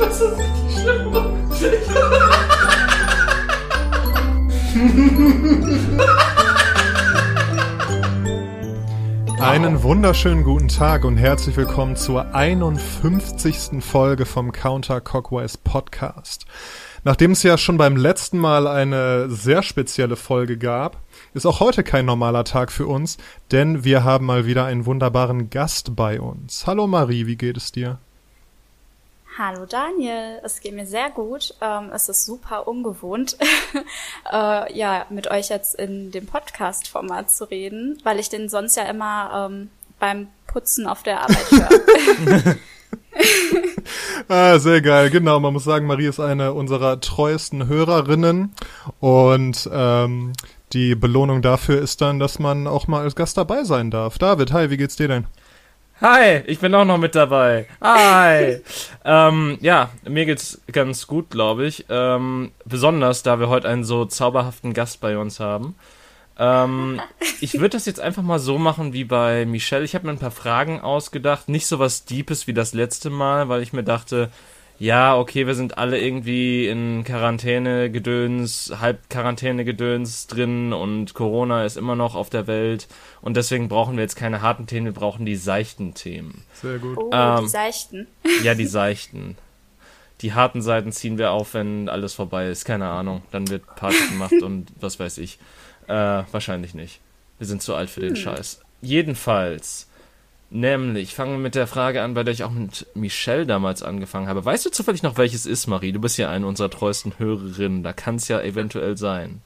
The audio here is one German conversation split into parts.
Das ist richtig schlimm. Einen wunderschönen guten Tag und herzlich willkommen zur 51. Folge vom Counter Cockwise Podcast. Nachdem es ja schon beim letzten Mal eine sehr spezielle Folge gab, ist auch heute kein normaler Tag für uns, denn wir haben mal wieder einen wunderbaren Gast bei uns. Hallo Marie, wie geht es dir? Hallo Daniel, es geht mir sehr gut. Ähm, es ist super ungewohnt, äh, ja, mit euch jetzt in dem Podcast-Format zu reden, weil ich den sonst ja immer ähm, beim Putzen auf der Arbeit höre. ah, sehr geil, genau. Man muss sagen, Marie ist eine unserer treuesten Hörerinnen und ähm, die Belohnung dafür ist dann, dass man auch mal als Gast dabei sein darf. David, hi, wie geht's dir denn? Hi, ich bin auch noch mit dabei. Hi. ähm, ja, mir geht's ganz gut, glaube ich. Ähm, besonders, da wir heute einen so zauberhaften Gast bei uns haben. Ähm, ich würde das jetzt einfach mal so machen wie bei Michelle. Ich habe mir ein paar Fragen ausgedacht. Nicht so was Deepes wie das letzte Mal, weil ich mir dachte, ja, okay, wir sind alle irgendwie in Quarantäne-Gedöns, Halb-Quarantäne-Gedöns drin und Corona ist immer noch auf der Welt und deswegen brauchen wir jetzt keine harten Themen, wir brauchen die seichten Themen. Sehr gut. Oh, ähm, die seichten. Ja, die seichten. Die harten Seiten ziehen wir auf, wenn alles vorbei ist. Keine Ahnung. Dann wird Party gemacht und was weiß ich. Äh, wahrscheinlich nicht. Wir sind zu alt für den hm. Scheiß. Jedenfalls Nämlich, fangen wir mit der Frage an, bei der ich auch mit Michelle damals angefangen habe. Weißt du zufällig noch, welches ist, Marie? Du bist ja eine unserer treuesten Hörerinnen. Da kann es ja eventuell sein.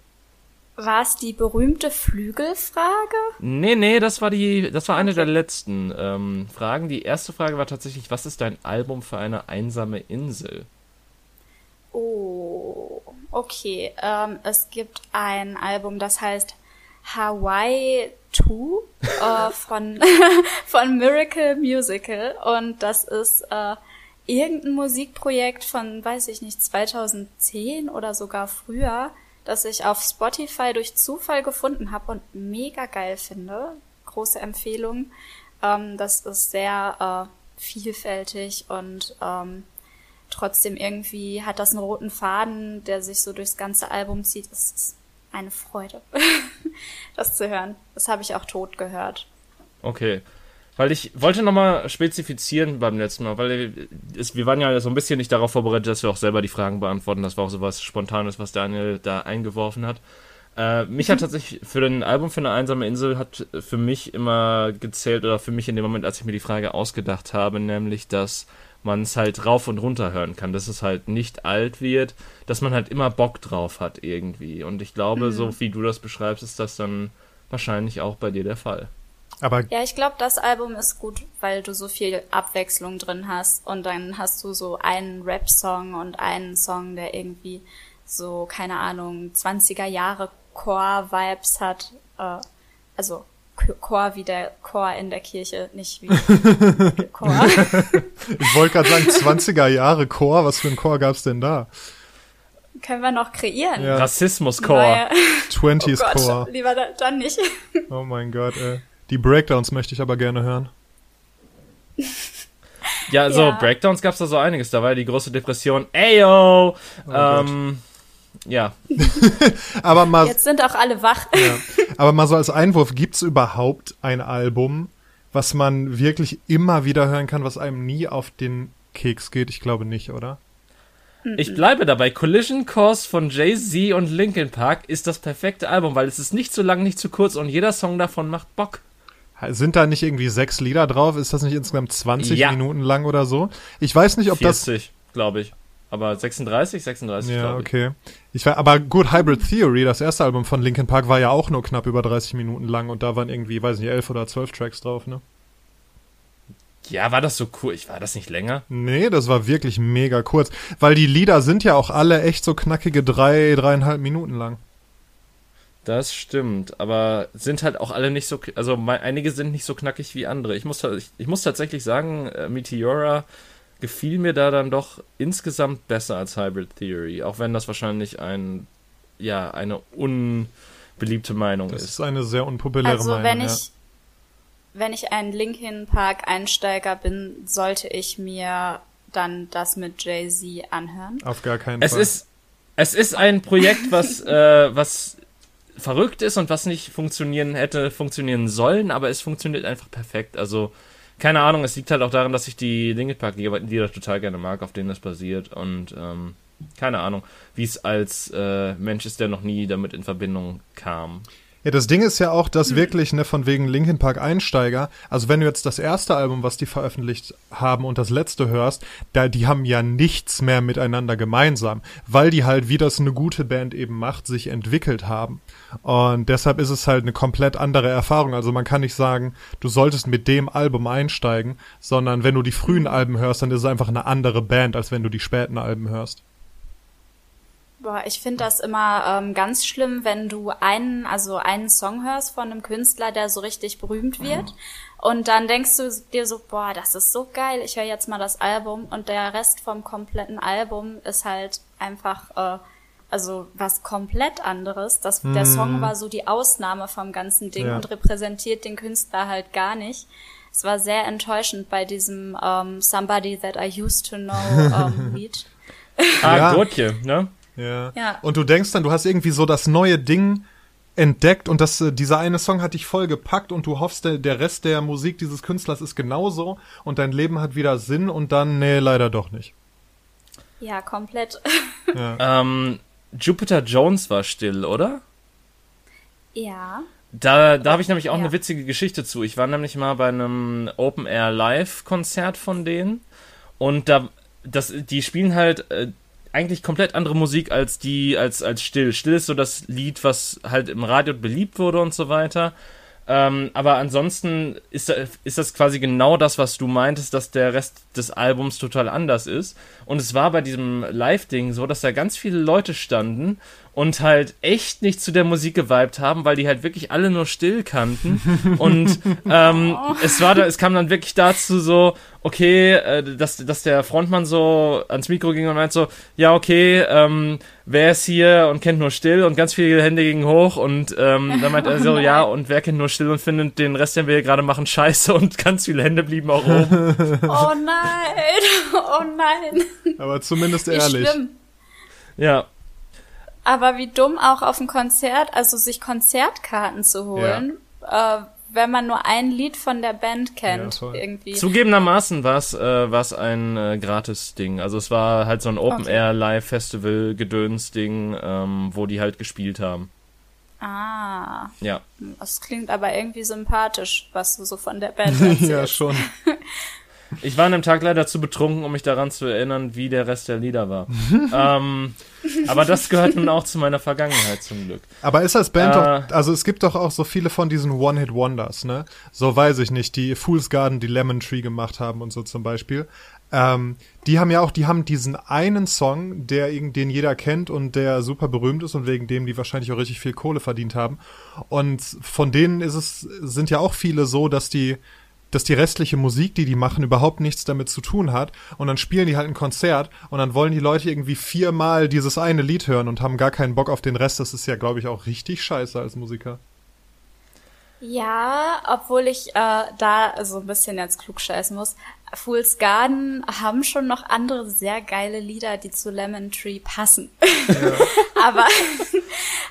War es die berühmte Flügelfrage? Nee, nee, das war die, das war eine okay. der letzten ähm, Fragen. Die erste Frage war tatsächlich, was ist dein Album für eine einsame Insel? Oh, okay. Ähm, es gibt ein Album, das heißt Hawaii 2 äh, von, von Miracle Musical und das ist äh, irgendein Musikprojekt von, weiß ich nicht, 2010 oder sogar früher, das ich auf Spotify durch Zufall gefunden habe und mega geil finde. Große Empfehlung. Ähm, das ist sehr äh, vielfältig und ähm, trotzdem irgendwie hat das einen roten Faden, der sich so durchs ganze Album zieht. Es ist eine Freude, das zu hören. Das habe ich auch tot gehört. Okay. Weil ich wollte nochmal spezifizieren beim letzten Mal, weil es, wir waren ja so ein bisschen nicht darauf vorbereitet, dass wir auch selber die Fragen beantworten. Das war auch so was Spontanes, was Daniel da eingeworfen hat. Äh, mich hat tatsächlich für den Album für eine einsame Insel hat für mich immer gezählt oder für mich in dem Moment, als ich mir die Frage ausgedacht habe, nämlich dass man es halt rauf und runter hören kann, dass es halt nicht alt wird, dass man halt immer Bock drauf hat irgendwie. Und ich glaube, mhm. so wie du das beschreibst, ist das dann wahrscheinlich auch bei dir der Fall. Aber ja, ich glaube, das Album ist gut, weil du so viel Abwechslung drin hast und dann hast du so einen Rap-Song und einen Song, der irgendwie so, keine Ahnung, 20er Jahre Core-Vibes hat. Äh, also Chor wie der Chor in der Kirche, nicht wie Chor. ich wollte gerade sagen, 20er Jahre Chor, was für ein Chor gab's denn da? Können wir noch kreieren. Ja. Rassismus-Chor. 20s oh Chor. Lieber da, dann nicht. oh mein Gott, ey. Die Breakdowns möchte ich aber gerne hören. Ja, so, ja. Breakdowns gab's da so einiges. Da war ja die große Depression. Eyo! Oh ähm, ja. aber mal, Jetzt sind auch alle wach. ja. Aber mal so als Einwurf, gibt's überhaupt ein Album, was man wirklich immer wieder hören kann, was einem nie auf den Keks geht? Ich glaube nicht, oder? Ich bleibe dabei. Collision Course von Jay-Z und Linkin Park ist das perfekte Album, weil es ist nicht zu lang, nicht zu kurz und jeder Song davon macht Bock. Sind da nicht irgendwie sechs Lieder drauf? Ist das nicht insgesamt 20 ja. Minuten lang oder so? Ich weiß nicht, ob 40, das. 40, glaube ich. Aber 36, 36, Ja, okay. Ich war, aber gut, Hybrid Theory, das erste Album von Linkin Park, war ja auch nur knapp über 30 Minuten lang und da waren irgendwie, weiß nicht, 11 oder 12 Tracks drauf, ne? Ja, war das so cool? Ich war das nicht länger? Nee, das war wirklich mega kurz. Weil die Lieder sind ja auch alle echt so knackige drei, dreieinhalb Minuten lang. Das stimmt, aber sind halt auch alle nicht so, also einige sind nicht so knackig wie andere. Ich muss, ich, ich muss tatsächlich sagen, äh, Meteora gefiel mir da dann doch insgesamt besser als Hybrid Theory, auch wenn das wahrscheinlich ein, ja, eine unbeliebte Meinung das ist. Das ist eine sehr unpopuläre also, Meinung. Wenn ich, ja. wenn ich ein Linkin Park Einsteiger bin, sollte ich mir dann das mit Jay-Z anhören. Auf gar keinen Es Fall. ist, es ist ein Projekt, was, äh, was verrückt ist und was nicht funktionieren hätte, funktionieren sollen, aber es funktioniert einfach perfekt. Also, keine Ahnung, es liegt halt auch daran, dass ich die Linkin Park Lieder total gerne mag, auf denen das basiert und ähm, keine Ahnung, wie es als äh, Mensch ist, der noch nie damit in Verbindung kam. Ja, das Ding ist ja auch, dass wirklich, ne, von wegen Linkin Park Einsteiger, also wenn du jetzt das erste Album, was die veröffentlicht haben und das letzte hörst, da, die haben ja nichts mehr miteinander gemeinsam, weil die halt, wie das eine gute Band eben macht, sich entwickelt haben. Und deshalb ist es halt eine komplett andere Erfahrung. Also man kann nicht sagen, du solltest mit dem Album einsteigen, sondern wenn du die frühen Alben hörst, dann ist es einfach eine andere Band, als wenn du die späten Alben hörst. Boah, ich finde das immer ähm, ganz schlimm, wenn du einen, also einen Song hörst von einem Künstler, der so richtig berühmt wird. Und dann denkst du dir so, boah, das ist so geil, ich höre jetzt mal das Album und der Rest vom kompletten Album ist halt einfach, äh, also was komplett anderes. Das, Der Song war so die Ausnahme vom ganzen Ding Ja. und repräsentiert den Künstler halt gar nicht. Es war sehr enttäuschend bei diesem ähm, Somebody That I Used to Know ähm, Lied. Ah, Ja. Gotje, ne? Ja. Ja. Und du denkst dann, du hast irgendwie so das neue Ding entdeckt und das, äh, dieser eine Song hat dich voll gepackt und du hoffst, der, der Rest der Musik dieses Künstlers ist genauso und dein Leben hat wieder Sinn und dann, nee, leider doch nicht. Ja, komplett. Ähm, Jupiter Jones war still, oder? ja. Da, da habe ich nämlich auch Ja. eine witzige Geschichte zu. Ich war nämlich mal bei einem Open Air Live Konzert von denen und da das die spielen halt äh, eigentlich komplett andere Musik als die als als Still. Still ist so das Lied, was halt im Radio beliebt wurde und so weiter. Ähm, aber ansonsten ist, ist das quasi genau das, was du meintest, dass der Rest des Albums total anders ist. Und es war bei diesem Live-Ding so, dass da ganz viele Leute standen und halt echt nicht zu der Musik geweibt haben, weil die halt wirklich alle nur still kannten. Und ähm, es war da, es kam dann wirklich dazu so, okay, äh, dass, dass der Frontmann so ans Mikro ging und meint so, ja, okay, ähm, wer ist hier und kennt nur still und ganz viele Hände gingen hoch und ähm, dann meint er so, ja, und wer kennt nur still und findet den Rest, den wir hier gerade machen, scheiße und ganz viele Hände blieben auch oben. Oh nein, oh nein. Aber zumindest ehrlich. Ja, Aber wie dumm auch auf ein Konzert, also sich Konzertkarten zu holen, äh, wenn man nur ein Lied von der Band kennt, Ja, irgendwie. Zugegebenermaßen war es äh, war's ein äh, Gratis-Ding. Also es war halt so ein Open-Air-Live-Festival-Gedöns-Ding, ähm, wo die halt gespielt haben. Ah, Ja. das klingt aber irgendwie sympathisch, was du so von der Band erzählst. ja, schon. Ich war an dem Tag leider zu betrunken, um mich daran zu erinnern, wie der Rest der Lieder war. ähm, aber das gehört nun auch zu meiner Vergangenheit zum Glück. Aber ist als Band Äh. doch, also es gibt doch auch so viele von diesen One-Hit-Wonders, ne? So weiß ich nicht, die Fool's Garden, die Lemon Tree gemacht haben und so zum Beispiel. Ähm, die haben ja auch, die haben diesen einen Song, der den jeder kennt und der super berühmt ist und wegen dem die wahrscheinlich auch richtig viel Kohle verdient haben. Und von denen ist es, sind ja auch viele so, dass die, dass die restliche Musik, die die machen, überhaupt nichts damit zu tun hat. Und dann spielen die halt ein Konzert und dann wollen die Leute irgendwie viermal dieses eine Lied hören und haben gar keinen Bock auf den Rest. Das ist ja, glaube ich, auch richtig scheiße als Musiker. Ja, obwohl ich äh, da so ein bisschen jetzt klugscheißen muss. Fool's Garden haben schon noch andere sehr geile Lieder, die zu Lemon Tree passen. aber,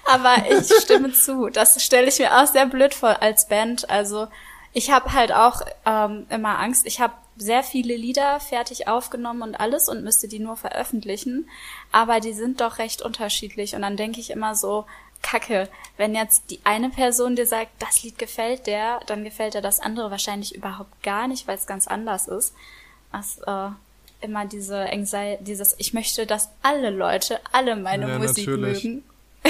aber ich stimme zu. Das stelle ich mir auch sehr blöd vor als Band. Also ich habe halt auch ähm, immer Angst. Ich habe sehr viele Lieder fertig aufgenommen und alles und müsste die nur veröffentlichen. Aber die sind doch recht unterschiedlich. Und dann denke ich immer so, Kacke, wenn jetzt die eine Person dir sagt, das Lied gefällt der, dann gefällt dir das andere wahrscheinlich überhaupt gar nicht, weil es ganz anders ist. Was äh, immer diese Anxiety, dieses, ich möchte, dass alle Leute alle meine Ja, Musik natürlich. mögen.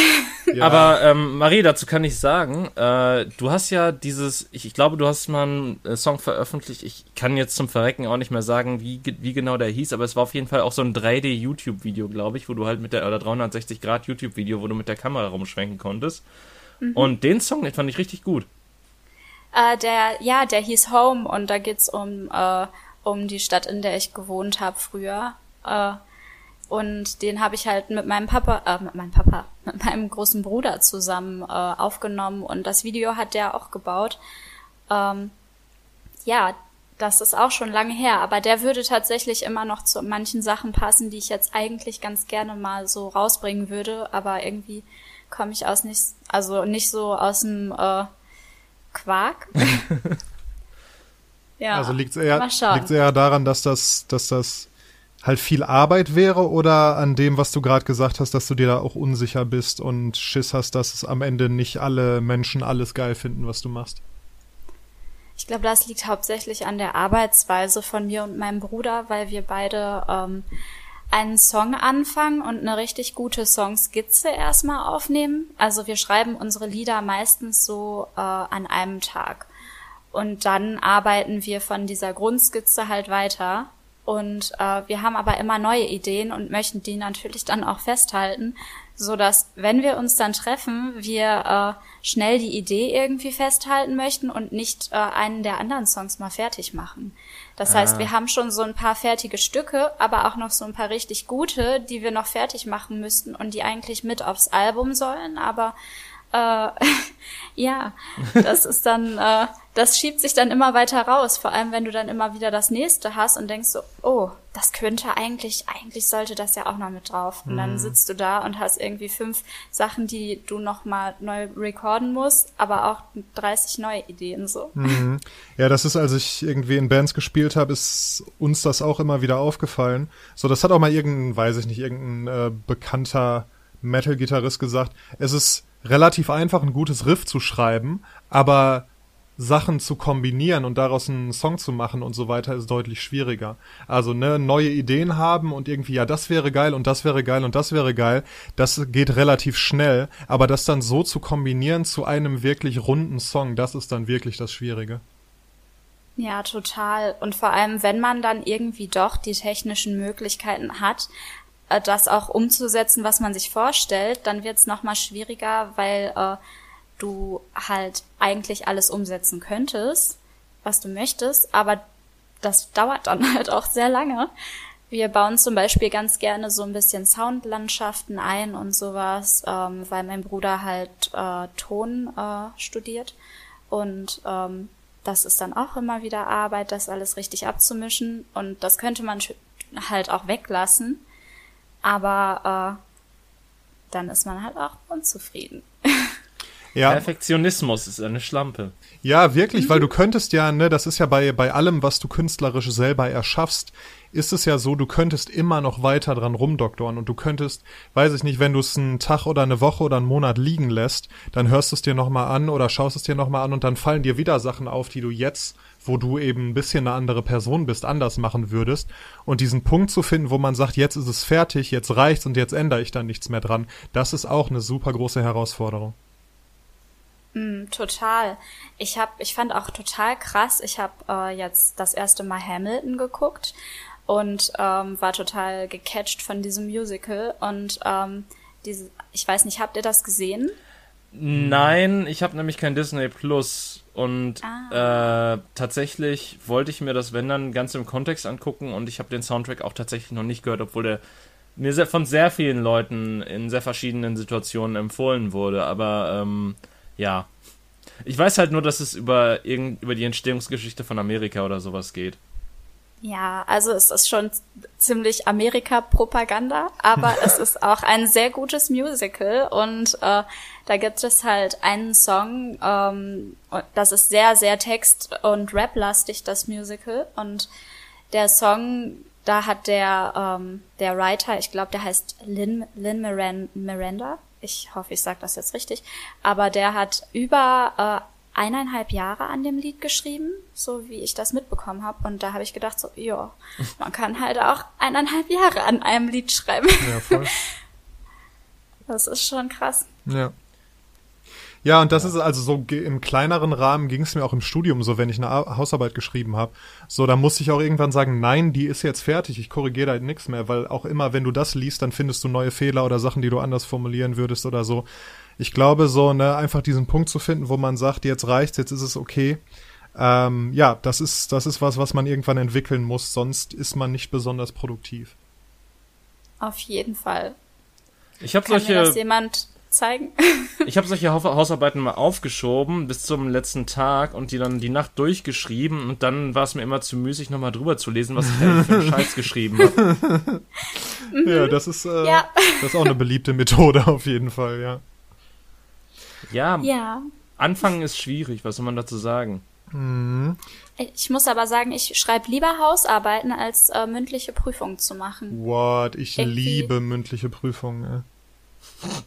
Ja, Aber ähm, Marie, dazu kann ich sagen, äh, du hast ja dieses, ich, ich glaube, du hast mal einen äh, Song veröffentlicht. Ich kann jetzt zum Verrecken auch nicht mehr sagen, wie, wie genau der hieß, aber es war auf jeden Fall auch so ein 3D-YouTube-Video, glaube ich, wo du halt mit der, oder 360-Grad-YouTube-Video, wo du mit der Kamera rumschwenken konntest. Und den Song, den fand ich richtig gut. Äh, der, ja, der hieß Home und da geht's um, äh, um die Stadt, in der ich gewohnt habe früher. Äh, und den habe ich halt mit meinem Papa, äh, mit meinem Papa, mit meinem großen Bruder zusammen äh, aufgenommen und das Video hat der auch gebaut. Ähm, ja, das ist auch schon lange her, aber der würde tatsächlich immer noch zu manchen Sachen passen, die ich jetzt eigentlich ganz gerne mal so rausbringen würde, aber irgendwie komme ich aus nicht, also nicht so aus dem äh, Quark. ja, also liegt es eher, liegt's eher daran, dass das, dass das halt viel Arbeit wäre oder an dem, was du gerade gesagt hast, dass du dir da auch unsicher bist und Schiss hast, dass es am Ende nicht alle Menschen alles geil finden, was du machst? Ich glaube, das liegt hauptsächlich an der Arbeitsweise von mir und meinem Bruder, weil wir beide ähm, einen Song anfangen und eine richtig gute Songskizze erstmal aufnehmen. Also wir schreiben unsere Lieder meistens so äh, an einem Tag. Und dann arbeiten wir von dieser Grundskizze halt weiter. Und äh, wir haben aber immer neue Ideen und möchten die natürlich dann auch festhalten, so dass wenn wir uns dann treffen, wir äh, schnell die Idee irgendwie festhalten möchten und nicht äh, einen der anderen Songs mal fertig machen. Das ah. heißt, wir haben schon so ein paar fertige Stücke, aber auch noch so ein paar richtig gute, die wir noch fertig machen müssten und die eigentlich mit aufs Album sollen, aber äh, ja, das ist dann, äh, das schiebt sich dann immer weiter raus, vor allem wenn du dann immer wieder das nächste hast und denkst so, oh, das könnte eigentlich, eigentlich sollte das ja auch noch mit drauf. Und dann mhm. sitzt du da und hast irgendwie fünf Sachen, die du nochmal neu recorden musst, aber auch 30 neue Ideen so. Mhm. Ja, das ist, als ich irgendwie in Bands gespielt habe, ist uns das auch immer wieder aufgefallen. So, das hat auch mal irgendein, weiß ich nicht, irgendein äh, bekannter Metal-Gitarrist gesagt. Es ist relativ einfach, ein gutes Riff zu schreiben, aber Sachen zu kombinieren und daraus einen Song zu machen und so weiter ist deutlich schwieriger. Also ne, neue Ideen haben und irgendwie, ja, das wäre geil und das wäre geil und das wäre geil, das geht relativ schnell, aber das dann so zu kombinieren zu einem wirklich runden Song, das ist dann wirklich das Schwierige. Ja, total. Und vor allem, wenn man dann irgendwie doch die technischen Möglichkeiten hat, äh, das auch umzusetzen, was man sich vorstellt, dann wird es nochmal schwieriger, weil äh, du halt eigentlich alles umsetzen könntest, was du möchtest, aber das dauert dann halt auch sehr lange. Wir bauen zum Beispiel ganz gerne so ein bisschen Soundlandschaften ein und sowas, ähm, weil mein Bruder halt äh, Ton äh, studiert. Und ähm, das ist dann auch immer wieder Arbeit, das alles richtig abzumischen. Und das könnte man halt auch weglassen, aber äh, dann ist man halt auch unzufrieden. Ja. Perfektionismus ist eine Schlampe. Ja, wirklich, mhm. weil du könntest ja, ne, das ist ja bei, bei allem, was du künstlerisch selber erschaffst, ist es ja so, du könntest immer noch weiter dran rumdoktoren und du könntest, weiß ich nicht, wenn du es einen Tag oder eine Woche oder einen Monat liegen lässt, dann hörst du es dir nochmal an oder schaust es dir nochmal an und dann fallen dir wieder Sachen auf, die du jetzt, wo du eben ein bisschen eine andere Person bist, anders machen würdest. Und diesen Punkt zu finden, wo man sagt, jetzt ist es fertig, jetzt reicht's und jetzt ändere ich da nichts mehr dran, das ist auch eine super große Herausforderung. Mm, total. Ich hab, ich fand auch total krass. Ich habe äh, jetzt das erste Mal Hamilton geguckt und ähm, war total gecatcht von diesem Musical und ähm, diese, ich weiß nicht, habt ihr das gesehen? Nein, ich habe nämlich kein Disney Plus und ah. äh, tatsächlich wollte ich mir das wenn dann ganz im Kontext angucken und ich habe den Soundtrack auch tatsächlich noch nicht gehört, obwohl der mir sehr, von sehr vielen Leuten in sehr verschiedenen Situationen empfohlen wurde, aber ähm, ja. Ich weiß halt nur, dass es über, irgend, über die Entstehungsgeschichte von Amerika oder sowas geht. Ja, also es ist schon ziemlich Amerika-Propaganda, aber es ist auch ein sehr gutes Musical und äh, da gibt es halt einen Song, ähm, das ist sehr, sehr text- und rap-lastig, das Musical und der Song, da hat der, ähm, der Writer, ich glaube, der heißt Lin, Lin Miranda, ich hoffe, ich sage das jetzt richtig, aber der hat über äh, eineinhalb Jahre an dem Lied geschrieben, so wie ich das mitbekommen habe. Und da habe ich gedacht, so, ja, man kann halt auch eineinhalb Jahre an einem Lied schreiben. Ja, voll. Das ist schon krass. Ja. Ja, und das ja. ist also so im kleineren Rahmen ging es mir auch im Studium so, wenn ich eine Hausarbeit geschrieben habe. So, da musste ich auch irgendwann sagen, nein, die ist jetzt fertig, ich korrigiere da halt nichts mehr, weil auch immer, wenn du das liest, dann findest du neue Fehler oder Sachen, die du anders formulieren würdest oder so. Ich glaube, so, ne, einfach diesen Punkt zu finden, wo man sagt, jetzt reicht's, jetzt ist es okay. Ähm, ja, das ist, das ist was, was man irgendwann entwickeln muss, sonst ist man nicht besonders produktiv. Auf jeden Fall. Ich habe solche. Mir das jemand zeigen? Ich habe solche Hausarbeiten mal aufgeschoben bis zum letzten Tag und die dann die Nacht durchgeschrieben und dann war es mir immer zu müßig, nochmal drüber zu lesen, was ich eigentlich für einen Scheiß geschrieben habe. ja, das ist, äh, Ja. das ist auch eine beliebte Methode auf jeden Fall, ja. Ja, Ja. Anfangen ist schwierig, was soll man dazu sagen? Ich muss aber sagen, ich schreibe lieber Hausarbeiten, als äh, mündliche Prüfungen zu machen. What, ich Irgendwie- liebe mündliche Prüfungen.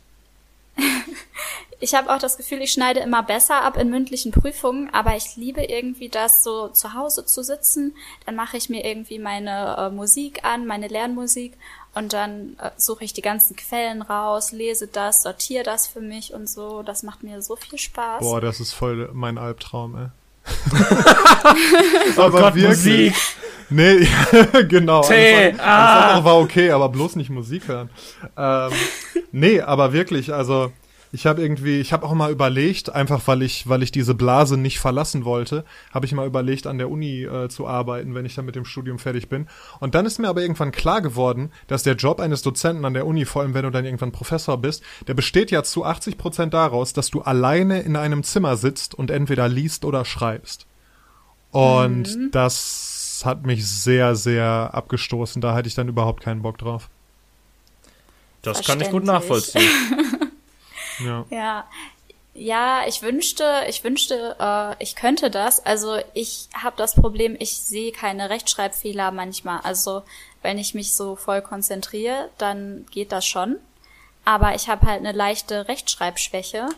Ich habe auch das Gefühl, ich schneide immer besser ab in mündlichen Prüfungen, aber ich liebe irgendwie das, so zu Hause zu sitzen. Dann mache ich mir irgendwie meine äh, Musik an, meine Lernmusik und dann äh, suche ich die ganzen Quellen raus, lese das, sortiere das für mich und so. Das macht mir so viel Spaß. Boah, das ist voll mein Albtraum, ey. Oh aber Gott, wirklich. Musik! Nee, genau. Tee, alles, ah. alles andere war okay, aber bloß nicht Musik hören. Ähm, nee, aber wirklich, also ich habe irgendwie, ich habe auch mal überlegt, einfach weil ich, weil ich diese Blase nicht verlassen wollte, habe ich mal überlegt, an der Uni äh, zu arbeiten, wenn ich dann mit dem Studium fertig bin. Und dann ist mir aber irgendwann klar geworden, dass der Job eines Dozenten an der Uni, vor allem wenn du dann irgendwann Professor bist, der besteht ja zu 80 Prozent daraus, dass du alleine in einem Zimmer sitzt und entweder liest oder schreibst. Und das hat mich sehr, sehr abgestoßen. Da hatte ich dann überhaupt keinen Bock drauf. Das kann ich gut nachvollziehen. Ja. Ja, ja, ich wünschte, ich wünschte, äh, ich könnte das. Also ich habe das Problem, ich sehe keine Rechtschreibfehler manchmal. Also wenn ich mich so voll konzentriere, dann geht das schon. Aber ich habe halt eine leichte Rechtschreibschwäche.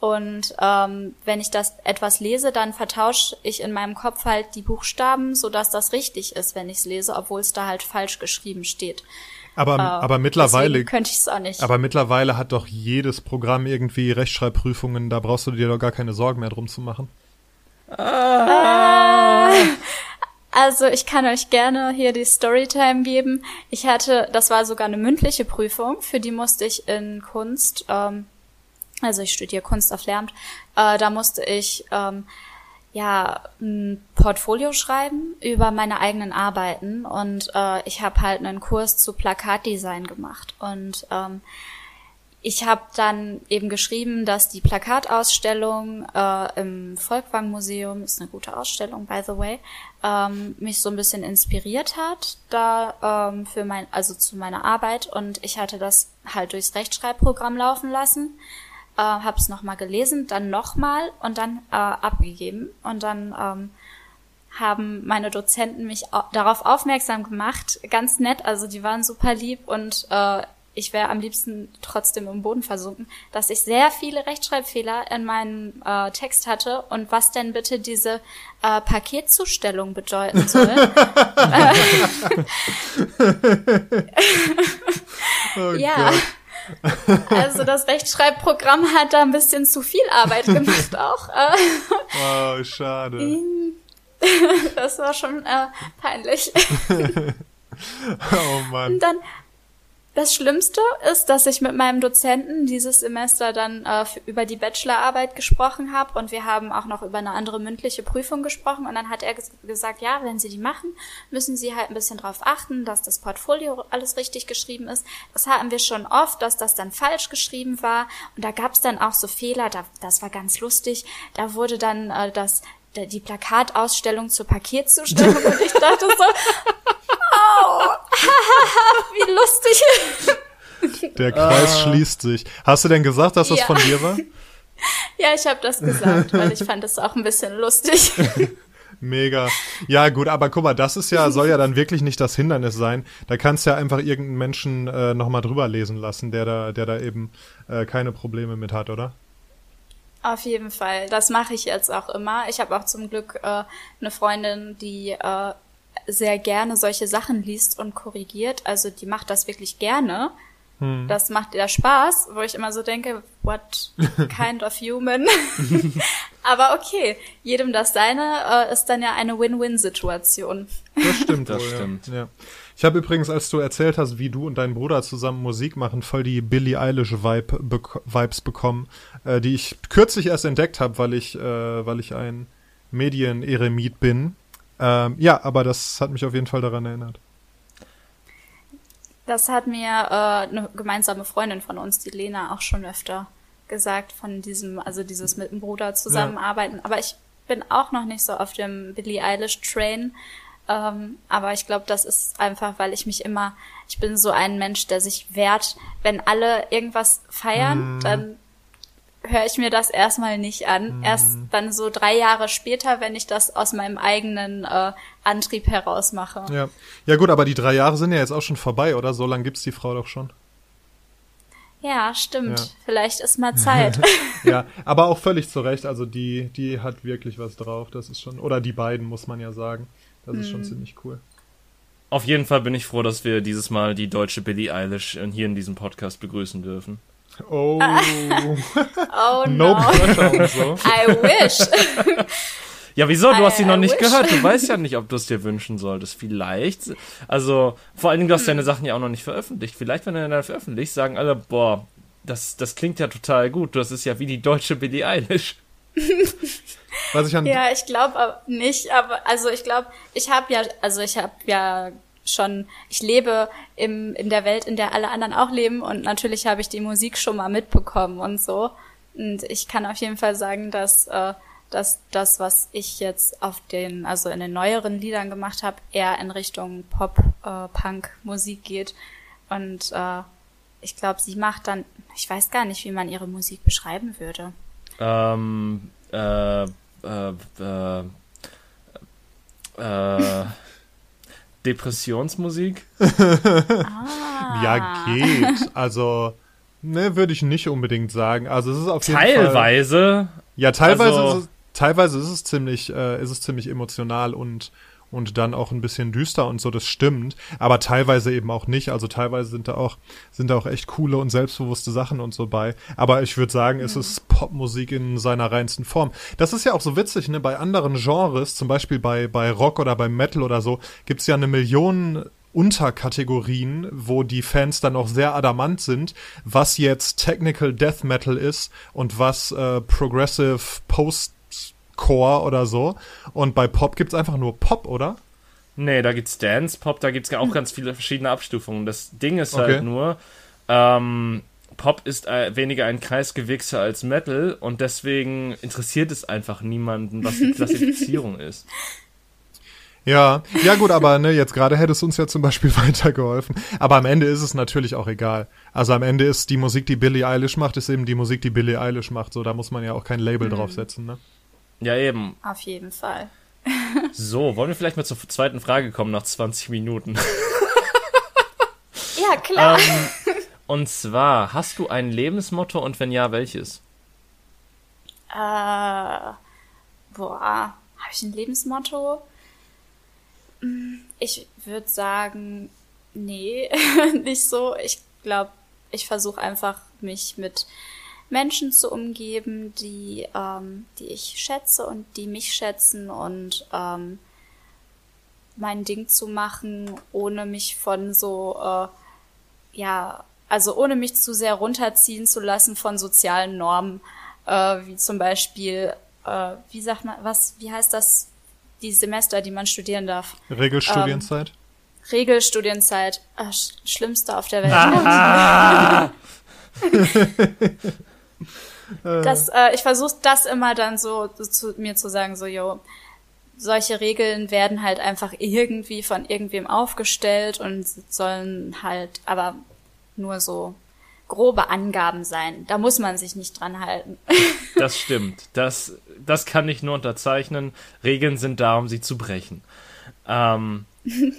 Und ähm, wenn ich das etwas lese, dann vertausche ich in meinem Kopf halt die Buchstaben, sodass das richtig ist, wenn ich es lese, obwohl es da halt falsch geschrieben steht. Aber, Äh, aber mittlerweile, könnte ich es auch nicht. aber mittlerweile hat doch jedes Programm irgendwie Rechtschreibprüfungen. Da brauchst du dir doch gar keine Sorgen mehr drum zu machen. Also ich kann euch gerne hier die Storytime geben. Ich hatte, das war sogar eine mündliche Prüfung, für die musste ich in Kunst, ähm, also ich studiere Kunst auf Lehramt, äh, da musste ich ähm, ja ein Portfolio schreiben über meine eigenen Arbeiten. Und äh, ich habe halt einen Kurs zu Plakatdesign gemacht. Und ähm, ich habe dann eben geschrieben, dass die Plakatausstellung äh, im Volkwang Museum, ist eine gute Ausstellung, by the way, ähm, mich so ein bisschen inspiriert hat, da ähm, für mein, also zu meiner Arbeit. Und ich hatte das halt durchs Rechtschreibprogramm laufen lassen, äh, habe es nochmal gelesen, dann nochmal und dann äh, abgegeben und dann ähm, haben meine Dozenten mich au darauf aufmerksam gemacht, ganz nett, also die waren super lieb und äh, ich wäre am liebsten trotzdem im Boden versunken, dass ich sehr viele Rechtschreibfehler in meinem äh, Text hatte und was denn bitte diese äh, Paketzustellung bedeuten soll. Oh ja. Gott. Also das Rechtschreibprogramm hat da ein bisschen zu viel Arbeit gemacht auch. Äh, Oh, schade. das war schon äh, peinlich. Oh Mann. Und dann das Schlimmste ist, dass ich mit meinem Dozenten dieses Semester dann äh, über die Bachelorarbeit gesprochen habe und wir haben auch noch über eine andere mündliche Prüfung gesprochen und dann hat er ges gesagt, ja, wenn Sie die machen, müssen Sie halt ein bisschen darauf achten, dass das Portfolio alles richtig geschrieben ist. Das hatten wir schon oft, dass das dann falsch geschrieben war und da gab es dann auch so Fehler, da, das war ganz lustig. Da wurde dann äh, das die Plakatausstellung zur Paketzustellung und ich dachte so, oh, wie lustig. Der Kreis Ah. schließt sich. Hast du denn gesagt, dass das Ja. von dir war? Ja, ich habe das gesagt, weil ich fand es auch ein bisschen lustig. Mega. Ja, gut, aber guck mal, das ist ja, soll ja dann wirklich nicht das Hindernis sein. Da kannst du ja einfach irgendeinen Menschen äh, nochmal drüber lesen lassen, der da, der da eben äh, keine Probleme mit hat, oder? Auf jeden Fall. Das mache ich jetzt auch immer. Ich habe auch zum Glück äh, eine Freundin, die äh, sehr gerne solche Sachen liest und korrigiert. Also die macht das wirklich gerne. Das macht ihr Spaß, wo ich immer so denke, what kind of human? Aber okay, jedem das seine äh, ist dann ja eine Win-Win-Situation. Das stimmt, Das stimmt. Ja. Ich habe übrigens, als du erzählt hast, wie du und dein Bruder zusammen Musik machen, voll die Billie Eilish Vibe, bek Vibes bekommen, äh, die ich kürzlich erst entdeckt habe, weil ich, äh, weil ich ein Medieneremit bin. Ähm, ja, aber das hat mich auf jeden Fall daran erinnert. Das hat mir äh, eine gemeinsame Freundin von uns, die Lena, auch schon öfter gesagt, von diesem, also dieses mit dem Bruder zusammenarbeiten. Ja. Aber ich bin auch noch nicht so auf dem Billie Eilish Train. Ähm, aber ich glaube, das ist einfach, weil ich mich immer, ich bin so ein Mensch, der sich wehrt, wenn alle irgendwas feiern, mm. dann höre ich mir das erstmal nicht an. Mm. Erst dann so drei Jahre später, wenn ich das aus meinem eigenen äh, Antrieb heraus mache. Ja. ja gut, aber die drei Jahre sind ja jetzt auch schon vorbei, oder? So lange gibt's die Frau doch schon. Ja, stimmt. Ja. Vielleicht ist mal Zeit. ja, aber auch völlig zu Recht. Also die, die hat wirklich was drauf. Das ist schon, oder die beiden muss man ja sagen. Das ist schon hm. ziemlich cool. Auf jeden Fall bin ich froh, dass wir dieses Mal die deutsche Billie Eilish hier in diesem Podcast begrüßen dürfen. Oh. oh no. no so. I wish. Ja, wieso? Du I, hast sie noch nicht wish. gehört. Du weißt ja nicht, ob du es dir wünschen solltest. Vielleicht. Also, vor allen Dingen, du hast deine Sachen ja auch noch nicht veröffentlicht. Vielleicht, wenn du dann veröffentlicht, sagen alle, boah, das, das klingt ja total gut. Das ist ja wie die deutsche Billie Eilish. Was ich an ja, ich glaube nicht, aber also ich glaube, ich habe ja, also ich habe ja schon, ich lebe im, in der Welt, in der alle anderen auch leben und natürlich habe ich die Musik schon mal mitbekommen und so. Und ich kann auf jeden Fall sagen, dass äh, dass das, was ich jetzt auf den, also in den neueren Liedern gemacht habe, eher in Richtung Pop, äh, Punk, Musik geht. Und äh, ich glaube, sie macht dann, ich weiß gar nicht, wie man ihre Musik beschreiben würde. Ähm, äh, äh, äh, äh, Depressionsmusik? ah. Ja, geht. Also, ne, würde ich nicht unbedingt sagen. Also es ist auf jeden Teilweise. Fall. Teilweise. Ja, teilweise also, ist es, teilweise ist es ziemlich, äh, ist es ziemlich emotional und und dann auch ein bisschen düster und so, das stimmt, aber teilweise eben auch nicht. Also teilweise sind da auch, sind da auch echt coole und selbstbewusste Sachen und so bei. Aber ich würde sagen, mhm. es ist Popmusik in seiner reinsten Form. Das ist ja auch so witzig, ne? Bei anderen Genres, zum Beispiel bei, bei Rock oder bei Metal oder so, gibt's ja eine Million Unterkategorien, wo die Fans dann auch sehr adamant sind, was jetzt Technical Death Metal ist und was äh, Progressive Post Core oder so. Und bei Pop gibt's einfach nur Pop, oder? Nee, da gibt's Dance Pop, da gibt's auch ganz viele verschiedene Abstufungen. Das Ding ist halt okay. halt nur, ähm, Pop ist äh, weniger ein Kreisgewichse als Metal und deswegen interessiert es einfach niemanden, was die Klassifizierung ist. Ja, ja gut, aber ne, jetzt gerade hätte es uns ja zum Beispiel weitergeholfen. Aber am Ende ist es natürlich auch egal. Also am Ende ist die Musik, die Billie Eilish macht, ist eben die Musik, die Billie Eilish macht. So, da muss man ja auch kein Label mhm. draufsetzen, ne? Ja, eben. Auf jeden Fall. so, wollen wir vielleicht mal zur zweiten Frage kommen nach 20 Minuten? ja, klar. Ähm, und zwar, hast du ein Lebensmotto und wenn ja, welches? Äh, boah, habe ich ein Lebensmotto? Hm, ich würde sagen, nee, nicht so. Ich glaube, ich versuche einfach, mich mit Menschen zu umgeben, die, ähm, die ich schätze und die mich schätzen und ähm, mein Ding zu machen, ohne mich von so, äh, ja, also ohne mich zu sehr runterziehen zu lassen von sozialen Normen, äh, wie zum Beispiel, äh, wie sagt man, was, wie heißt das, die Semester, die man studieren darf? Regelstudienzeit? Ähm, Regelstudienzeit, äh, schlimmste auf der Welt. Ah. das, äh, ich versuche das immer dann so, so zu mir zu sagen, so, yo, solche Regeln werden halt einfach irgendwie von irgendwem aufgestellt und sollen halt aber nur so grobe Angaben sein. Da muss man sich nicht dran halten. Das stimmt. Das, das kann ich nur unterzeichnen. Regeln sind da, um sie zu brechen. Ähm,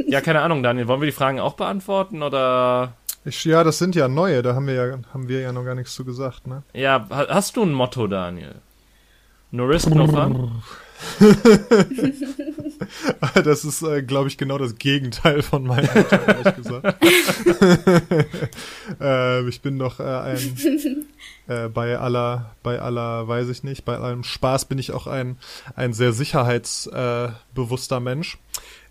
ja, keine Ahnung, Daniel. Wollen wir die Fragen auch beantworten oder? Ich, ja, das sind ja neue, da haben wir ja, haben wir ja noch gar nichts zu gesagt, ne? Ja, hast du ein Motto, Daniel? No risk, no fun? das ist, äh, glaube ich, genau das Gegenteil von meinem Motto, ehrlich gesagt. äh, ich bin doch äh, ein, äh, bei aller, bei aller, weiß ich nicht, bei allem Spaß bin ich auch ein, ein sehr sicherheitsbewusster Mensch.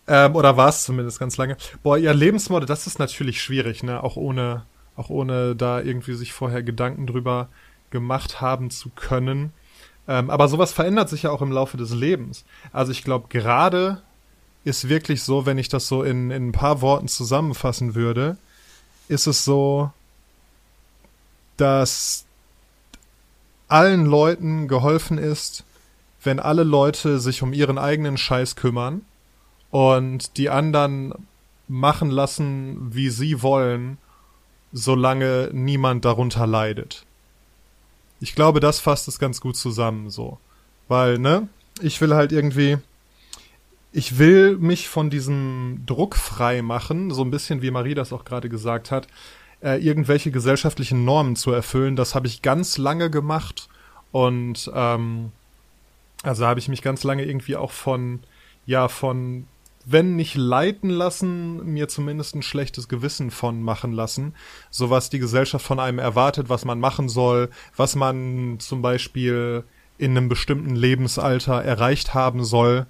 Ähm, oder war es zumindest ganz lange. Boah, ihr Lebensmodell, das ist natürlich schwierig, ne? Auch ohne, auch ohne da irgendwie sich vorher Gedanken drüber gemacht haben zu können. Ähm, aber sowas verändert sich ja auch im Laufe des Lebens. Also ich glaube, gerade ist wirklich so, wenn ich das so in, in ein paar Worten zusammenfassen würde, ist es so, dass allen Leuten geholfen ist, wenn alle Leute sich um ihren eigenen Scheiß kümmern und die anderen machen lassen, wie sie wollen, solange niemand darunter leidet. Ich glaube, das fasst es ganz gut zusammen, so. Weil, ne, ich will halt irgendwie, ich will mich von diesem Druck frei machen, so ein bisschen wie Marie das auch gerade gesagt hat, äh, irgendwelche gesellschaftlichen Normen zu erfüllen. Das habe ich ganz lange gemacht und ähm, also habe ich mich ganz lange irgendwie auch von, ja, von, wenn nicht leiten lassen, mir zumindest ein schlechtes Gewissen von machen lassen. So was die Gesellschaft von einem erwartet, was man machen soll, was man zum Beispiel in einem bestimmten Lebensalter erreicht haben soll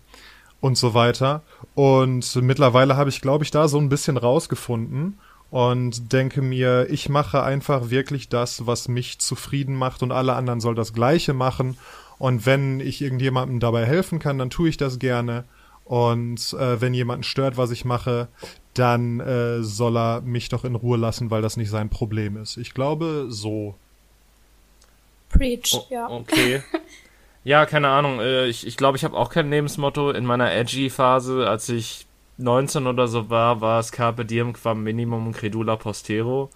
und so weiter. Und mittlerweile habe ich, glaube ich, da so ein bisschen rausgefunden und denke mir, ich mache einfach wirklich das, was mich zufrieden macht und alle anderen soll das Gleiche machen. Und wenn ich irgendjemandem dabei helfen kann, dann tue ich das gerne. Und äh, wenn jemanden stört, was ich mache, dann äh, soll er mich doch in Ruhe lassen, weil das nicht sein Problem ist. Ich glaube, so. Preach, Oh, ja. Okay. Ja, keine Ahnung. äh, Ich, ich glaube, ich habe auch kein Lebensmotto. In meiner Edgy-Phase, als ich 19 oder so war, war es Carpe Diem quam Minimum Credula Postero.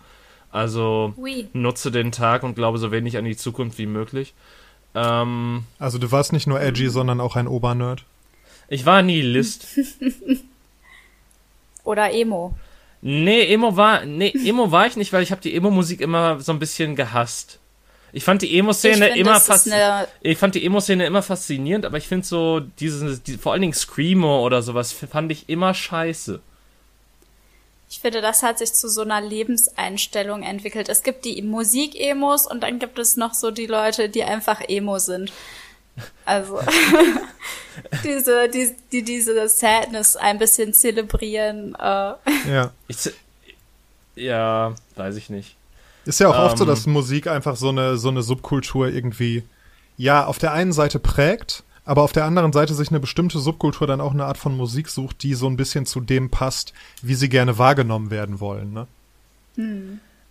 Also Oui. nutze den Tag und glaube so wenig an die Zukunft wie möglich. Ähm, Also du warst nicht nur edgy, sondern auch ein Obernerd. Ich war nie List. Oder Emo. Nee, Emo war, nee, Emo war ich nicht, weil ich habe die Emo-Musik immer so ein bisschen gehasst. Ich fand die Ich Emo-Szene finde, immer eine, ich fand die Emo-Szene immer faszinierend, aber ich finde so diese, die, vor allen Dingen Screamo oder sowas fand ich immer scheiße. ich finde, das hat sich zu so einer Lebenseinstellung entwickelt. Es gibt die Musik-Emos und dann gibt es noch so die Leute, die einfach Emo sind. Also, diese, die, die diese Sadness ein bisschen zelebrieren. Äh, Ja. Ich, ja, weiß ich nicht. Ist ja auch oft so, Ähm. dass Musik einfach so eine, so eine Subkultur irgendwie, ja, auf der einen Seite prägt, aber auf der anderen Seite sich eine bestimmte Subkultur dann auch eine Art von Musik sucht, die so ein bisschen zu dem passt, wie sie gerne wahrgenommen werden wollen, ne?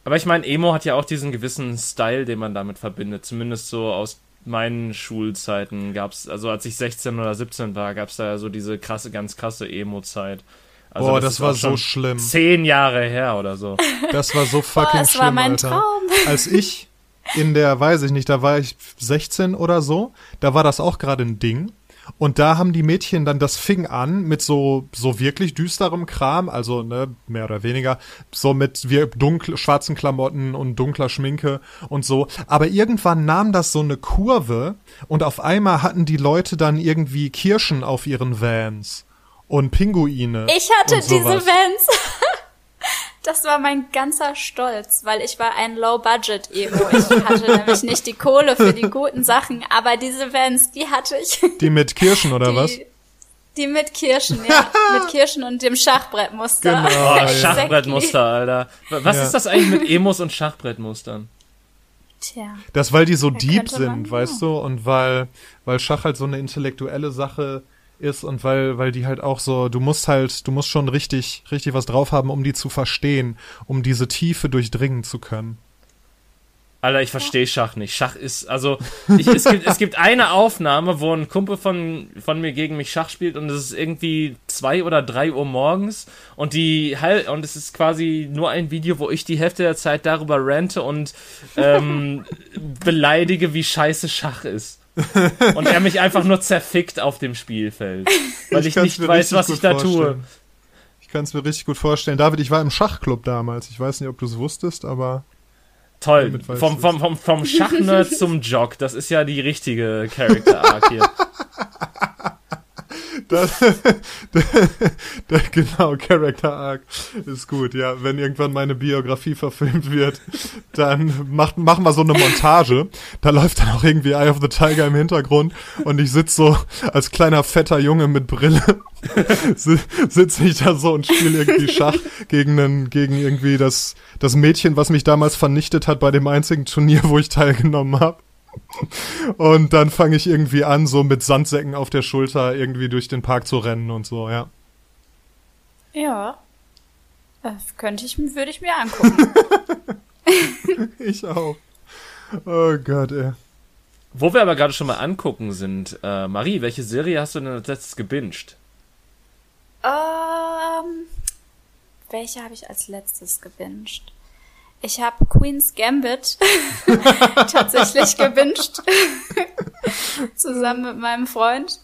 Aber ich meine, Emo hat ja auch diesen gewissen Style, den man damit verbindet. Zumindest so aus meinen Schulzeiten gab's, also als ich 16 oder 17 war, gab's da ja so diese krasse, ganz krasse Emo-Zeit. Also Boah, das ist war so schlimm. Zehn Jahre her oder so. Das war so fucking Boah, es schlimm, war mein Alter. Traum. Als ich in der, weiß ich nicht, da war ich 16 oder so, da war das auch gerade ein Ding. Und da haben die Mädchen dann, das fing an mit so, so wirklich düsterem Kram, also, ne, mehr oder weniger, so mit wir dunkel, schwarzen Klamotten und dunkler Schminke und so. Aber irgendwann nahm das so eine Kurve und auf einmal hatten die Leute dann irgendwie Kirschen auf ihren Vans und Pinguine. Ich hatte und diese. Vans. Das war mein ganzer Stolz, weil ich war ein Low-Budget-Emo. Ich hatte nämlich nicht die Kohle für die guten Sachen, aber diese Vans, die hatte ich. Die mit Kirschen oder die, was? Die mit Kirschen, ja. mit Kirschen und dem Schachbrettmuster. Genau. Oh, ja. Schachbrettmuster, Alter. Was Ja. ist das eigentlich mit Emos und Schachbrettmustern? Tja. Das, weil die so Da deep sind, weißt du, und weil, weil Schach halt so eine intellektuelle Sache ist und weil, weil die halt auch so, du musst halt, du musst schon richtig, richtig was drauf haben, um die zu verstehen, um diese Tiefe durchdringen zu können. Alter, ich verstehe Schach nicht. Schach ist, also, ich, es, gibt, es gibt eine Aufnahme, wo ein Kumpel von, von mir gegen mich Schach spielt und es ist irgendwie zwei oder drei Uhr morgens und die und es ist quasi nur ein Video, wo ich die Hälfte der Zeit darüber rante und ähm, beleidige, wie scheiße Schach ist. Und er mich einfach nur zerfickt auf dem Spielfeld. Weil ich, kann's nicht weiß, was ich da tue. vorstellen. Ich kann es mir richtig gut vorstellen. David, ich war im Schachclub damals. Ich weiß nicht, ob du es wusstest, aber Toll. Vom, vom, vom, vom Schachnerd zum Jog. Das ist ja die richtige Character Arc hier. das, der, genau, Character Arc ist gut, ja. Wenn irgendwann meine Biografie verfilmt wird, dann macht, machen wir so eine Montage. Da läuft dann auch irgendwie Eye of the Tiger im Hintergrund und ich sitz so als kleiner fetter Junge mit Brille, si- sitze ich da so und spiele irgendwie Schach gegen, einen, gegen irgendwie das, das Mädchen, was mich damals vernichtet hat bei dem einzigen Turnier, wo ich teilgenommen habe. Und dann fange ich irgendwie an, so mit Sandsäcken auf der Schulter irgendwie durch den Park zu rennen und so, ja. Ja. Äh, könnte ich, würde ich mir angucken. ich auch. Oh Gott, ey. Wo wir aber gerade schon mal angucken sind, äh, Marie, welche Serie hast du denn als letztes gebinged? Ähm, welche habe ich als letztes gebinged? Ich habe Queen's Gambit tatsächlich gebinged. Zusammen mit meinem Freund.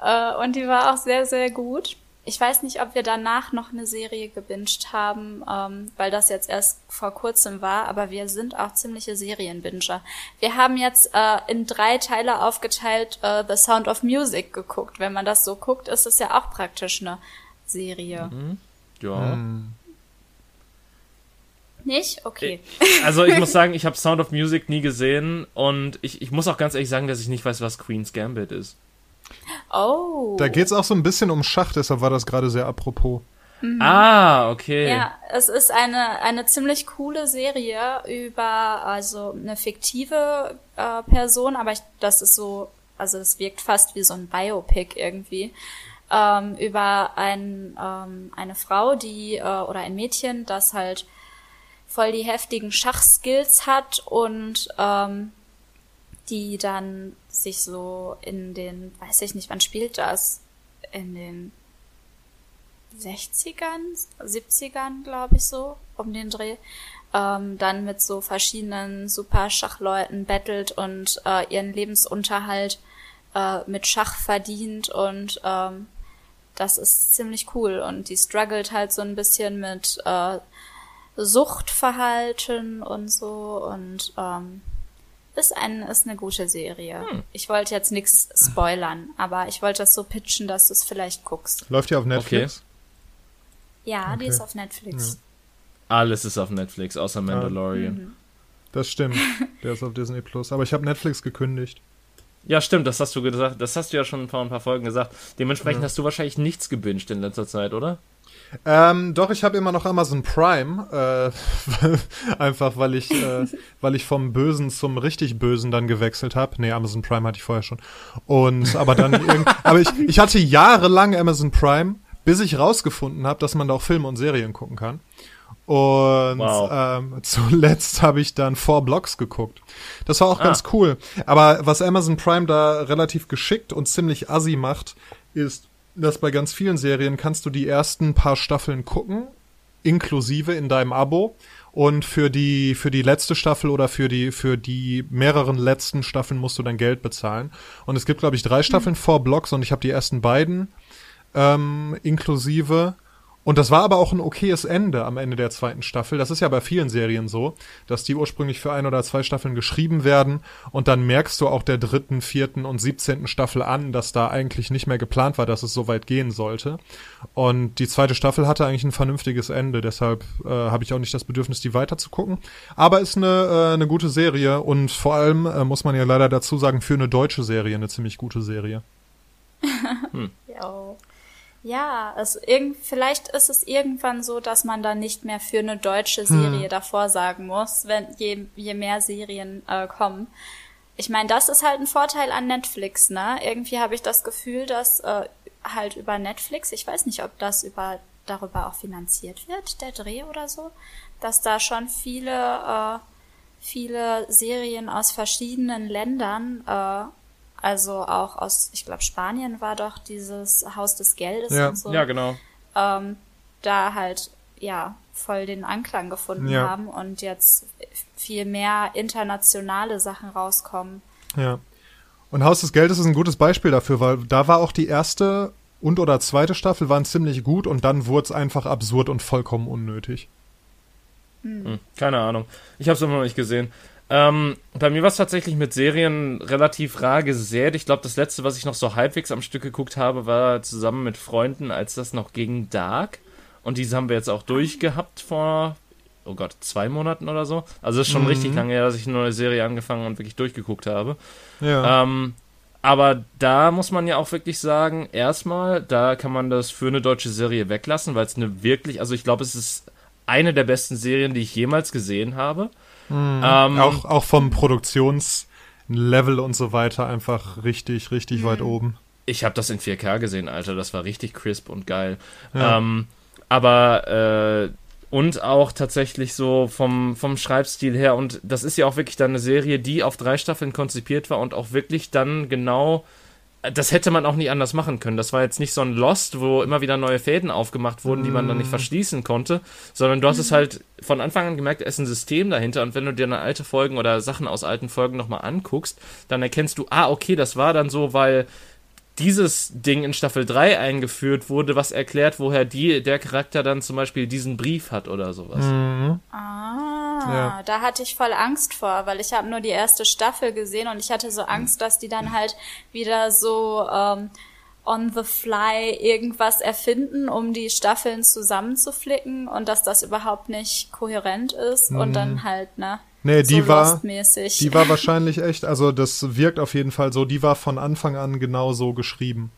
Äh, und die war auch sehr, sehr gut. Ich weiß nicht, ob wir danach noch eine Serie gebinged haben, ähm, weil das jetzt erst vor kurzem war, aber wir sind auch ziemliche Serienbinger. Wir haben jetzt äh, in drei Teile aufgeteilt äh, The Sound of Music geguckt. Wenn man das so guckt, ist es ja auch praktisch eine Serie. Mhm. Ja. Hm. Nicht? Okay. Also ich muss sagen, ich habe Sound of Music nie gesehen und ich, ich muss auch ganz ehrlich sagen, dass ich nicht weiß, was Queen's Gambit ist. Oh. Da geht's auch so ein bisschen um Schach, deshalb war das gerade sehr apropos. Ah, okay. Ja, es ist eine, eine ziemlich coole Serie über also eine fiktive äh, Person, aber ich, das ist so, also es wirkt fast wie so ein Biopic irgendwie. Ähm, über ein, ähm, eine Frau, die äh, oder ein Mädchen, das halt voll die heftigen Schachskills hat und ähm, die dann sich so in den, weiß ich nicht, wann spielt das? In den 60ern, 70ern, glaube ich so, um den Dreh, ähm, dann mit so verschiedenen super Schachleuten bettelt und äh, ihren Lebensunterhalt äh, mit Schach verdient und ähm, das ist ziemlich cool und die struggelt halt so ein bisschen mit äh, Suchtverhalten und so und ähm, ist ein ist eine gute Serie. Hm. Ich wollte jetzt nichts spoilern, aber ich wollte das so pitchen, dass du es vielleicht guckst. Läuft ja auf Netflix. Ja, die Okay. ist auf Netflix. Alles ist auf Netflix, außer Mandalorian. Mhm. Das stimmt. Der ist auf Disney Plus. Aber ich habe Netflix gekündigt. Ja, stimmt, das hast du gesagt. Das hast du ja schon vor ein paar Folgen gesagt. Dementsprechend Ja. hast du wahrscheinlich nichts gebinged in letzter Zeit, oder? Ähm, doch, ich habe immer noch Amazon Prime. Äh, einfach, weil ich, äh, weil ich vom Bösen zum richtig Bösen dann gewechselt habe. Nee, Amazon Prime hatte ich vorher schon. Und aber dann irgend, aber ich, ich hatte jahrelang Amazon Prime, bis ich rausgefunden habe, dass man da auch Filme und Serien gucken kann. Und Wow. ähm, zuletzt habe ich dann Four Blocks geguckt. Das war auch Ah. ganz cool. Aber was Amazon Prime da relativ geschickt und ziemlich assi macht, ist, dass bei ganz vielen Serien kannst du die ersten paar Staffeln gucken, inklusive in deinem Abo. Und für die, für die letzte Staffel oder für die, für die mehreren letzten Staffeln musst du dann Geld bezahlen. Und es gibt, glaube ich, drei Staffeln Four Blocks und ich habe die ersten beiden ähm, inklusive. Und das war aber auch ein okayes Ende am Ende der zweiten Staffel. Das ist ja bei vielen Serien so, dass die ursprünglich für ein oder zwei Staffeln geschrieben werden und dann merkst du auch der dritten, vierten und siebzehnten Staffel an, dass da eigentlich nicht mehr geplant war, dass es so weit gehen sollte. Und die zweite Staffel hatte eigentlich ein vernünftiges Ende, deshalb äh, habe ich auch nicht das Bedürfnis, die weiter zu gucken. Aber ist eine, äh, eine gute Serie und vor allem äh, muss man ja leider dazu sagen, für eine deutsche Serie eine ziemlich gute Serie. Ja. Ja, es irgend, vielleicht ist es irgendwann so, dass man dann nicht mehr für eine deutsche Serie davor sagen muss, wenn je, je mehr Serien äh, kommen. Ich meine, das ist halt ein Vorteil an Netflix, ne? Irgendwie habe ich das Gefühl, dass äh, halt über Netflix, ich weiß nicht, ob das über darüber auch finanziert wird, der Dreh oder so, dass da schon viele äh, viele Serien aus verschiedenen Ländern äh, also auch aus, ich glaube, Spanien war doch dieses Haus des Geldes Ja. und so. Ja, genau. ähm, da halt, ja, voll den Anklang gefunden Ja. haben und jetzt viel mehr internationale Sachen rauskommen. Ja. Und Haus des Geldes ist ein gutes Beispiel dafür, weil da war auch die erste und oder zweite Staffel waren ziemlich gut und dann wurde es einfach absurd und vollkommen unnötig. Hm, keine Ahnung. Ich habe es immer noch nicht gesehen. Ähm, bei mir war es tatsächlich mit Serien relativ rar gesät. Ich glaube, das letzte, was ich noch so halbwegs am Stück geguckt habe, war zusammen mit Freunden, als das noch ging, Dark. Und diese haben wir jetzt auch durchgehabt vor, oh Gott, zwei Monaten oder so. Also es ist schon Mhm. richtig lange her, dass ich eine neue Serie angefangen und wirklich durchgeguckt habe. Ja. Ähm, aber da muss man ja auch wirklich sagen, erstmal, da kann man das für eine deutsche Serie weglassen, weil es eine wirklich, also ich glaube, es ist eine der besten Serien, die ich jemals gesehen habe. Ähm, auch, auch vom Produktionslevel und so weiter einfach richtig, richtig weit oben. Ich habe das in 4K gesehen, Alter. Das war richtig crisp und geil. Ja. Ähm, aber äh, und auch tatsächlich so vom, vom Schreibstil her. Und das ist ja auch wirklich dann eine Serie, die auf drei Staffeln konzipiert war und auch wirklich dann genau das hätte man auch nie anders machen können. Das war jetzt nicht so ein Lost, wo immer wieder neue Fäden aufgemacht wurden, die man dann nicht mhm. verschließen konnte, sondern du hast es halt von Anfang an gemerkt, es ist ein System dahinter und wenn du dir eine alte Folgen oder Sachen aus alten Folgen nochmal anguckst, dann erkennst du, ah, okay, das war dann so, weil dieses Ding in Staffel 3 eingeführt wurde, was erklärt, woher die, der Charakter dann zum Beispiel diesen Brief hat oder sowas. Mhm. Ah, ja. da hatte ich voll Angst vor, weil ich habe nur die erste Staffel gesehen und ich hatte so Angst, dass die dann halt wieder so ähm, on the fly irgendwas erfinden, um die Staffeln zusammenzuflicken und dass das überhaupt nicht kohärent ist mhm. und dann halt, ne? Nee, die so war, die war wahrscheinlich echt, also das wirkt auf jeden Fall so, die war von Anfang an genau so geschrieben.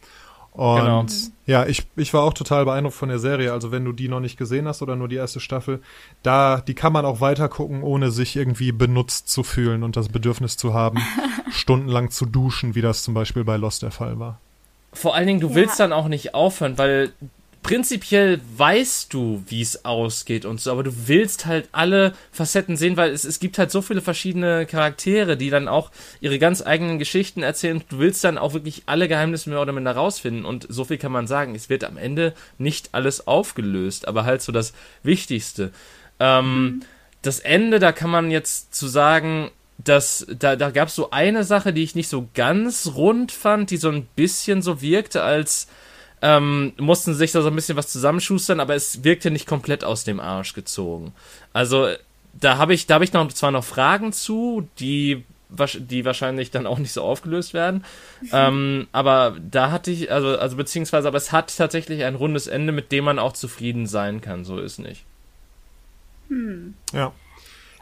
Und genau. ja, ich, ich war auch total beeindruckt von der Serie. Also wenn du die noch nicht gesehen hast oder nur die erste Staffel, da, die kann man auch weiter gucken, ohne sich irgendwie benutzt zu fühlen und das Bedürfnis zu haben, stundenlang zu duschen, wie das zum Beispiel bei Lost der Fall war. Vor allen Dingen, du ja. willst dann auch nicht aufhören, weil prinzipiell weißt du, wie es ausgeht und so, aber du willst halt alle Facetten sehen, weil es, es gibt halt so viele verschiedene Charaktere, die dann auch ihre ganz eigenen Geschichten erzählen. Du willst dann auch wirklich alle Geheimnisse mehr oder minder rausfinden und so viel kann man sagen. Es wird am Ende nicht alles aufgelöst, aber halt so das Wichtigste. Ähm, mhm. Das Ende, da kann man jetzt zu sagen, dass da, da gab es so eine Sache, die ich nicht so ganz rund fand, die so ein bisschen so wirkte, als ähm, mussten sich da so ein bisschen was zusammenschustern, aber es wirkte nicht komplett aus dem Arsch gezogen. Also da habe ich, da habe ich noch zwar noch Fragen zu, die die wahrscheinlich dann auch nicht so aufgelöst werden. ähm, aber da hatte ich, also, also beziehungsweise, aber es hat tatsächlich ein rundes Ende, mit dem man auch zufrieden sein kann, so ist nicht. Hm. Ja.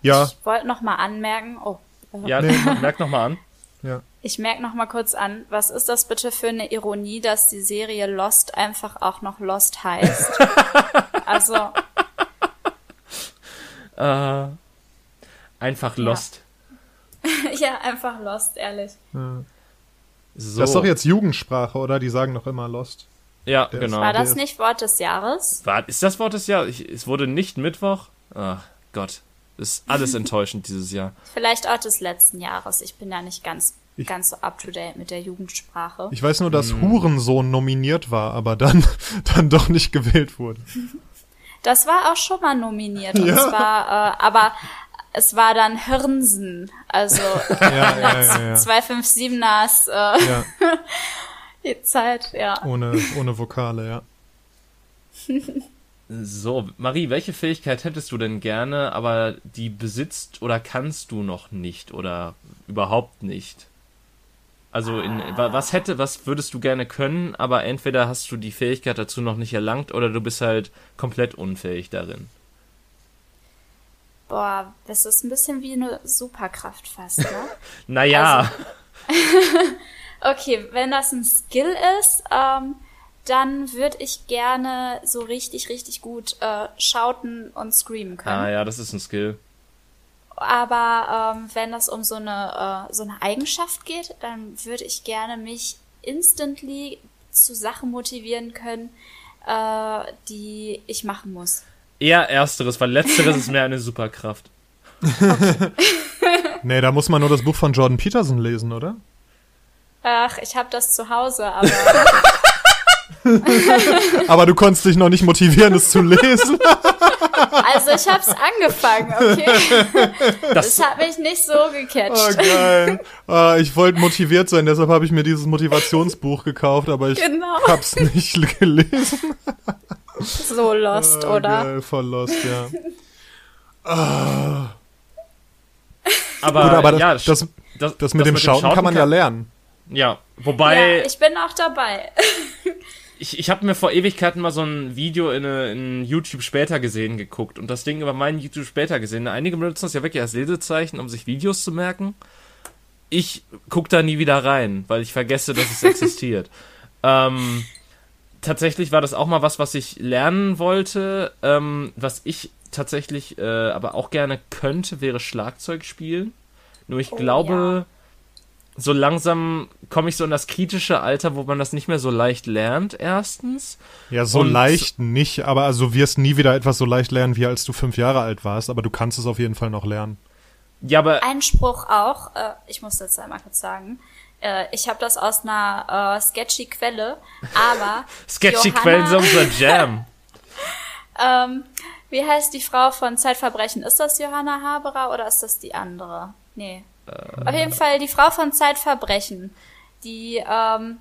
Ja. Ich wollte noch mal anmerken, oh. Ja, nee. merk noch mal an. Ja. Ich merke noch mal kurz an, was ist das bitte für eine Ironie, dass die Serie Lost einfach auch noch Lost heißt? also. Äh, einfach Lost. Ja. ja, einfach Lost, ehrlich. Ja. So. Das ist doch jetzt Jugendsprache, oder? Die sagen noch immer Lost. Ja, Der genau. War das nicht Wort des Jahres? War, ist das Wort des Jahres? Ich, es wurde nicht Mittwoch. Ach Gott. Ist alles enttäuschend dieses Jahr. Vielleicht auch des letzten Jahres. Ich bin ja nicht ganz, ich, ganz so up to date mit der Jugendsprache. Ich weiß nur, dass hm. Hurensohn nominiert war, aber dann, dann doch nicht gewählt wurde. Das war auch schon mal nominiert. Ja. es war, äh, aber es war dann Hirnsen. Also ja, ja, ja, ja. 257ers äh, ja. die Zeit, ja. Ohne, ohne Vokale, ja. So, Marie, welche Fähigkeit hättest du denn gerne, aber die besitzt oder kannst du noch nicht oder überhaupt nicht? Also in, was hätte, was würdest du gerne können, aber entweder hast du die Fähigkeit dazu noch nicht erlangt oder du bist halt komplett unfähig darin. Boah, das ist ein bisschen wie eine Superkraft fast, ne? naja. Also, okay, wenn das ein Skill ist, ähm, dann würde ich gerne so richtig, richtig gut äh, schauten und screamen können. Ah ja, das ist ein Skill. Aber ähm, wenn das um so eine, äh, so eine Eigenschaft geht, dann würde ich gerne mich instantly zu Sachen motivieren können, äh, die ich machen muss. Eher ersteres, weil letzteres ist mehr eine Superkraft. Okay. nee, da muss man nur das Buch von Jordan Peterson lesen, oder? Ach, ich habe das zu Hause, aber Aber du konntest dich noch nicht motivieren, es zu lesen. Also ich hab's angefangen, okay? Das, das hat mich nicht so gecatcht. Oh, geil. Uh, ich wollte motiviert sein, deshalb habe ich mir dieses Motivationsbuch gekauft, aber ich genau. hab's nicht gelesen. So lost, oh, oder? Geil, voll lost, ja. Ah. Aber, Gut, aber das, ja, das, das, das, das mit dem Schauen, Schauen kann man kann, ja lernen. Ja, wobei. Ja, ich bin auch dabei ich, ich habe mir vor Ewigkeiten mal so ein Video in, eine, in YouTube später gesehen geguckt und das Ding über meinen YouTube später gesehen. Einige benutzen das ja wirklich als Lesezeichen, um sich Videos zu merken. Ich guck da nie wieder rein, weil ich vergesse, dass es existiert. ähm, tatsächlich war das auch mal was, was ich lernen wollte. Ähm, was ich tatsächlich äh, aber auch gerne könnte, wäre Schlagzeug spielen. Nur ich oh, glaube, so langsam komme ich so in das kritische Alter, wo man das nicht mehr so leicht lernt, erstens. Ja, so Und- leicht nicht, aber also du wirst nie wieder etwas so leicht lernen, wie als du fünf Jahre alt warst, aber du kannst es auf jeden Fall noch lernen. Ja, aber Einspruch auch, äh, ich muss das einmal kurz sagen. Äh, ich habe das aus einer äh, sketchy Quelle, aber sketchy Johanna- Quellen sind unser Jam. ähm, wie heißt die Frau von Zeitverbrechen? Ist das Johanna Haberer oder ist das die andere? Nee. Auf jeden Fall die Frau von Zeitverbrechen. Die, ähm,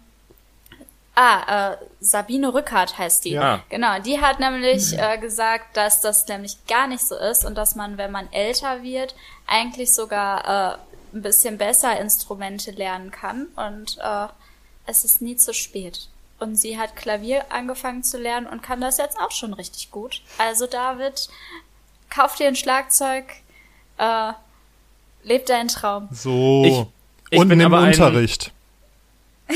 ah, äh, Sabine Rückert heißt die. Ja. Genau, die hat nämlich äh, gesagt, dass das nämlich gar nicht so ist und dass man, wenn man älter wird, eigentlich sogar äh, ein bisschen besser Instrumente lernen kann und äh, es ist nie zu spät. Und sie hat Klavier angefangen zu lernen und kann das jetzt auch schon richtig gut. Also David, kauf dir ein Schlagzeug, äh, leb deinen Traum. So. Ich- ich und bin nimm aber ein- Unterricht.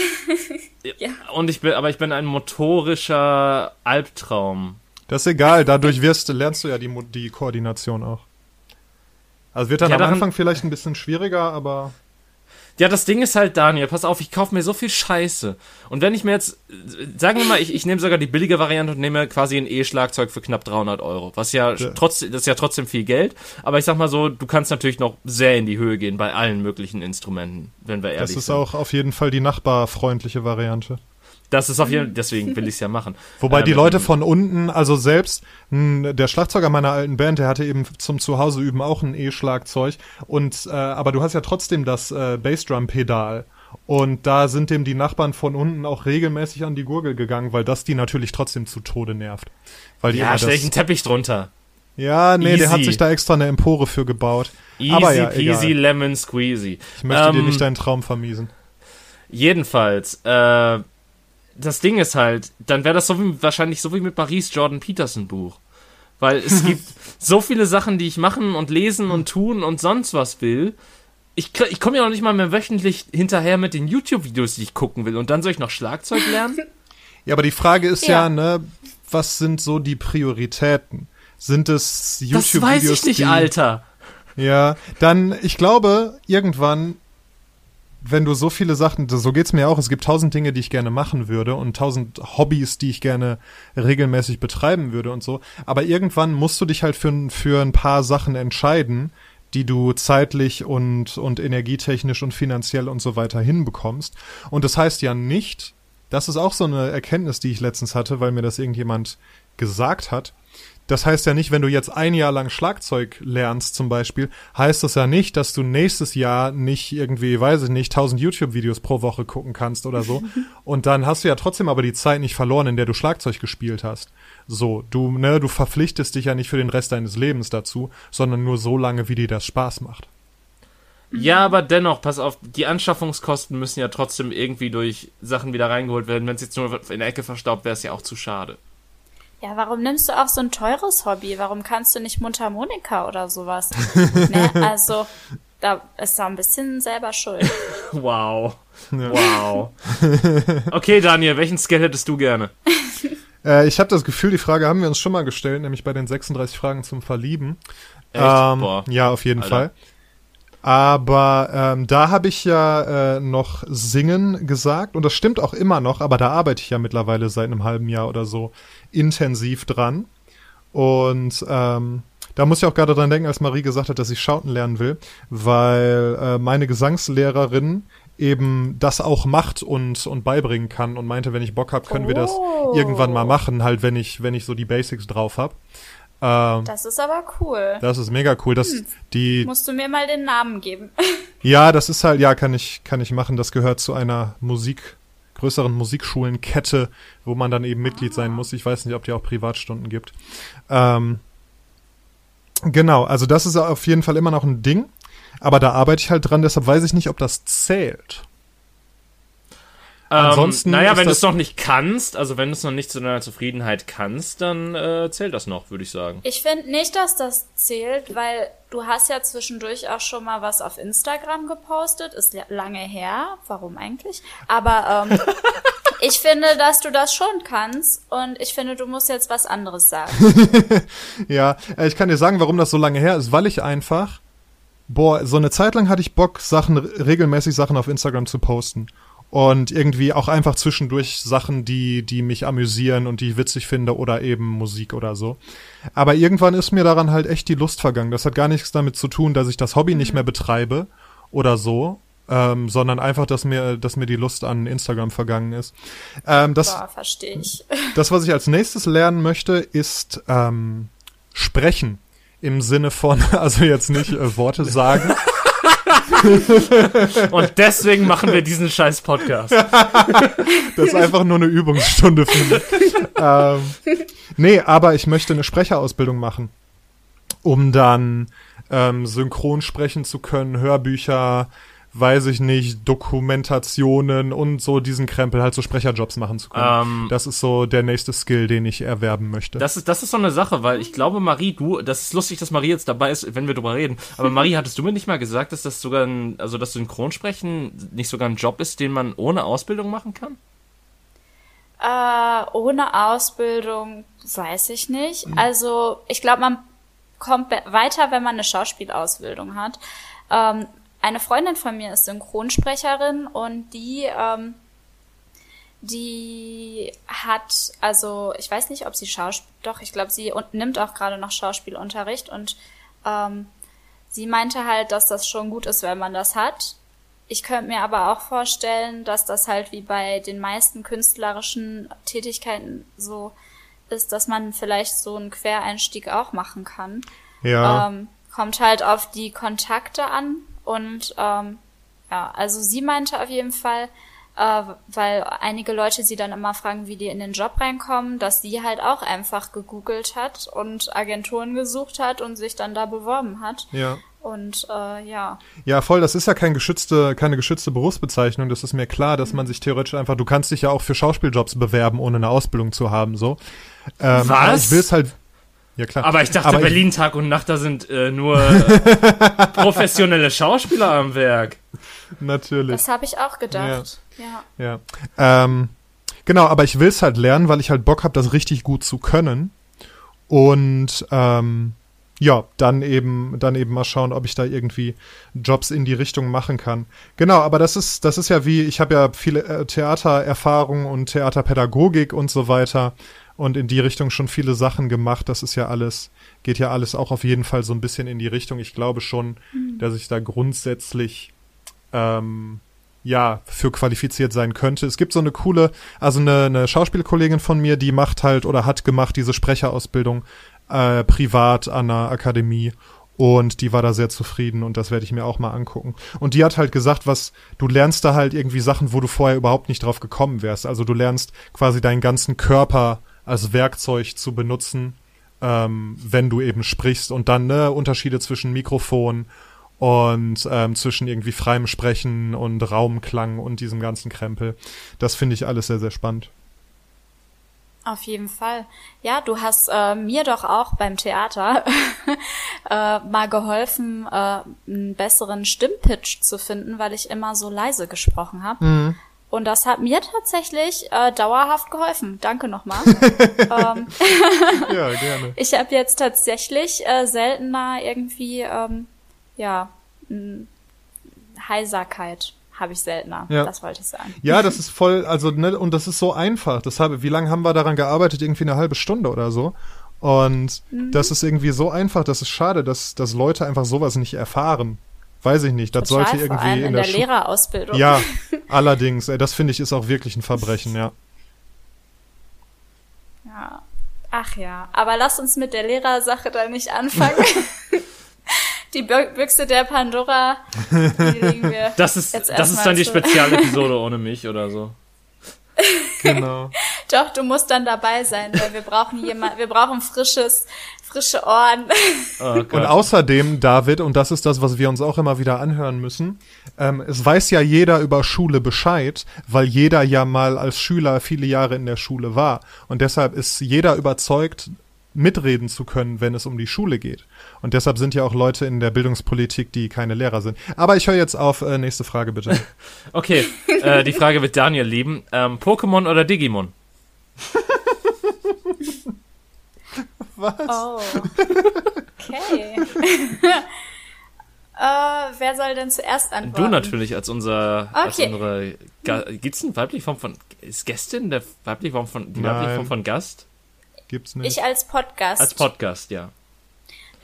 Ja. Und ich bin, aber ich bin ein motorischer Albtraum. Das ist egal, dadurch wirst, du- lernst du ja die, die Koordination auch. Also wird dann Ja, am daran- Anfang vielleicht ein bisschen schwieriger, aber Ja, das Ding ist halt, Daniel, pass auf, ich kaufe mir so viel Scheiße. Und wenn ich mir jetzt, sagen wir mal, ich, ich nehme sogar die billige Variante und nehme quasi ein E-Schlagzeug für knapp 300 Euro. Was ja, Ja. trotzdem, das ist ja trotzdem viel Geld. Aber ich sag mal so, du kannst natürlich noch sehr in die Höhe gehen bei allen möglichen Instrumenten, wenn wir ehrlich das ist sind. auch auf jeden Fall die nachbarfreundliche Variante. Das ist auf jeden Fall, deswegen will ich es ja machen. Wobei Ähm, die Leute von unten, also selbst mh, der Schlagzeuger meiner alten Band, der hatte eben zum Zuhause üben auch ein E-Schlagzeug und äh, aber du hast ja trotzdem das äh, Bassdrum-Pedal und da sind dem die Nachbarn von unten auch regelmäßig an die Gurgel gegangen, weil das die natürlich trotzdem zu Tode nervt. Weil die Ja, stell ich einen Teppich drunter. ja, nee, der hat Easy. sich da extra eine Empore für gebaut. Easy aber ja, peasy egal. lemon squeezy. Ich möchte dir Ähm, nicht deinen Traum vermiesen. Jedenfalls, äh, das Ding ist halt, dann wäre das so wie, wahrscheinlich so wie mit Paris Jordan Peterson Buch. Weil es gibt so viele Sachen, die ich machen und lesen und tun und sonst was will. Ich, ich komme ja noch nicht mal mehr wöchentlich hinterher mit den YouTube-Videos, die ich gucken will. Und dann soll ich noch Schlagzeug lernen? Ja, aber die Frage ist ja, Ja. ne, was sind so die Prioritäten? Sind es das YouTube-Videos? weiß ich nicht, die, Alter. Ja, dann, ich glaube, irgendwann, wenn du so viele Sachen, so geht's mir auch, es gibt tausend Dinge, die ich gerne machen würde und tausend Hobbys, die ich gerne regelmäßig betreiben würde und so. Aber irgendwann musst du dich halt für, für ein paar Sachen entscheiden, die du zeitlich und, und energietechnisch und finanziell und so weiter hinbekommst. Und das heißt ja nicht, das ist auch so eine Erkenntnis, die ich letztens hatte, weil mir das irgendjemand gesagt hat. Das heißt ja nicht, wenn du jetzt ein Jahr lang Schlagzeug lernst zum Beispiel, heißt das ja nicht, dass du nächstes Jahr nicht irgendwie, weiß ich nicht, 1000 YouTube-Videos pro Woche gucken kannst oder so. Und dann hast du ja trotzdem aber die Zeit nicht verloren, in der du Schlagzeug gespielt hast. So, du, ne, du verpflichtest dich ja nicht für den Rest deines Lebens dazu, sondern nur so lange, wie dir das Spaß macht. Ja, aber dennoch, pass auf, die Anschaffungskosten müssen ja trotzdem irgendwie durch Sachen wieder reingeholt werden. Wenn es jetzt nur in der Ecke verstaubt, wäre es ja auch zu schade. Ja, warum nimmst du auch so ein teures Hobby? Warum kannst du nicht Mundharmonika oder sowas? ne? Also, da ist da ein bisschen selber schuld. Wow. Wow. Okay, Daniel, welchen Scale hättest du gerne? Äh, ich habe das Gefühl, die Frage haben wir uns schon mal gestellt, nämlich bei den 36 Fragen zum Verlieben. Echt? Ähm, Boah. ja, auf jeden Alter. Fall. Aber ähm, da habe ich ja äh, noch Singen gesagt und das stimmt auch immer noch, aber da arbeite ich ja mittlerweile seit einem halben Jahr oder so intensiv dran. Und ähm, da muss ich auch gerade dran denken, als Marie gesagt hat, dass ich Schauten lernen will, weil äh, meine Gesangslehrerin eben das auch macht und, und beibringen kann und meinte, wenn ich Bock habe, können wir das Oh. irgendwann mal machen, halt wenn ich, wenn ich so die Basics drauf habe. Ähm, Das ist aber cool. das ist mega cool. Das, die, Musst du mir mal den Namen geben. ja, das ist halt, ja, kann ich, kann ich machen. Das gehört zu einer Musik, größeren Musikschulenkette, wo man dann eben Mitglied sein muss. Ich weiß nicht, ob die auch Privatstunden gibt. Ähm, genau, also das ist auf jeden Fall immer noch ein Ding. Aber da arbeite ich halt dran, deshalb weiß ich nicht, ob das zählt. Ansonsten ähm, naja, wenn du es noch nicht kannst, also wenn du es noch nicht zu deiner Zufriedenheit kannst, dann äh, zählt das noch, würde ich sagen. Ich finde nicht, dass das zählt, weil du hast ja zwischendurch auch schon mal was auf Instagram gepostet. Ist ja lange her. Warum eigentlich? Aber ähm, ich finde, dass du das schon kannst und ich finde, du musst jetzt was anderes sagen. Ja, äh, ich kann dir sagen, warum das so lange her ist, weil ich einfach boah, so eine Zeit lang hatte ich Bock, Sachen, regelmäßig Sachen auf Instagram zu posten. Und irgendwie auch einfach zwischendurch Sachen, die, die mich amüsieren und die ich witzig finde oder eben Musik oder so. Aber irgendwann ist mir daran halt echt die Lust vergangen. Das hat gar nichts damit zu tun, dass ich das Hobby nicht mehr betreibe oder so, ähm, sondern einfach, dass mir, dass mir die Lust an Instagram vergangen ist. Ähm, das, Boah, verstehe ich. das, was ich als nächstes lernen möchte, ist ähm, sprechen. Im Sinne von, also jetzt nicht äh, Worte sagen. Und deswegen machen wir diesen scheiß Podcast. Das ist einfach nur eine Übungsstunde für mich. ähm, nee, aber ich möchte eine Sprecherausbildung machen, um dann ähm, synchron sprechen zu können, Hörbücher, weiß ich nicht, Dokumentationen und so diesen Krempel, halt so Sprecherjobs machen zu können. Ähm, das ist so der nächste Skill, den ich erwerben möchte. Das ist, das ist so eine Sache, weil ich glaube, Marie, du, das ist lustig, dass Marie jetzt dabei ist, wenn wir drüber reden. Aber Marie, hattest du mir nicht mal gesagt, dass das sogar ein, also das Synchronsprechen nicht sogar ein Job ist, den man ohne Ausbildung machen kann? Äh, ohne Ausbildung weiß ich nicht. Also ich glaube, man kommt weiter, wenn man eine Schauspielausbildung hat. Ähm, eine Freundin von mir ist Synchronsprecherin und die, ähm, die hat, also ich weiß nicht, ob sie Schauspiel, doch, ich glaube, sie und, nimmt auch gerade noch Schauspielunterricht und ähm, sie meinte halt, dass das schon gut ist, wenn man das hat. Ich könnte mir aber auch vorstellen, dass das halt wie bei den meisten künstlerischen Tätigkeiten so ist, dass man vielleicht so einen Quereinstieg auch machen kann. ja. Ähm, kommt halt auf die Kontakte an und ähm, ja, also sie meinte auf jeden Fall, äh, weil einige Leute sie dann immer fragen, wie die in den Job reinkommen, dass sie halt auch einfach gegoogelt hat und Agenturen gesucht hat und sich dann da beworben hat. ja. Und äh, ja, Ja, voll, das ist ja kein geschützte, keine geschützte Berufsbezeichnung. Das ist mir klar, dass man sich theoretisch einfach, du kannst dich ja auch für Schauspieljobs bewerben, ohne eine Ausbildung zu haben, so. Ähm, Was? Ich will es halt. Ja, klar. Aber ich dachte, Aber ich- Berlin Tag und Nacht, da sind äh, nur professionelle Schauspieler am Werk. Natürlich. das habe ich auch gedacht. Ja. Ja. Ähm, genau, aber ich will es halt lernen, weil ich halt Bock habe, das richtig gut zu können. Und ähm, ja, dann eben, dann eben mal schauen, ob ich da irgendwie Jobs in die Richtung machen kann. Genau, aber das ist, das ist ja wie, ich habe ja viele äh, Theatererfahrung und Theaterpädagogik und so weiter und in die Richtung schon viele Sachen gemacht. Das ist ja alles, geht ja alles auch auf jeden Fall so ein bisschen in die Richtung. Ich glaube schon, dass ich da grundsätzlich ähm, ja, für qualifiziert sein könnte. Es gibt so eine coole, also eine, eine Schauspielkollegin von mir, die macht halt oder hat gemacht diese Sprecherausbildung äh, privat an einer Akademie und die war da sehr zufrieden und das werde ich mir auch mal angucken. Und die hat halt gesagt, was, du lernst da halt irgendwie Sachen, wo du vorher überhaupt nicht drauf gekommen wärst. Also du lernst quasi deinen ganzen Körper als Werkzeug zu benutzen, ähm, wenn du eben sprichst und dann ne, Unterschiede zwischen Mikrofon und ähm, zwischen irgendwie freiem Sprechen und Raumklang und diesem ganzen Krempel. Das finde ich alles sehr, sehr spannend. Auf jeden Fall. Ja, du hast äh, mir doch auch beim Theater äh, mal geholfen, äh, einen besseren Stimmpitch zu finden, weil ich immer so leise gesprochen habe. Und das hat mir tatsächlich äh, dauerhaft geholfen. Danke nochmal. ähm, Ja, gerne. ich habe jetzt tatsächlich äh, seltener irgendwie, ähm, ja, Heiserkeit habe ich seltener. Ja. Das wollte ich sagen. Ja, das ist voll, also, ne, und das ist so einfach. Das habe, wie lange haben wir daran gearbeitet? Irgendwie eine halbe Stunde oder so. Und das ist irgendwie so einfach, das ist schade, dass, dass Leute einfach sowas nicht erfahren. Weiß ich nicht. Das Total, sollte vor irgendwie allem in, in der, der Lehrerausbildung. Ja, allerdings, ey, das finde ich ist auch wirklich ein Verbrechen, ja. Ja. Ach ja, aber lass uns mit der Lehrersache da nicht anfangen. die Bü- Büchse der Pandora, die legen wir. Das ist, Jetzt das ist dann die Spezialepisode ohne mich oder so. Genau. Doch, du musst dann dabei sein, weil wir brauchen jemand, wir brauchen frisches, frische Ohren. Oh Und außerdem, David, und das ist das, was wir uns auch immer wieder anhören müssen, ähm, es weiß ja jeder über Schule Bescheid, weil jeder ja mal als Schüler viele Jahre in der Schule war. Und deshalb ist jeder überzeugt, mitreden zu können, wenn es um die Schule geht. Und deshalb sind ja auch Leute in der Bildungspolitik, die keine Lehrer sind. Aber ich höre jetzt auf. Äh, nächste Frage bitte. Okay, äh, die Frage wird Daniel lieben. Ähm, Pokémon oder Digimon? Was? Oh. Okay. äh, wer soll denn zuerst antworten? Du natürlich als unser, als Okay. unsere, Ga- gibt's eine weibliche Form von, ist Gästin der weibliche Form von, die Nein. weibliche Form von Gast? Gibt's nicht. Ich als Podcast. Als Podcast, ja.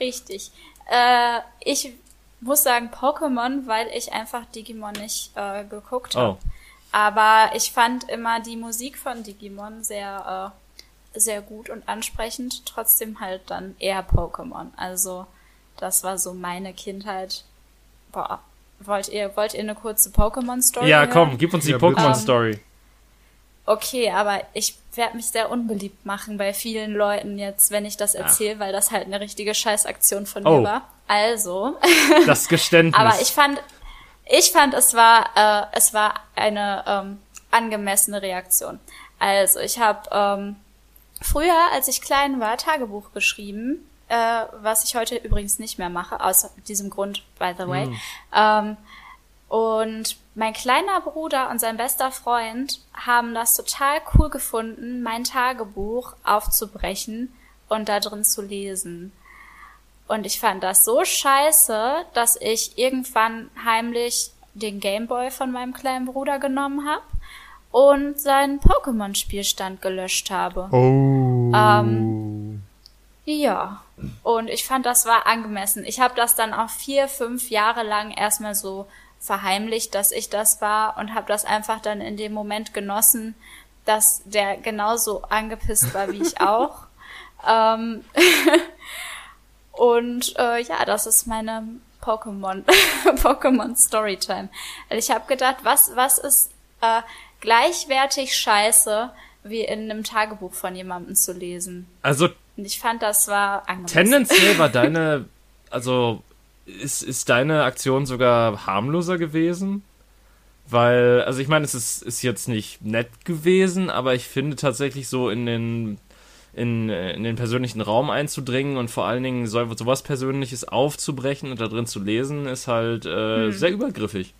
Richtig. Äh, ich muss sagen Pokémon, weil ich einfach Digimon nicht äh, geguckt habe. Oh. Aber ich fand immer die Musik von Digimon sehr, äh, sehr gut und ansprechend. Trotzdem halt dann eher Pokémon. Also das war so meine Kindheit. Boah. Wollt ihr, wollt ihr eine kurze Pokémon-Story Ja, hören? komm, gib uns die Ja. Pokémon-Story. Okay, aber ich werde mich sehr unbeliebt machen bei vielen Leuten jetzt, wenn ich das erzähle, weil das halt eine richtige Scheißaktion von Oh. mir war. Also, Das Geständnis. aber ich fand, ich fand, es war, äh, es war eine ähm, angemessene Reaktion. Also, ich habe ähm, früher, als ich klein war, Tagebuch geschrieben, äh, was ich heute übrigens nicht mehr mache, aus diesem Grund, by the way. Ähm, und mein kleiner Bruder und sein bester Freund haben das total cool gefunden, mein Tagebuch aufzubrechen und da drin zu lesen. Und ich fand das so scheiße, dass ich irgendwann heimlich den Gameboy von meinem kleinen Bruder genommen habe und seinen Pokémon-Spielstand gelöscht habe. oh. Ähm, Ja. Und ich fand, das war angemessen. Ich habe das dann auch vier, fünf Jahre lang erstmal so verheimlicht, dass ich das war und habe das einfach dann in dem Moment genossen, dass der genauso angepisst war wie ich auch. ähm, und äh, ja, das ist meine Pokémon Pokémon Storytime. Also ich habe gedacht, was was ist äh, gleichwertig Scheiße wie in einem Tagebuch von jemandem zu lesen? also Und ich fand, das war angemessen. tendenziell war deine, also ist, ist deine Aktion sogar harmloser gewesen? Weil, also ich meine, es ist, ist jetzt nicht nett gewesen, aber ich finde tatsächlich so in den in, äh, in den persönlichen Raum einzudringen und vor allen Dingen so, sowas Persönliches aufzubrechen und da drin zu lesen, ist halt äh, Hm. sehr übergriffig.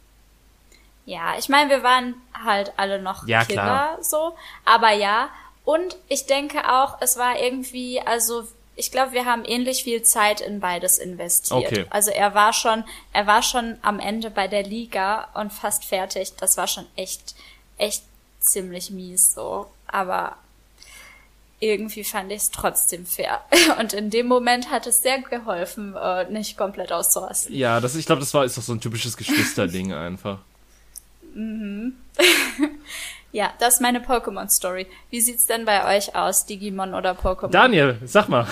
Ja, ich meine, wir waren halt alle noch Ja, Kinder klar. so, aber ja. Und ich denke auch, es war irgendwie, also ich glaube, wir haben ähnlich viel Zeit in beides investiert. Okay. Also er war schon, er war schon am Ende bei der Liga und fast fertig. Das war schon echt, echt ziemlich mies so. Aber irgendwie fand ich es trotzdem fair. Und in dem Moment hat es sehr geholfen, äh, nicht komplett auszurasten. Ja, das, ich glaube, das war ist doch so ein typisches Geschwisterding einfach. Ja, das ist meine Pokémon-Story. Wie sieht's denn bei euch aus, Digimon oder Pokémon? Daniel, sag mal.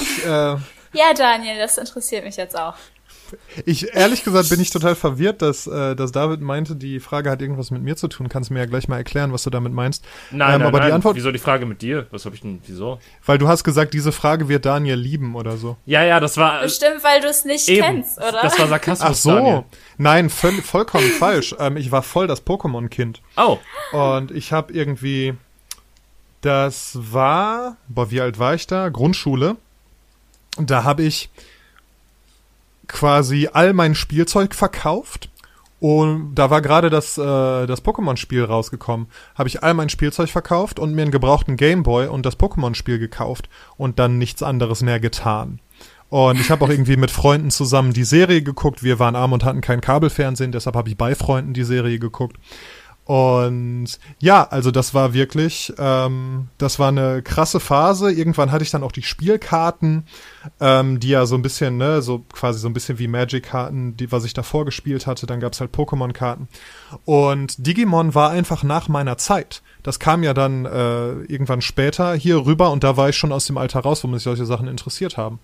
Ich, äh, ja, Daniel, das interessiert mich jetzt auch. Ich, ehrlich gesagt bin ich total verwirrt, dass, äh, dass David meinte, die Frage hat irgendwas mit mir zu tun. Kannst du mir ja gleich mal erklären, was du damit meinst. Nein, Ähm, nein, aber nein. die Antwort, Wieso die Frage mit dir? Was habe ich denn? Wieso? weil du hast gesagt, diese Frage wird Daniel lieben oder so. Ja, ja, das war. äh, Bestimmt, weil du es nicht Eben. kennst, oder? Das war Sarkasmus. Ach so, Daniel. nein, voll, vollkommen falsch. Ähm, ich war voll das Pokémon-Kind. Oh, Und ich habe irgendwie, das war, boah, wie alt war ich da? Grundschule. Und da habe ich quasi all mein Spielzeug verkauft. Und da war gerade das, äh, das Pokémon-Spiel rausgekommen. Habe ich all mein Spielzeug verkauft und mir einen gebrauchten Gameboy und das Pokémon-Spiel gekauft und dann nichts anderes mehr getan. Und ich habe auch irgendwie mit Freunden zusammen die Serie geguckt. Wir waren arm und hatten kein Kabelfernsehen, deshalb habe ich bei Freunden die Serie geguckt. Und ja, also das war wirklich, ähm, das war eine krasse Phase. Irgendwann hatte ich dann auch die Spielkarten, ähm, die ja so ein bisschen, ne, so quasi so ein bisschen wie Magic-Karten, die, was ich davor gespielt hatte. Dann gab's halt Pokémon-Karten. Und Digimon war einfach nach meiner Zeit. Das kam ja dann äh, irgendwann später hier rüber und da war ich schon aus dem Alter raus, wo mich solche Sachen interessiert haben.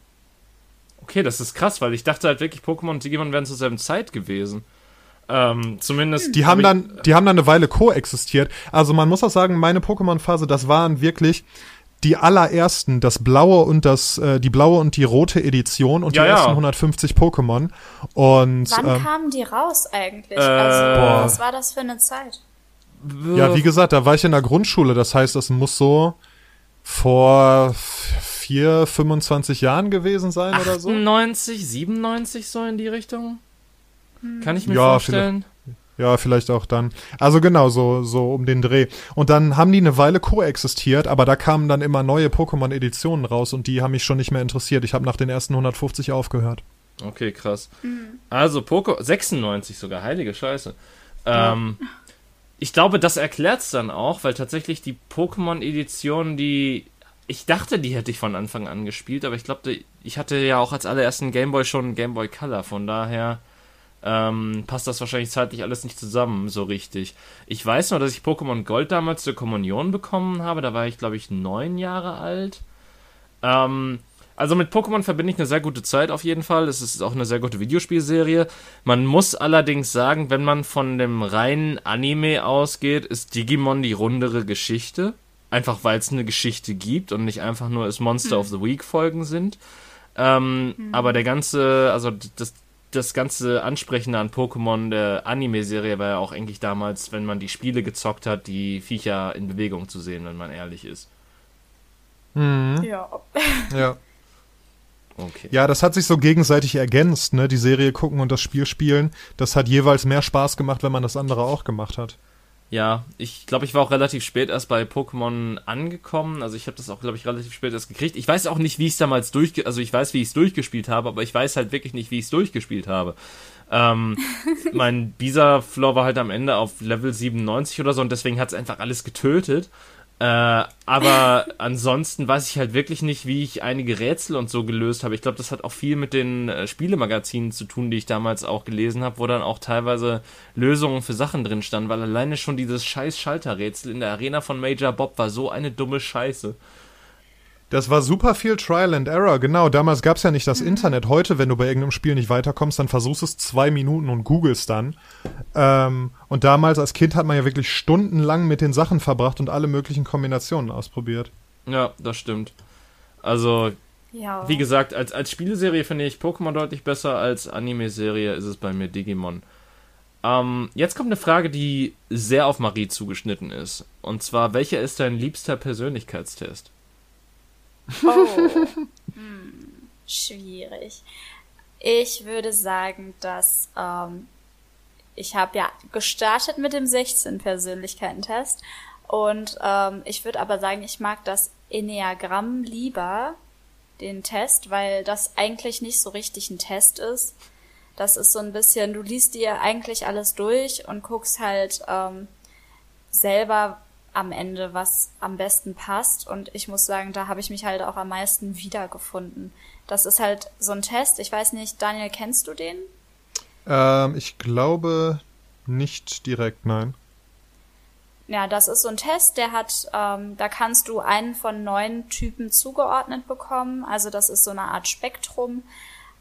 okay, das ist krass, weil ich dachte halt wirklich, Pokémon und Digimon wären zur selben Zeit gewesen. Ähm, zumindest. Die haben hab dann, die haben dann eine Weile koexistiert. Also man muss auch sagen, meine Pokémon-Phase, das waren wirklich die allerersten, das blaue und das, äh, die blaue und die rote Edition und Ja, die ja. ersten 150 Pokémon. Und Wann ähm, kamen die raus eigentlich? Äh, also, Boah. was war das für eine Zeit? ja, wie gesagt, da war ich in der Grundschule. Das heißt, das muss so vor vier, 25 Jahren gewesen sein oder so. 98, 97 so in die Richtung? Kann ich mir Ja, vorstellen. Ja, vielleicht auch dann. Also genau, so, so um den Dreh. Und dann haben die eine Weile koexistiert, aber da kamen dann immer neue Pokémon-Editionen raus und die haben mich schon nicht mehr interessiert. Ich habe nach den ersten 150 aufgehört. Okay, krass. Mhm. Also Poco 96 sogar, heilige Scheiße. Ähm, ja. Ich glaube, das erklärt es dann auch, weil tatsächlich die Pokémon-Edition, die ich dachte, die hätte ich von Anfang an gespielt, aber ich glaube, ich hatte ja auch als allerersten Gameboy schon Gameboy Color, von daher ähm, passt das wahrscheinlich zeitlich alles nicht zusammen so richtig. Ich weiß nur, dass ich Pokémon Gold damals zur Kommunion bekommen habe, da war ich glaube ich neun Jahre alt. Ähm, also mit Pokémon verbinde ich eine sehr gute Zeit auf jeden Fall. Es ist auch eine sehr gute Videospielserie. Man muss allerdings sagen, wenn man von dem reinen Anime ausgeht, ist Digimon die rundere Geschichte. Einfach weil es eine Geschichte gibt und nicht einfach nur es Monster hm. of the Week Folgen sind. Ähm, hm. Aber der ganze, also das, das ganze Ansprechende an Pokémon der Anime-Serie war ja auch eigentlich damals, wenn man die Spiele gezockt hat, die Viecher in Bewegung zu sehen, wenn man ehrlich ist. Mhm. Ja. ja. Okay. Ja, das hat sich so gegenseitig ergänzt, ne? Die Serie gucken und das Spiel spielen. Das hat jeweils mehr Spaß gemacht, wenn man das andere auch gemacht hat. Ja, ich glaube, ich war auch relativ spät erst bei Pokémon angekommen. Also ich habe das auch, glaube ich, relativ spät erst gekriegt. Ich weiß auch nicht, wie ich es damals durch, also ich weiß, wie ich es durchgespielt habe, aber ich weiß halt wirklich nicht, wie ich es durchgespielt habe. Ähm, mein Bisa-Floor war halt am Ende auf Level 97 oder so und deswegen hat es einfach alles getötet. Äh, aber ansonsten weiß ich halt wirklich nicht, wie ich einige Rätsel und so gelöst habe. Ich glaube, das hat auch viel mit den äh, Spielemagazinen zu tun, die ich damals auch gelesen habe, wo dann auch teilweise Lösungen für Sachen drin standen, weil alleine schon dieses scheiß Schalterrätsel in der Arena von Major Bob war so eine dumme Scheiße. Das war super viel Trial and Error, genau. Damals gab es ja nicht das mhm. Internet. Heute, wenn du bei irgendeinem Spiel nicht weiterkommst, dann versuchst du es zwei Minuten und googelst dann. Ähm, und damals als Kind hat man ja wirklich stundenlang mit den Sachen verbracht und alle möglichen Kombinationen ausprobiert. Ja, das stimmt. Also, ja. wie gesagt, als, als Spieleserie finde ich Pokémon deutlich besser, als Anime-Serie ist es bei mir Digimon. Ähm, jetzt kommt eine Frage, die sehr auf Marie zugeschnitten ist. Und zwar, welcher ist dein liebster Persönlichkeitstest? Oh. hm, schwierig. Ich würde sagen, dass ähm, ich habe ja gestartet mit dem 16 Persönlichkeiten-Test und ähm, ich würde aber sagen, ich mag das Enneagramm lieber, den Test, weil das eigentlich nicht so richtig ein Test ist. Das ist so ein bisschen, du liest dir eigentlich alles durch und guckst halt ähm, selber, am Ende, was am besten passt. Und ich muss sagen, da habe ich mich halt auch am meisten wiedergefunden. Das ist halt so ein Test. Ich weiß nicht, Daniel, kennst du den? Ähm, ich glaube nicht direkt, nein. Ja, das ist so ein Test, der hat, ähm, da kannst du einen von neun Typen zugeordnet bekommen. Also das ist so eine Art Spektrum.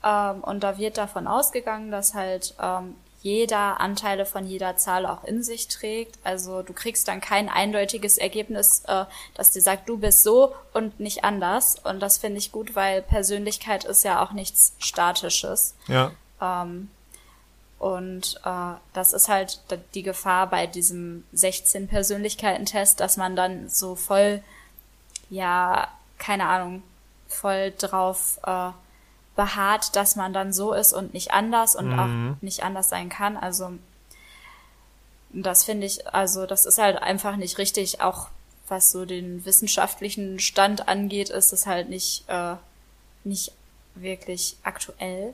Ähm, und da wird davon ausgegangen, dass halt ähm, jeder Anteile von jeder Zahl auch in sich trägt. Also du kriegst dann kein eindeutiges Ergebnis, äh, das dir sagt, du bist so und nicht anders. Und das finde ich gut, weil Persönlichkeit ist ja auch nichts Statisches. Ja. Ähm, und äh, das ist halt die Gefahr bei diesem 16 Persönlichkeiten-Test, dass man dann so voll, ja, keine Ahnung, voll drauf äh, beharrt, dass man dann so ist und nicht anders und mhm. auch nicht anders sein kann. Also das finde ich, also das ist halt einfach nicht richtig. Auch was so den wissenschaftlichen Stand angeht, ist es halt nicht äh, nicht wirklich aktuell.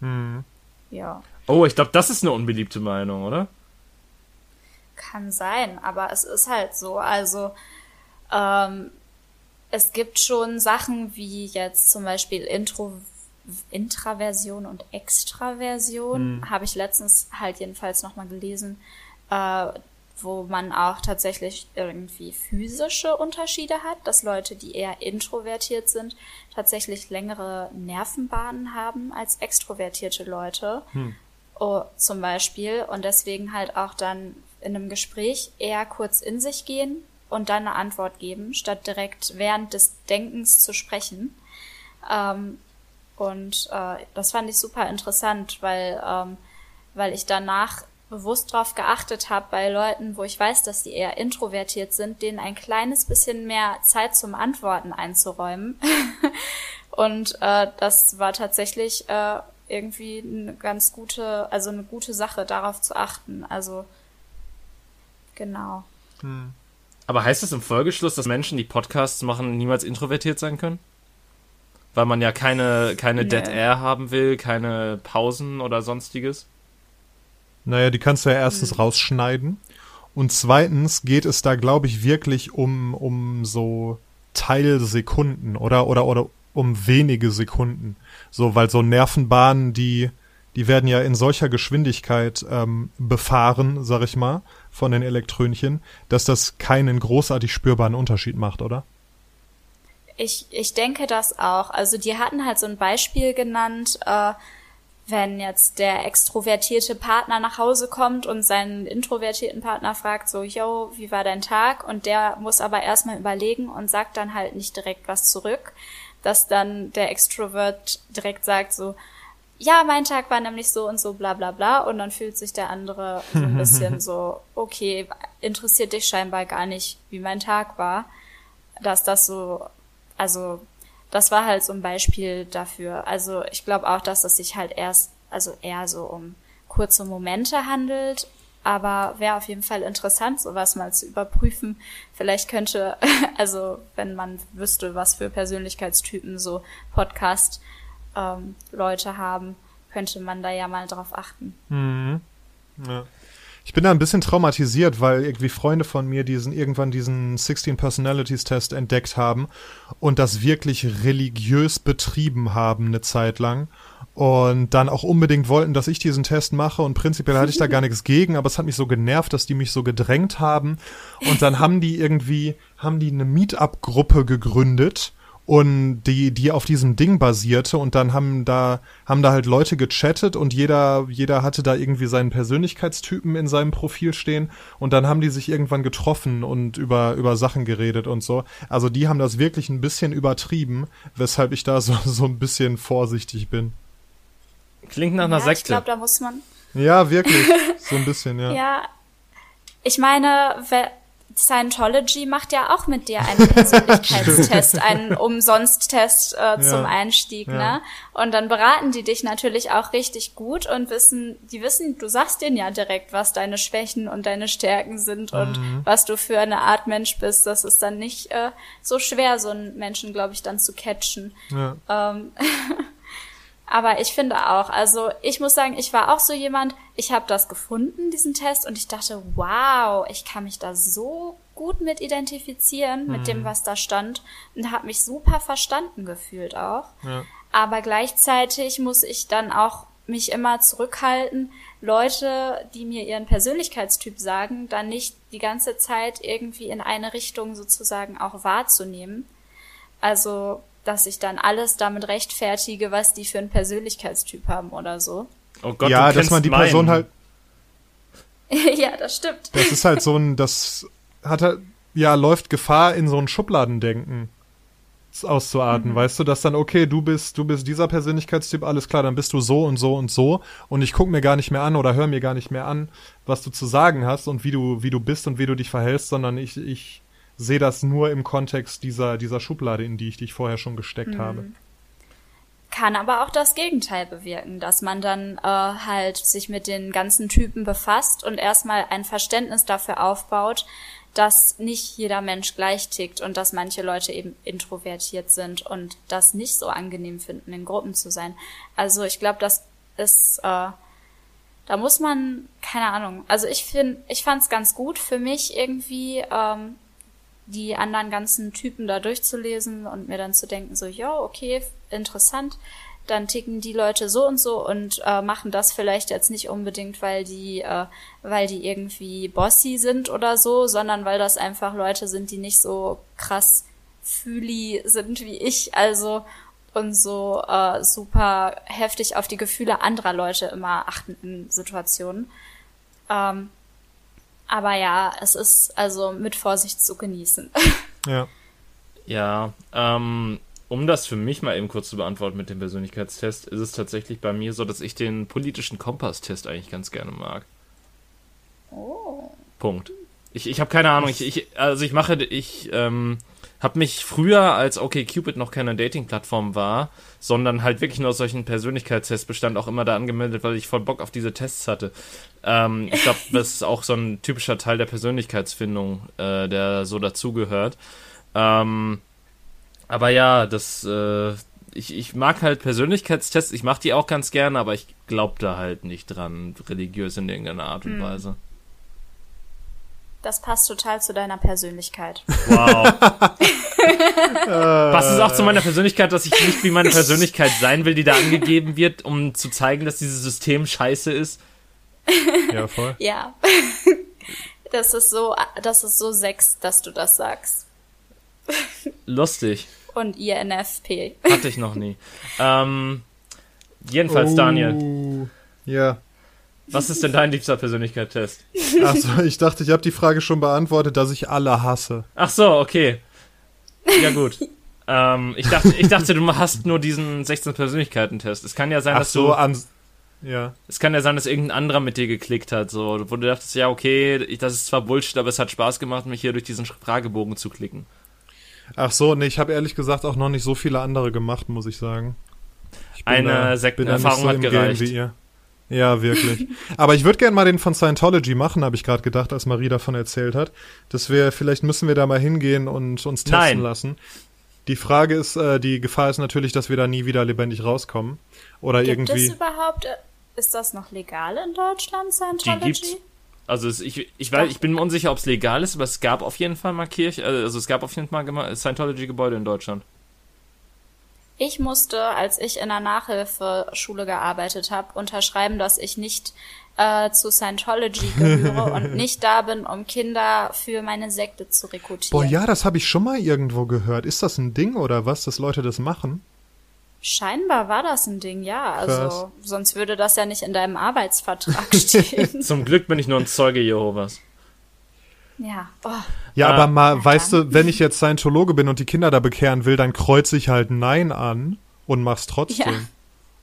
Mhm. Ja. Oh, ich glaube, das ist eine unbeliebte Meinung, oder? Kann sein, aber es ist halt so. Also ähm, es gibt schon Sachen wie jetzt zum Beispiel Intro Intraversion und Extraversion. Hm. Habe ich letztens halt jedenfalls nochmal gelesen, äh, wo man auch tatsächlich irgendwie physische Unterschiede hat, dass Leute, die eher introvertiert sind, tatsächlich längere Nervenbahnen haben als extrovertierte Leute. Hm. Oh, zum Beispiel. Und deswegen halt auch dann in einem Gespräch eher kurz in sich gehen und dann eine Antwort geben, statt direkt während des Denkens zu sprechen. Ähm, und äh, das fand ich super interessant, weil, ähm, weil ich danach bewusst darauf geachtet habe, bei Leuten, wo ich weiß, dass die eher introvertiert sind, denen ein kleines bisschen mehr Zeit zum Antworten einzuräumen. und äh, das war tatsächlich äh, irgendwie eine ganz gute, also eine gute Sache, darauf zu achten. Also genau. Hm. Aber heißt das im Folgeschluss, dass Menschen, die Podcasts machen, niemals introvertiert sein können? Weil man ja keine, keine nee. Dead Air haben will, keine Pausen oder sonstiges. Naja, die kannst du ja erstens hm. rausschneiden. Und zweitens geht es da, glaube ich, wirklich um, um so Teilsekunden oder, oder, oder um wenige Sekunden. So, weil so Nervenbahnen, die, die werden ja in solcher Geschwindigkeit ähm, befahren, sag ich mal, von den Elektrönchen, dass das keinen großartig spürbaren Unterschied macht, oder? Ich, ich denke das auch. Also die hatten halt so ein Beispiel genannt, äh, wenn jetzt der extrovertierte Partner nach Hause kommt und seinen introvertierten Partner fragt so, yo, wie war dein Tag? Und der muss aber erstmal überlegen und sagt dann halt nicht direkt was zurück, dass dann der Extrovert direkt sagt so, ja, mein Tag war nämlich so und so, bla bla bla. Und dann fühlt sich der andere so ein bisschen so, okay, interessiert dich scheinbar gar nicht, wie mein Tag war. Dass das so, also das war halt so ein Beispiel dafür. Also ich glaube auch, dass es sich halt erst, also eher so um kurze Momente handelt. Aber wäre auf jeden Fall interessant, sowas mal zu überprüfen. Vielleicht könnte, also wenn man wüsste, was für Persönlichkeitstypen so Podcast ähm, haben, könnte man da ja mal drauf achten. Mhm. Ja. Ich bin da ein bisschen traumatisiert, weil irgendwie Freunde von mir diesen irgendwann diesen 16 Personalities Test entdeckt haben und das wirklich religiös betrieben haben eine Zeit lang und dann auch unbedingt wollten, dass ich diesen Test mache und prinzipiell hatte ich da gar nichts gegen, aber es hat mich so genervt, dass die mich so gedrängt haben und dann haben die irgendwie haben die eine Meetup Gruppe gegründet und die die auf diesem Ding basierte und dann haben da haben da halt Leute gechattet und jeder jeder hatte da irgendwie seinen Persönlichkeitstypen in seinem Profil stehen und dann haben die sich irgendwann getroffen und über über Sachen geredet und so. Also die haben das wirklich ein bisschen übertrieben weshalb ich da so so ein bisschen vorsichtig bin. Klingt nach einer ja, Sekte. ich glaube da muss man ja wirklich. So ein bisschen ja. Ja ich meine Scientology macht ja auch mit dir einen Persönlichkeitstest, einen Umsonst-Test äh, zum ja, Einstieg, ja. ne? Und dann beraten die dich natürlich auch richtig gut und wissen, die wissen, du sagst denen ja direkt, was deine Schwächen und deine Stärken sind mhm. und was du für eine Art Mensch bist. Das ist dann nicht äh, so schwer, so einen Menschen, glaube ich, dann zu catchen. Ja. Ähm, Aber ich finde auch, also ich muss sagen, ich war auch so jemand, ich habe das gefunden, diesen Test, und ich dachte, wow, ich kann mich da so gut mit identifizieren, mhm. mit dem, mhm. was da stand, und habe mich super verstanden gefühlt auch. Ja. Aber gleichzeitig muss ich dann auch mich immer zurückhalten, Leute, die mir ihren Persönlichkeitstyp sagen, dann nicht die ganze Zeit irgendwie in eine Richtung sozusagen auch wahrzunehmen. Also dass ich dann alles damit rechtfertige, was die für einen Persönlichkeitstyp haben oder so. Oh Gott, ja, dass man die meinen. Person halt. ja, das stimmt. Das ist halt so ein, das hat halt, ja, läuft Gefahr in so ein Schubladendenken auszuarten, mhm. weißt du, dass dann, okay, du bist, du bist dieser Persönlichkeitstyp, alles klar, dann bist du so und so und so und ich guck mir gar nicht mehr an oder hör mir gar nicht mehr an, was du zu sagen hast und wie du, wie du bist und wie du dich verhältst, sondern ich, ich sehe das nur im Kontext dieser, dieser Schublade, in die ich dich vorher schon gesteckt mhm. habe. Kann aber auch das Gegenteil bewirken, dass man dann äh, halt sich mit den ganzen Typen befasst und erstmal ein Verständnis dafür aufbaut, dass nicht jeder Mensch gleich tickt und dass manche Leute eben introvertiert sind und das nicht so angenehm finden, in Gruppen zu sein. Also ich glaube, das ist, äh, da muss man, keine Ahnung, also ich finde, ich fand es ganz gut für mich irgendwie, ähm, die anderen ganzen Typen da durchzulesen und mir dann zu denken, so, ja, okay, interessant, dann ticken die Leute so und so und äh, machen das vielleicht jetzt nicht unbedingt, weil die, äh, weil die irgendwie bossy sind oder so, sondern weil das einfach Leute sind, die nicht so krass fühli sind wie ich, also und so äh, super heftig auf die Gefühle anderer Leute immer achten in Situationen. Ähm, aber ja, es ist also mit Vorsicht zu genießen. Ja. Ja, ähm, um das für mich mal eben kurz zu beantworten mit dem Persönlichkeitstest, ist es tatsächlich bei mir so, dass ich den politischen Kompass-Test eigentlich ganz gerne mag. Oh. Punkt. Ich, ich habe keine Ahnung. Ich, ich, also ich mache, ich ähm, habe mich früher, als OkCupid noch keine Dating-Plattform war, sondern halt wirklich nur aus solchen Persönlichkeitstests bestand, auch immer da angemeldet, weil ich voll Bock auf diese Tests hatte. Ähm, ich glaube, das ist auch so ein typischer Teil der Persönlichkeitsfindung, äh, der so dazugehört. Ähm, aber ja, das, äh, ich, ich mag halt Persönlichkeitstests, ich mache die auch ganz gerne, aber ich glaube da halt nicht dran, religiös in irgendeiner Art und Weise. Das passt total zu deiner Persönlichkeit. Wow. Passt es auch zu meiner Persönlichkeit, dass ich nicht wie meine Persönlichkeit sein will, die da angegeben wird, um zu zeigen, dass dieses System scheiße ist? Ja, voll. Ja. Das ist so, das ist so sex, dass du das sagst. Lustig. Und INFP. Hatte ich noch nie. Ähm, jedenfalls, Daniel, Oh, Ja. Was ist denn dein liebster Persönlichkeitstest? Achso, ich dachte, ich habe die Frage schon beantwortet, dass ich alle hasse. Ach so, okay. Ja, gut. ähm, ich, dachte, ich dachte, du hast nur diesen 16 Persönlichkeiten-Test. Es kann ja sein, Ach dass so, du. an. Ja. Es kann ja sein, dass irgendein anderer mit dir geklickt hat, so, wo du dachtest, ja, okay, ich, das ist zwar Bullshit, aber es hat Spaß gemacht, mich hier durch diesen Fragebogen zu klicken. Ach so, nee, ich habe ehrlich gesagt auch noch nicht so viele andere gemacht, muss ich sagen. Ich Eine Sektenerfahrung nicht hat im Game gereicht. Wie ihr. Ja, wirklich. Aber ich würde gerne mal den von Scientology machen, habe ich gerade gedacht, als Marie davon erzählt hat. Dass wir, vielleicht müssen wir da mal hingehen und uns testen Nein. lassen. Die Frage ist, äh, die Gefahr ist natürlich, dass wir da nie wieder lebendig rauskommen. Oder Gibt irgendwie. es überhaupt, äh, ist das noch legal in Deutschland, Scientology? gibt's. Also es, ich, ich, weiß, ich bin mir unsicher, ob es legal ist, aber es gab auf jeden Fall mal Kirche, also es gab auf jeden Fall mal Scientology-Gebäude in Deutschland. Ich musste, als ich in der Nachhilfeschule gearbeitet habe, unterschreiben, dass ich nicht äh, zu Scientology gehöre und nicht da bin, um Kinder für meine Sekte zu rekrutieren. Boah, ja, das habe ich schon mal irgendwo gehört. Ist das ein Ding oder was, dass Leute das machen? Scheinbar war das ein Ding, ja. Krass. Also sonst würde das ja nicht in deinem Arbeitsvertrag stehen. Zum Glück bin ich nur ein Zeuge Jehovas. Ja. Oh. Ja, Ah. aber mal, weißt du, wenn ich jetzt Scientologe bin und die Kinder da bekehren will, dann kreuze ich halt Nein an und mach's trotzdem. Ja.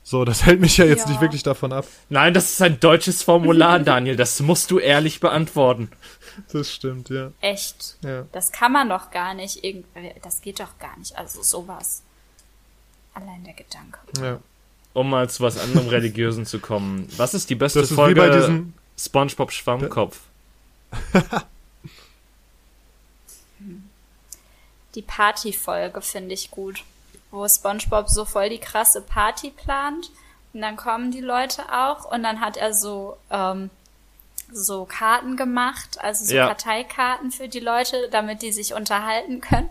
So, das hält mich ja jetzt Ja. nicht wirklich davon ab. Nein, das ist ein deutsches Formular, Daniel. Das musst du ehrlich beantworten. Das stimmt, ja. Echt. Ja. Das kann man doch gar nicht. Irgend das geht doch gar nicht. Also sowas. Allein der Gedanke. ja. Um mal zu was anderem Religiösen zu kommen. Was ist die beste Das ist Folge wie bei diesem. SpongeBob Schwammkopf? Die Partyfolge finde ich gut. Wo SpongeBob so voll die krasse Party plant. Und dann kommen die Leute auch. Und dann hat er so, ähm, so Karten gemacht, also so Ja. Karteikarten für die Leute, damit die sich unterhalten können.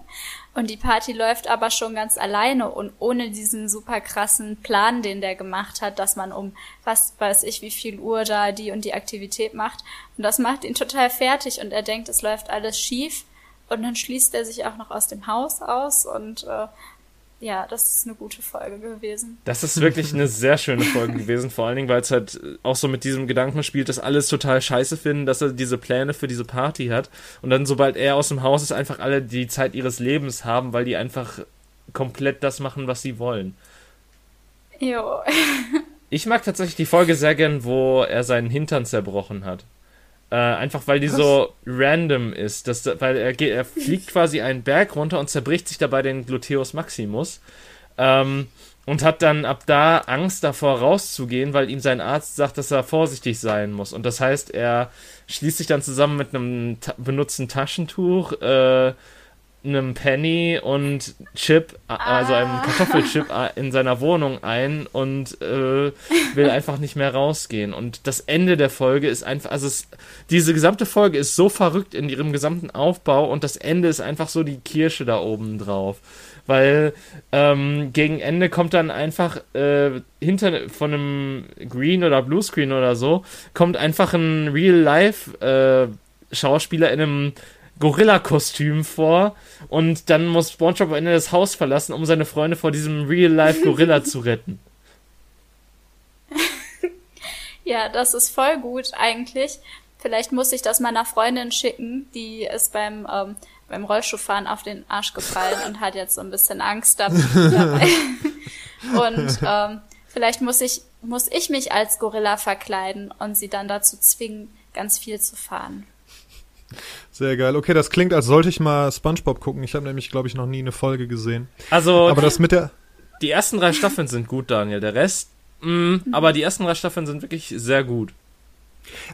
Und die Party läuft aber schon ganz alleine und ohne diesen super krassen Plan, den der gemacht hat, dass man um was weiß ich wie viel Uhr da die und die Aktivität macht. Und das macht ihn total fertig und er denkt, es läuft alles schief. Und dann schließt er sich auch noch aus dem Haus aus und äh, ja, das ist eine gute Folge gewesen. Das ist wirklich eine sehr schöne Folge gewesen, vor allen Dingen, weil es halt auch so mit diesem Gedanken spielt, dass alles total scheiße finden, dass er diese Pläne für diese Party hat und dann, sobald er aus dem Haus ist, einfach alle die Zeit ihres Lebens haben, weil die einfach komplett das machen, was sie wollen. Jo. Ich mag tatsächlich die Folge sehr gern, wo er seinen Hintern zerbrochen hat. Äh, einfach weil die so random ist. Dass, weil er, geht, er fliegt quasi einen Berg runter und zerbricht sich dabei den Gluteus Maximus. Ähm, und hat dann ab da Angst davor rauszugehen, weil ihm sein Arzt sagt, dass er vorsichtig sein muss. Und das heißt, er schließt sich dann zusammen mit einem ta benutzten Taschentuch, äh, einem Penny und Chip, a- also einem Kartoffelchip in seiner Wohnung ein und äh, will einfach nicht mehr rausgehen. Und das Ende der Folge ist einfach, also es, diese gesamte Folge ist so verrückt in ihrem gesamten Aufbau und das Ende ist einfach so die Kirsche da oben drauf. Weil ähm, gegen Ende kommt dann einfach äh, hinter von einem Green oder Bluescreen oder so, kommt einfach ein Real-Life-Schauspieler in einem Gorilla-Kostüm vor und dann muss SpongeBob am Ende das Haus verlassen, um seine Freunde vor diesem Real-Life-Gorilla zu retten. Ja, das ist voll gut eigentlich. Vielleicht muss ich das meiner Freundin schicken, die ist beim, ähm, beim Rollschuhfahren auf den Arsch gefallen und hat jetzt so ein bisschen Angst dab- dabei. und ähm, vielleicht muss ich, muss ich mich als Gorilla verkleiden und sie dann dazu zwingen, ganz viel zu fahren. Sehr geil. Okay, das klingt, als sollte ich mal SpongeBob gucken. Ich habe nämlich, glaube ich, noch nie eine Folge gesehen. Also, Aber das mit der. die ersten drei Staffeln sind gut, Daniel. Der Rest, mh, aber die ersten drei Staffeln sind wirklich sehr gut.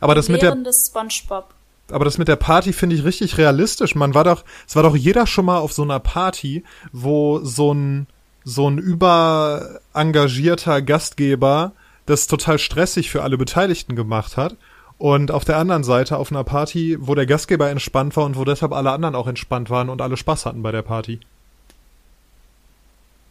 Aber das mit der. SpongeBob. Aber das mit der Party finde ich richtig realistisch. Man war doch, es war doch jeder schon mal auf so einer Party, wo so ein so ein überengagierter Gastgeber das total stressig für alle Beteiligten gemacht hat. Und auf der anderen Seite auf einer Party, wo der Gastgeber entspannt war und wo deshalb alle anderen auch entspannt waren und alle Spaß hatten bei der Party.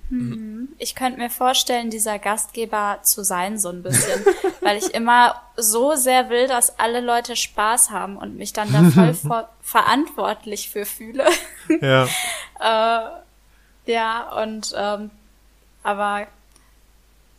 Hm. Ich könnte mir vorstellen, dieser Gastgeber zu sein, so ein bisschen, weil ich immer so sehr will, dass alle Leute Spaß haben und mich dann da voll ver verantwortlich für fühle. Ja. äh, ja, und ähm, aber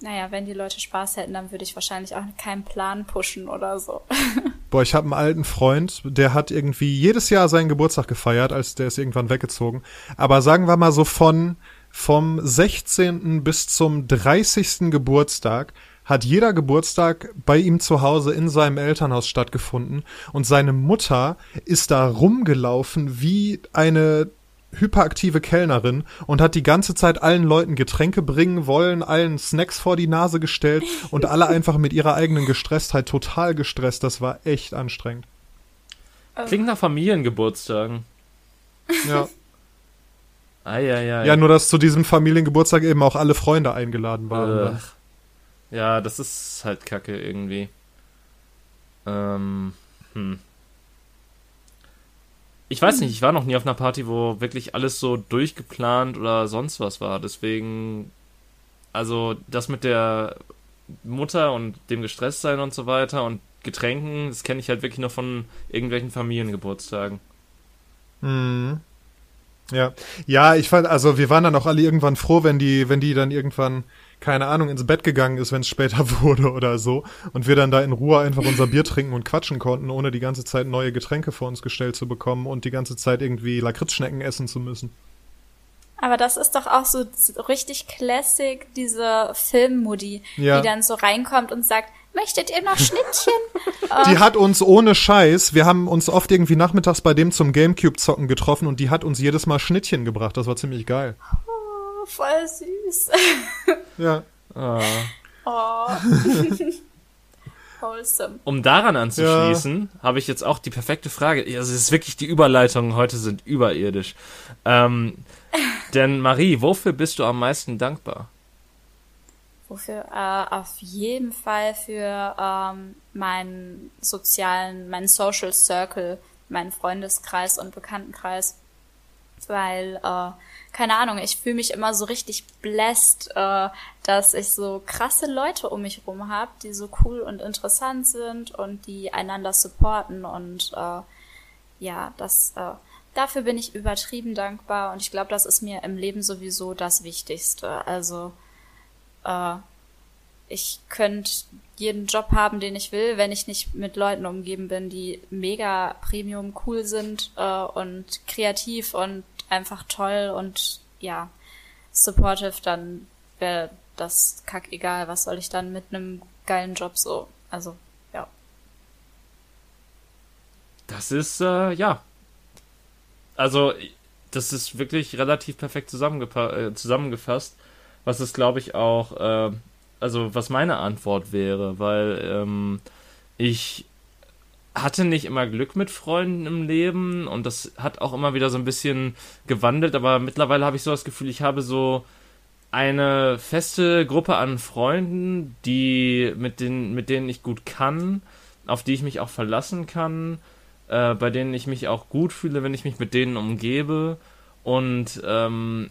naja, wenn die Leute Spaß hätten, dann würde ich wahrscheinlich auch keinen Plan pushen oder so. Boah, ich habe einen alten Freund, der hat irgendwie jedes Jahr seinen Geburtstag gefeiert, als der ist irgendwann weggezogen. Aber sagen wir mal so von vom 16. bis zum 30. Geburtstag hat jeder Geburtstag bei ihm zu Hause in seinem Elternhaus stattgefunden und seine Mutter ist da rumgelaufen wie eine hyperaktive Kellnerin und hat die ganze Zeit allen Leuten Getränke bringen wollen, allen Snacks vor die Nase gestellt und alle einfach mit ihrer eigenen Gestresstheit total gestresst. Das war echt anstrengend. Klingt nach Familiengeburtstagen. Ja. Eieiei. Ja, nur dass zu diesem Familiengeburtstag eben auch alle Freunde eingeladen waren. Ugh. Ja, das ist halt kacke irgendwie. Ähm, hm. Ich weiß nicht, ich war noch nie auf einer Party, wo wirklich alles so durchgeplant oder sonst was war. Deswegen, also das mit der Mutter und dem Gestresstsein und so weiter und Getränken, das kenne ich halt wirklich nur von irgendwelchen Familiengeburtstagen. Mhm. Ja. Ja, ich fand, also wir waren dann auch alle irgendwann froh, wenn die, wenn die dann irgendwann, keine Ahnung, ins Bett gegangen ist, wenn es später wurde oder so. Und wir dann da in Ruhe einfach unser Bier trinken und quatschen konnten, ohne die ganze Zeit neue Getränke vor uns gestellt zu bekommen und die ganze Zeit irgendwie Lakritzschnecken essen zu müssen. Aber das ist doch auch so richtig classic, diese Filmmudi, Ja. die dann so reinkommt und sagt, möchtet ihr noch Schnittchen? Die hat uns ohne Scheiß, wir haben uns oft irgendwie nachmittags bei dem zum Gamecube-Zocken getroffen und die hat uns jedes Mal Schnittchen gebracht. Das war ziemlich geil. oh, voll süß. Ja. Ah. Oh. Wholesome. Um daran anzuschließen, habe ich jetzt auch die perfekte Frage. Ja, Also es ist wirklich die Überleitungen heute sind überirdisch. Ähm, denn Marie, wofür bist du am meisten dankbar? Wofür? Äh, auf jeden Fall für ähm, meinen sozialen, meinen Social Circle, meinen Freundeskreis und Bekanntenkreis. Weil, äh, keine Ahnung, ich fühle mich immer so richtig blessed, äh, dass ich so krasse Leute um mich rum habe, die so cool und interessant sind und die einander supporten und äh, ja, das äh, dafür bin ich übertrieben dankbar und ich glaube, das ist mir im Leben sowieso das Wichtigste. Also äh, ich könnte jeden Job haben, den ich will, wenn ich nicht mit Leuten umgeben bin, die mega Premium cool sind äh, und kreativ und einfach toll und ja, supportive, dann wäre das kack egal. Was soll ich dann mit einem geilen Job so? Also, ja. Das ist, äh, ja. Also, das ist wirklich relativ perfekt äh, zusammengefasst, was es, glaube ich, auch, äh, also was meine Antwort wäre, weil ähm, ich hatte nicht immer Glück mit Freunden im Leben und das hat auch immer wieder so ein bisschen gewandelt, aber mittlerweile habe ich so das Gefühl, ich habe so eine feste Gruppe an Freunden, die mit denen, mit denen ich gut kann, auf die ich mich auch verlassen kann, äh, bei denen ich mich auch gut fühle, wenn ich mich mit denen umgebe. Und ähm,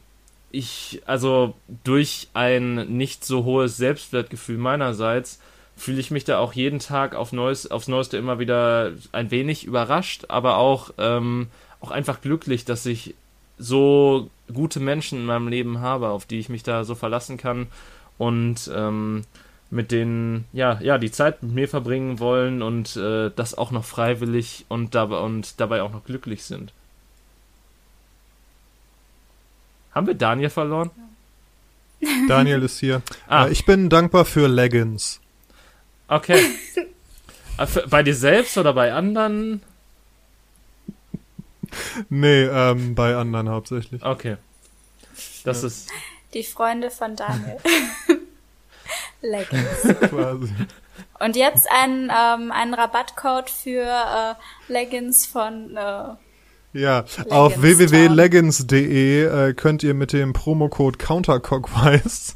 ich, also durch ein nicht so hohes Selbstwertgefühl meinerseits, fühle ich mich da auch jeden Tag auf Neues, aufs Neueste immer wieder ein wenig überrascht, aber auch, ähm, auch einfach glücklich, dass ich so gute Menschen in meinem Leben habe, auf die ich mich da so verlassen kann und ähm, mit denen ja ja die Zeit mit mir verbringen wollen und äh, das auch noch freiwillig und dabei und dabei auch noch glücklich sind. Haben wir Daniel verloren? Daniel ist hier. Ah. Äh, ich bin dankbar für Leggings. Okay. Äh, bei dir selbst oder bei anderen? Nee, ähm, bei anderen hauptsächlich. Okay. Das ist Die Freunde von Daniel. Lecker. Quasi. Und jetzt ein, ähm, ein Rabattcode für äh, Leggings von äh, Ja, auf www.leggings.de äh, könnt ihr mit dem Promocode CounterCockwise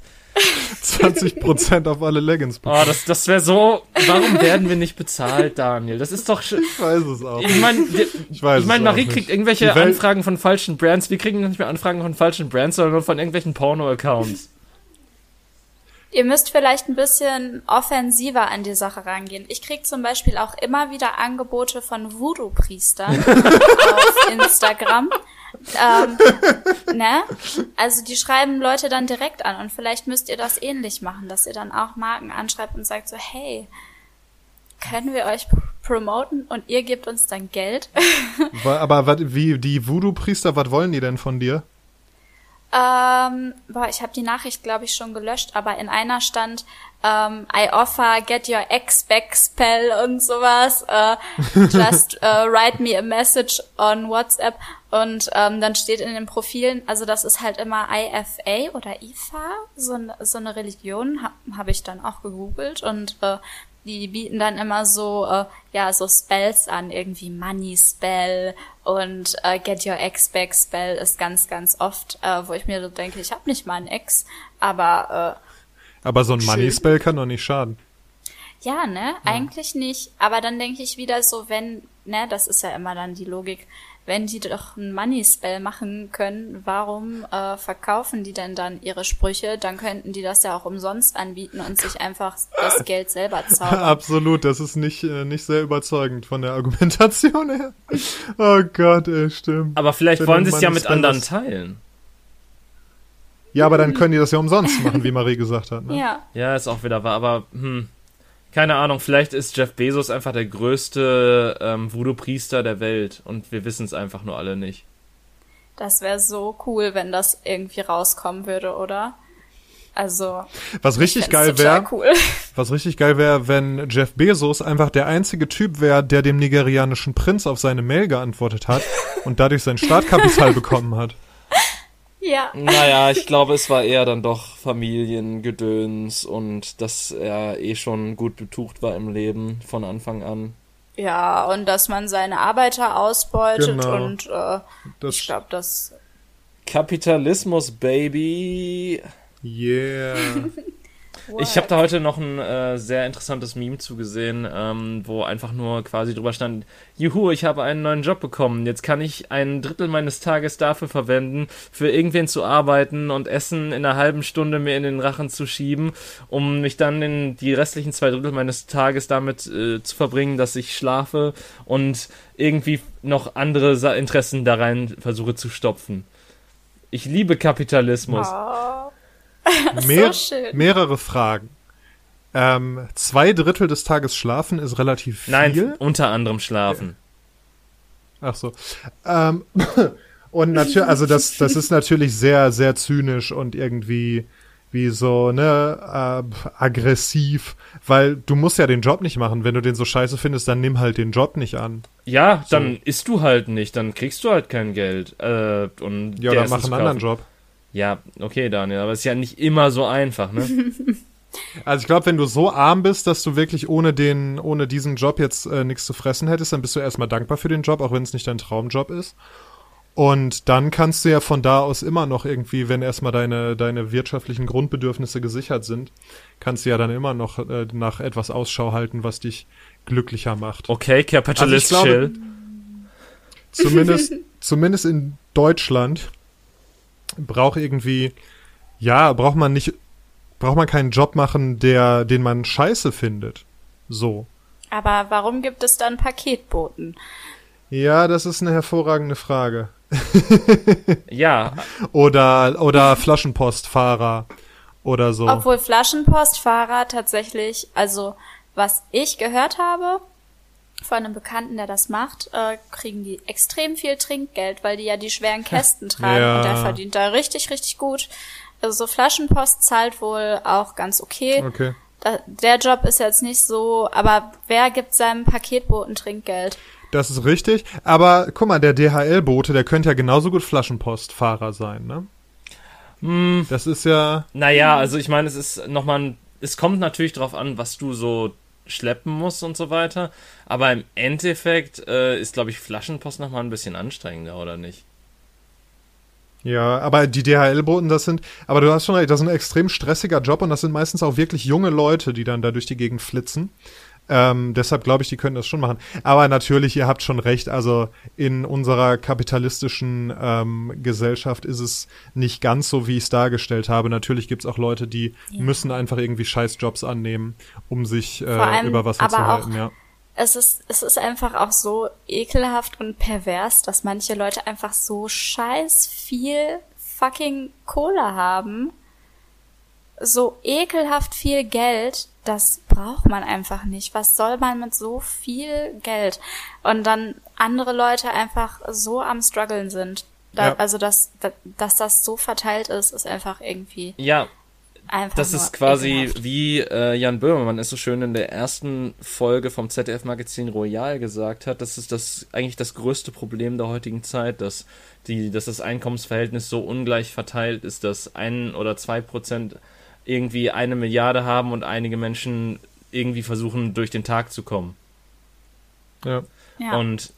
20% auf alle Leggings bekommen. Oh, das, das wäre so. Warum werden wir nicht bezahlt, Daniel? Das ist doch schön. Ich weiß es auch. Ich meine, ich, ich mein, Marie kriegt irgendwelche Anfragen von falschen Brands. Wir kriegen nicht mehr Anfragen von falschen Brands, sondern nur von irgendwelchen Porno-Accounts. Ihr müsst vielleicht ein bisschen offensiver an die Sache rangehen. Ich krieg zum Beispiel auch immer wieder Angebote von Voodoo-Priestern auf Instagram. Ähm, ne? Also die schreiben Leute dann direkt an und vielleicht müsst ihr das ähnlich machen, dass ihr dann auch Marken anschreibt und sagt so, hey, können wir euch promoten und ihr gebt uns dann Geld. Aber wie die Voodoo-Priester, was wollen die denn von dir? Ähm, boah, ich habe die Nachricht, glaube ich, schon gelöscht, aber in einer stand ähm, I offer get your ex back spell und sowas. Äh, just uh, write me a message on WhatsApp und ähm, dann steht in den Profilen, also das ist halt immer IFA oder IFA, so, so eine Religion, habe hab ich dann auch gegoogelt und äh, die bieten dann immer so, äh, ja, so Spells an, irgendwie Money Spell und äh, Get Your Ex Back Spell ist ganz, ganz oft, äh, wo ich mir so denke, ich habe nicht mal einen Ex, aber Aber so ein Money Spell kann doch nicht schaden. Ja, ne? Ja. Eigentlich nicht. Aber dann denke ich wieder so, wenn, ne, das ist ja immer dann die Logik, wenn die doch ein Money Spell machen können, warum äh, verkaufen die denn dann ihre Sprüche? Dann könnten die das ja auch umsonst anbieten und sich einfach das Geld selber zaubern. Absolut, das ist nicht, äh, nicht sehr überzeugend von der Argumentation her. Oh Gott, ey, stimmt. Aber vielleicht wenn wollen sie es ja mit anderen teilen. Ja, aber dann können die das ja umsonst machen, wie Marie gesagt hat. Ne? Ja. Ja, ist auch wieder wahr, aber hm, keine Ahnung, vielleicht ist Jeff Bezos einfach der größte ähm, Voodoo-Priester der Welt und wir wissen es einfach nur alle nicht. Das wäre so cool, wenn das irgendwie rauskommen würde, oder? Also. Was richtig geil wäre, cool. was richtig geil wäre, wenn Jeff Bezos einfach der einzige Typ wäre, der dem nigerianischen Prinz auf seine Mail geantwortet hat und dadurch sein Startkapital bekommen hat. Ja. Naja, ich glaube, es war eher dann doch Familiengedöns und dass er eh schon gut betucht war im Leben von Anfang an. Ja, und dass man seine Arbeiter ausbeutet genau. und äh, ich glaube, das. Kapitalismus, Baby. Yeah. Ich habe da heute noch ein äh, sehr interessantes Meme zugesehen, ähm, wo einfach nur quasi drüber stand, juhu, ich habe einen neuen Job bekommen, jetzt kann ich ein Drittel meines Tages dafür verwenden, für irgendwen zu arbeiten und Essen in einer halben Stunde mir in den Rachen zu schieben, um mich dann in die restlichen zwei Drittel meines Tages damit äh, zu verbringen, dass ich schlafe und irgendwie noch andere Interessen da rein versuche zu stopfen. Ich liebe Kapitalismus. Oh. Mehr, so mehrere Fragen. Ähm, zwei Drittel des Tages schlafen ist relativ viel. Nein, unter anderem schlafen. Ach so. Ähm, und natürlich, also das, das ist natürlich sehr, sehr zynisch und irgendwie wie so, ne, äh, aggressiv, weil du musst ja den Job nicht machen. Wenn du den so scheiße findest, dann nimm halt den Job nicht an. Ja, so. dann isst du halt nicht, dann kriegst du halt kein Geld. Äh, und ja, dann mach einen anderen Job. Ja, okay, Daniel, aber es ist ja nicht immer so einfach, ne? Also ich glaube, wenn du so arm bist, dass du wirklich ohne den, ohne diesen Job jetzt äh, nichts zu fressen hättest, dann bist du erstmal dankbar für den Job, auch wenn es nicht dein Traumjob ist. Und dann kannst du ja von da aus immer noch irgendwie, wenn erstmal deine, deine wirtschaftlichen Grundbedürfnisse gesichert sind, kannst du ja dann immer noch äh, nach etwas Ausschau halten, was dich glücklicher macht. Okay, Capitalist also glaube, chill. Zumindest, zumindest in Deutschland braucht irgendwie, ja, braucht man nicht, braucht man keinen Job machen, der, den man scheiße findet. So. Aber warum gibt es dann Paketboten? Ja, das ist eine hervorragende Frage. ja. Oder, oder Flaschenpostfahrer oder so. Obwohl Flaschenpostfahrer tatsächlich, also was ich gehört habe, von einem Bekannten, der das macht, äh, kriegen die extrem viel Trinkgeld, weil die ja die schweren Kästen tragen ja. und der verdient da richtig, richtig gut. Also so Flaschenpost zahlt wohl auch ganz okay. Okay. Da, der Job ist jetzt nicht so, aber wer gibt seinem Paketboten Trinkgeld? Das ist richtig, aber guck mal, der DHL-Bote, der könnte ja genauso gut Flaschenpostfahrer sein, ne? Hm. Das ist ja. Naja, also ich meine, es ist nochmal ein, es kommt natürlich drauf an, was du so schleppen muss und so weiter. Aber im Endeffekt äh, ist, glaube ich, Flaschenpost nochmal ein bisschen anstrengender, oder nicht? Ja, aber die DHL-Boten, das sind, aber du hast schon recht, das ist ein extrem stressiger Job und das sind meistens auch wirklich junge Leute, die dann da durch die Gegend flitzen. Ähm, deshalb glaube ich, die können das schon machen. Aber natürlich, ihr habt schon recht. Also in unserer kapitalistischen ähm, Gesellschaft ist es nicht ganz so, wie ich es dargestellt habe. Natürlich gibt es auch Leute, die ja. müssen einfach irgendwie Scheißjobs annehmen, um sich äh, über Wasser zu halten. Ja. Es ist, es ist einfach auch so ekelhaft und pervers, dass manche Leute einfach so scheiß viel fucking Kohle haben so ekelhaft viel Geld, das braucht man einfach nicht. Was soll man mit so viel Geld? Und dann andere Leute einfach so am struggeln sind. Da, ja. Also, dass, dass das so verteilt ist, ist einfach irgendwie. Ja. Einfach das ist quasi ekelhaft. wie äh, Jan Böhmermann es so schön in der ersten Folge vom ZDF-Magazin Royal gesagt hat. Das ist das eigentlich das größte Problem der heutigen Zeit, dass die, dass das Einkommensverhältnis so ungleich verteilt ist, dass ein oder zwei Prozent irgendwie eine Milliarde haben und einige Menschen irgendwie versuchen, durch den Tag zu kommen. Ja. ja. Und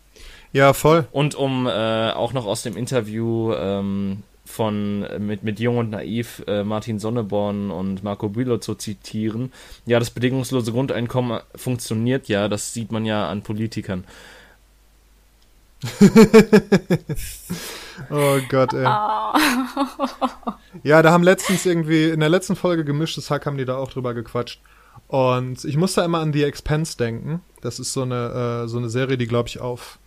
ja, voll. Und um äh, auch noch aus dem Interview ähm, von mit, mit Jung und Naiv äh, Martin Sonneborn und Marco Bülow zu zitieren, ja, das bedingungslose Grundeinkommen funktioniert ja, das sieht man ja an Politikern. oh Gott, ey. Oh. Ja, da haben letztens irgendwie, in der letzten Folge gemischtes Hack haben die da auch drüber gequatscht. Und ich muss da immer an The Expense denken. Das ist so eine, äh, so eine Serie, die, glaube ich, auf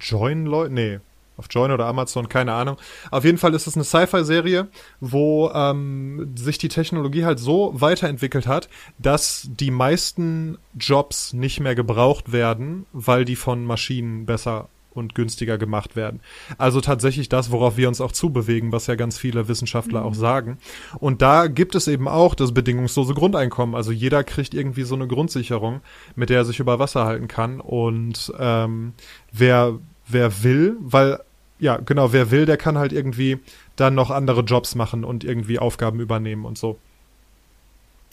Join Leute, nee, auf Join oder Amazon, keine Ahnung. Auf jeden Fall ist es eine Sci-Fi-Serie, wo ähm, sich die Technologie halt so weiterentwickelt hat, dass die meisten Jobs nicht mehr gebraucht werden, weil die von Maschinen besser und günstiger gemacht werden. Also tatsächlich das, worauf wir uns auch zubewegen, was ja ganz viele Wissenschaftler mhm. auch sagen. Und da gibt es eben auch das bedingungslose Grundeinkommen. Also jeder kriegt irgendwie so eine Grundsicherung, mit der er sich über Wasser halten kann. Und ähm, wer wer will, weil ja genau, wer will, der kann halt irgendwie dann noch andere Jobs machen und irgendwie Aufgaben übernehmen und so.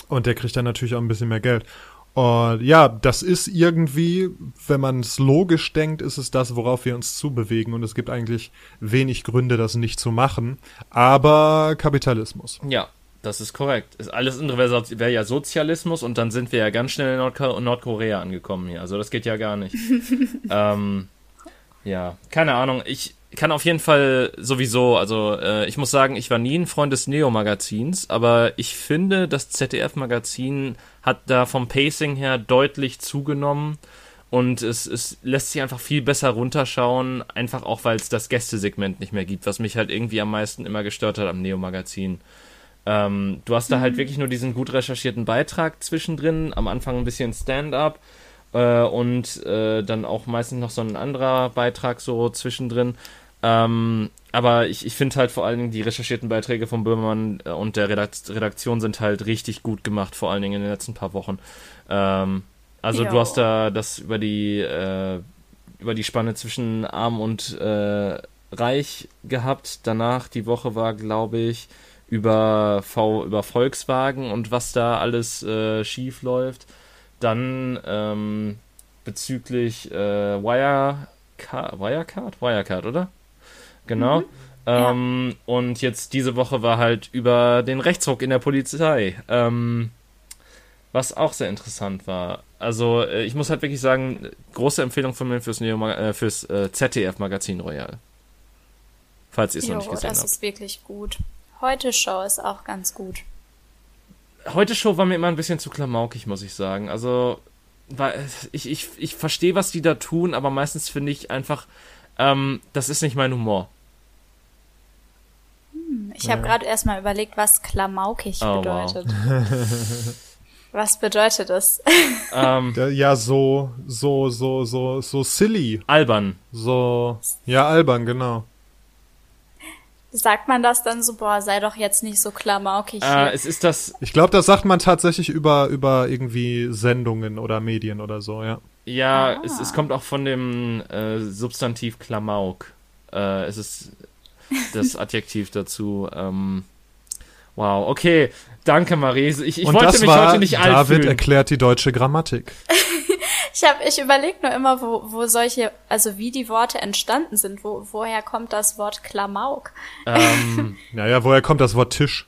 Und der kriegt dann natürlich auch ein bisschen mehr Geld. Und ja, das ist irgendwie, wenn man es logisch denkt, ist es das, worauf wir uns zubewegen. Und es gibt eigentlich wenig Gründe, das nicht zu machen. Aber Kapitalismus. Ja, das ist korrekt. Alles andere wäre wär ja Sozialismus und dann sind wir ja ganz schnell in Nordko Nordkorea angekommen hier. Also das geht ja gar nicht. ähm, ja, keine Ahnung. Ich, kann auf jeden Fall sowieso, also äh, ich muss sagen, ich war nie ein Freund des Neo-Magazins, aber ich finde, das ZDF-Magazin hat da vom Pacing her deutlich zugenommen und es, es lässt sich einfach viel besser runterschauen, einfach auch, weil es das Gästesegment nicht mehr gibt, was mich halt irgendwie am meisten immer gestört hat am Neo-Magazin. Ähm, du hast da halt mhm. wirklich nur diesen gut recherchierten Beitrag zwischendrin, am Anfang ein bisschen Stand-up äh, und äh, dann auch meistens noch so ein anderer Beitrag so zwischendrin. Ähm, aber ich, ich finde halt vor allen Dingen die recherchierten Beiträge von Böhmermann äh, und der Redaktion sind halt richtig gut gemacht, vor allen Dingen in den letzten paar Wochen. Ähm, also jo. du hast da das über die äh, über die Spanne zwischen arm und äh, reich gehabt. Danach die Woche war, glaube ich, über V über Volkswagen und was da alles äh, schief läuft. Dann ähm, bezüglich äh, Wirecard, Wirecard, Wirecard, oder? Genau. Mhm. Ähm, ja. Und jetzt diese Woche war halt über den Rechtsruck in der Polizei. Ähm, was auch sehr interessant war. Also, äh, ich muss halt wirklich sagen, große Empfehlung von mir fürs, Neo äh, fürs äh, ZDF-Magazin Royal. Falls ihr es noch nicht gesehen habt. Das ist wirklich gut. Heute Show ist auch ganz gut. Heute Show war mir immer ein bisschen zu klamaukig, muss ich sagen. Also, weil ich, ich, ich verstehe, was die da tun, aber meistens finde ich einfach, ähm, das ist nicht mein Humor. Hm, ich habe ja. gerade erstmal überlegt, was klamaukig oh, bedeutet. Wow. was bedeutet das? Ähm, ja, so, so, so, so, so silly. Albern. So, ja, albern, genau. Sagt man das dann so, boah, sei doch jetzt nicht so klamaukig. Äh, es ist das. Ich glaube, das sagt man tatsächlich über, über irgendwie Sendungen oder Medien oder so, ja. Ja, ah. es, es kommt auch von dem äh, Substantiv Klamauk. Äh, es ist das Adjektiv dazu. Ähm, Wow, okay. Danke, Marie. Ich, ich Und wollte das mich war heute nicht alt David fühlen. erklärt die deutsche Grammatik. Ich habe, ich überlege nur immer, wo, wo solche, also wie die Worte entstanden sind. Wo, woher kommt das Wort Klamauk? Ähm, Naja, woher kommt das Wort Tisch?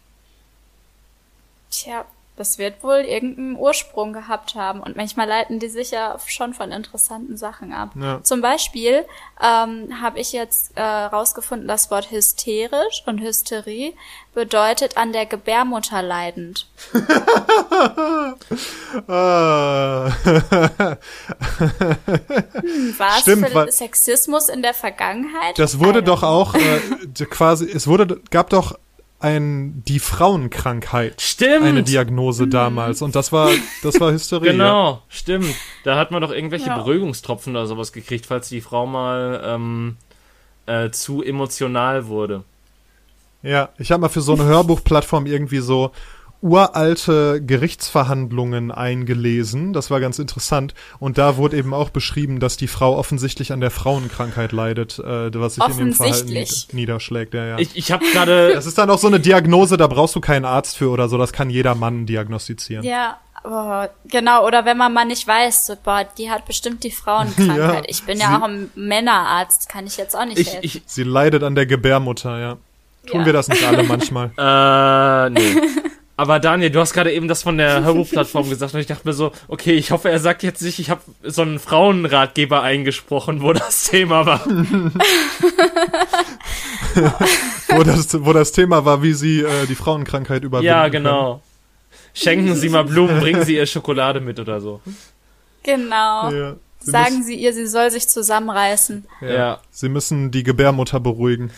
Tja, das wird wohl irgendeinen Ursprung gehabt haben. Und manchmal leiten die sich ja schon von interessanten Sachen ab. Ja. Zum Beispiel ähm, habe ich jetzt äh, rausgefunden, das Wort hysterisch und Hysterie bedeutet an der Gebärmutter leidend. Ah. War Stimmt, es für Sexismus in der Vergangenheit? Das wurde doch auch äh, quasi, es wurde, gab doch ein, die Frauenkrankheit. Stimmt. Eine Diagnose damals. Und das war, das war Hysterie. Genau, stimmt. Da hat man doch irgendwelche Ja. Beruhigungstropfen oder sowas gekriegt, falls die Frau mal ähm, äh, zu emotional wurde. Ja, ja ich habe mal für so eine Hörbuchplattform irgendwie so uralte Gerichtsverhandlungen eingelesen. Das war ganz interessant. Und da wurde eben auch beschrieben, dass die Frau offensichtlich an der Frauenkrankheit leidet, äh, was sich in ihrem Verhalten niederschlägt. Ja, ja. Ich, ich habe gerade das ist dann auch so eine Diagnose, da brauchst du keinen Arzt für oder so. Das kann jeder Mann diagnostizieren. Ja, oh, genau. Oder wenn man mal nicht weiß, so, boah, die hat bestimmt die Frauenkrankheit. Ja, ich bin ja auch ein Männerarzt, kann ich jetzt auch nicht ich, helfen. ich Sie leidet an der Gebärmutter, ja. Tun Ja. wir das nicht alle manchmal? äh nee. Aber Daniel, du hast gerade eben das von der Hörbuchplattform gesagt und ich dachte mir so, okay, ich hoffe, er sagt jetzt nicht, ich habe so einen Frauenratgeber eingesprochen, wo das Thema war. wo, das, wo das Thema war, wie sie äh, die Frauenkrankheit überwinden ja, können. genau. Schenken Sie mal Blumen, bringen Sie ihr Schokolade mit oder so. genau. Ja. Sie Sagen müssen, Sie ihr, sie soll sich zusammenreißen. ja. Ja. Sie müssen die Gebärmutter beruhigen.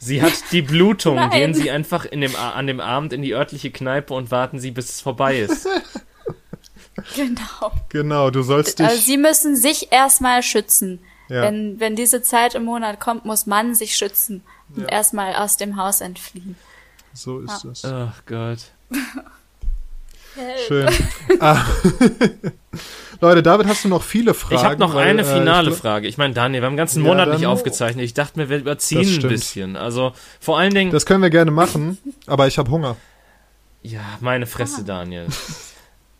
Sie hat die Blutung. Nein. Gehen Sie einfach in dem, an dem Abend in die örtliche Kneipe und warten Sie, bis es vorbei ist. Genau. Genau, du sollst dich. Also sie müssen sich erstmal schützen. Ja. Wenn, wenn diese Zeit im Monat kommt, muss man sich schützen und erstmal aus dem Haus entfliehen. so ist es. Ach Gott. Schön. ah. Leute, David, hast du noch viele Fragen? Ich habe noch Weil, eine äh, finale ich gl- Frage. Ich meine, Daniel, wir haben den ganzen Ja, Monat dann- nicht aufgezeichnet. Ich dachte mir, wir überziehen Das ein bisschen. Also vor allen Dingen. Das können wir gerne machen, aber ich habe Hunger. ja, meine Fresse, Daniel.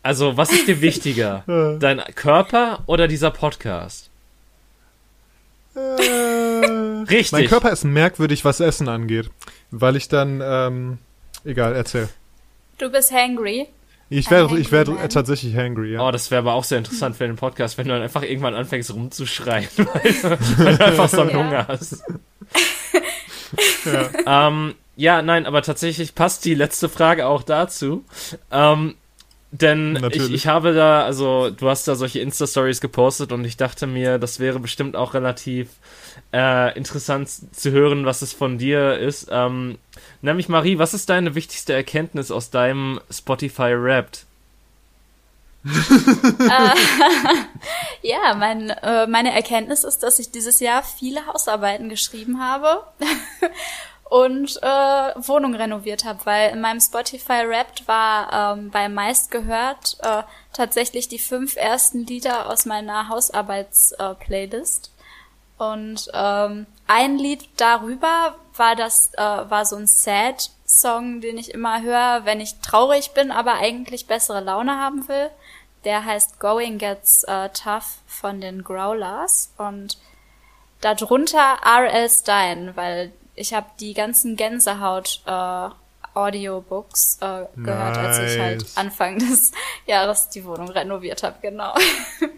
Also, was ist dir wichtiger? Äh. Dein Körper oder dieser Podcast? Äh, Richtig. mein Körper ist merkwürdig, was Essen angeht. Weil ich dann, ähm, egal, erzähl. Du bist hangry. Ich Hangry ich werde Man. tatsächlich hangry, ja. Oh, das wäre aber auch sehr interessant für den Podcast, wenn du dann einfach irgendwann anfängst rumzuschreien, weil, weil du einfach so einen Ja. Hunger hast. ähm, ja, nein, aber tatsächlich passt die letzte Frage auch dazu. Ähm, denn ich, ich habe da, also du hast da solche Insta-Stories gepostet und ich dachte mir, das wäre bestimmt auch relativ äh, interessant zu hören, was es von dir ist. Ähm, nämlich Marie, was ist deine wichtigste Erkenntnis aus deinem Spotify Wrapped? Ja, mein, äh, meine Erkenntnis ist, dass ich dieses Jahr viele Hausarbeiten geschrieben habe und äh, Wohnung renoviert habe, weil in meinem Spotify Wrapped war ähm, bei meist gehört äh, tatsächlich die fünf ersten Lieder aus meiner Hausarbeits-Playlist. Und ähm, ein Lied darüber war das, äh, war so ein Sad-Song, den ich immer höre, wenn ich traurig bin, aber eigentlich bessere Laune haben will. Der heißt Going Gets äh, Tough von den Growlers und darunter R.L. Stein, weil ich habe die ganzen Gänsehaut äh, Audiobooks äh, gehört, als ich halt Nice. Anfang des Jahres die Wohnung renoviert habe, genau.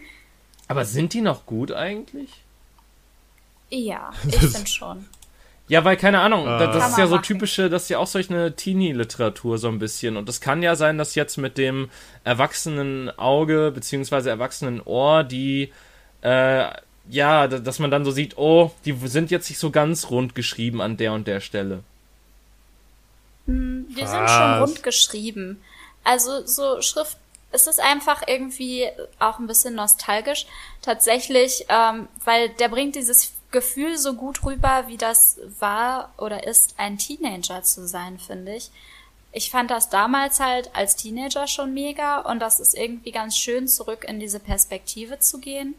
Aber sind die noch gut eigentlich? ja, ich finde schon. Ja, weil keine Ahnung, Ah. da- das Kann ist ja so machen. typische, das ist ja auch solch eine Teenie-Literatur so ein bisschen. Und das kann ja sein, dass jetzt mit dem erwachsenen Auge beziehungsweise erwachsenen Ohr die, äh, ja, da- dass man dann so sieht, oh, die sind jetzt nicht so ganz rund geschrieben an der und der Stelle. Die sind Was? schon rund geschrieben. Also so Schrift, es ist einfach irgendwie auch ein bisschen nostalgisch. Tatsächlich, ähm, weil der bringt dieses Gefühl so gut rüber, wie das war oder ist, ein Teenager zu sein, finde ich. Ich fand das damals halt als Teenager schon mega und das ist irgendwie ganz schön, zurück in diese Perspektive zu gehen.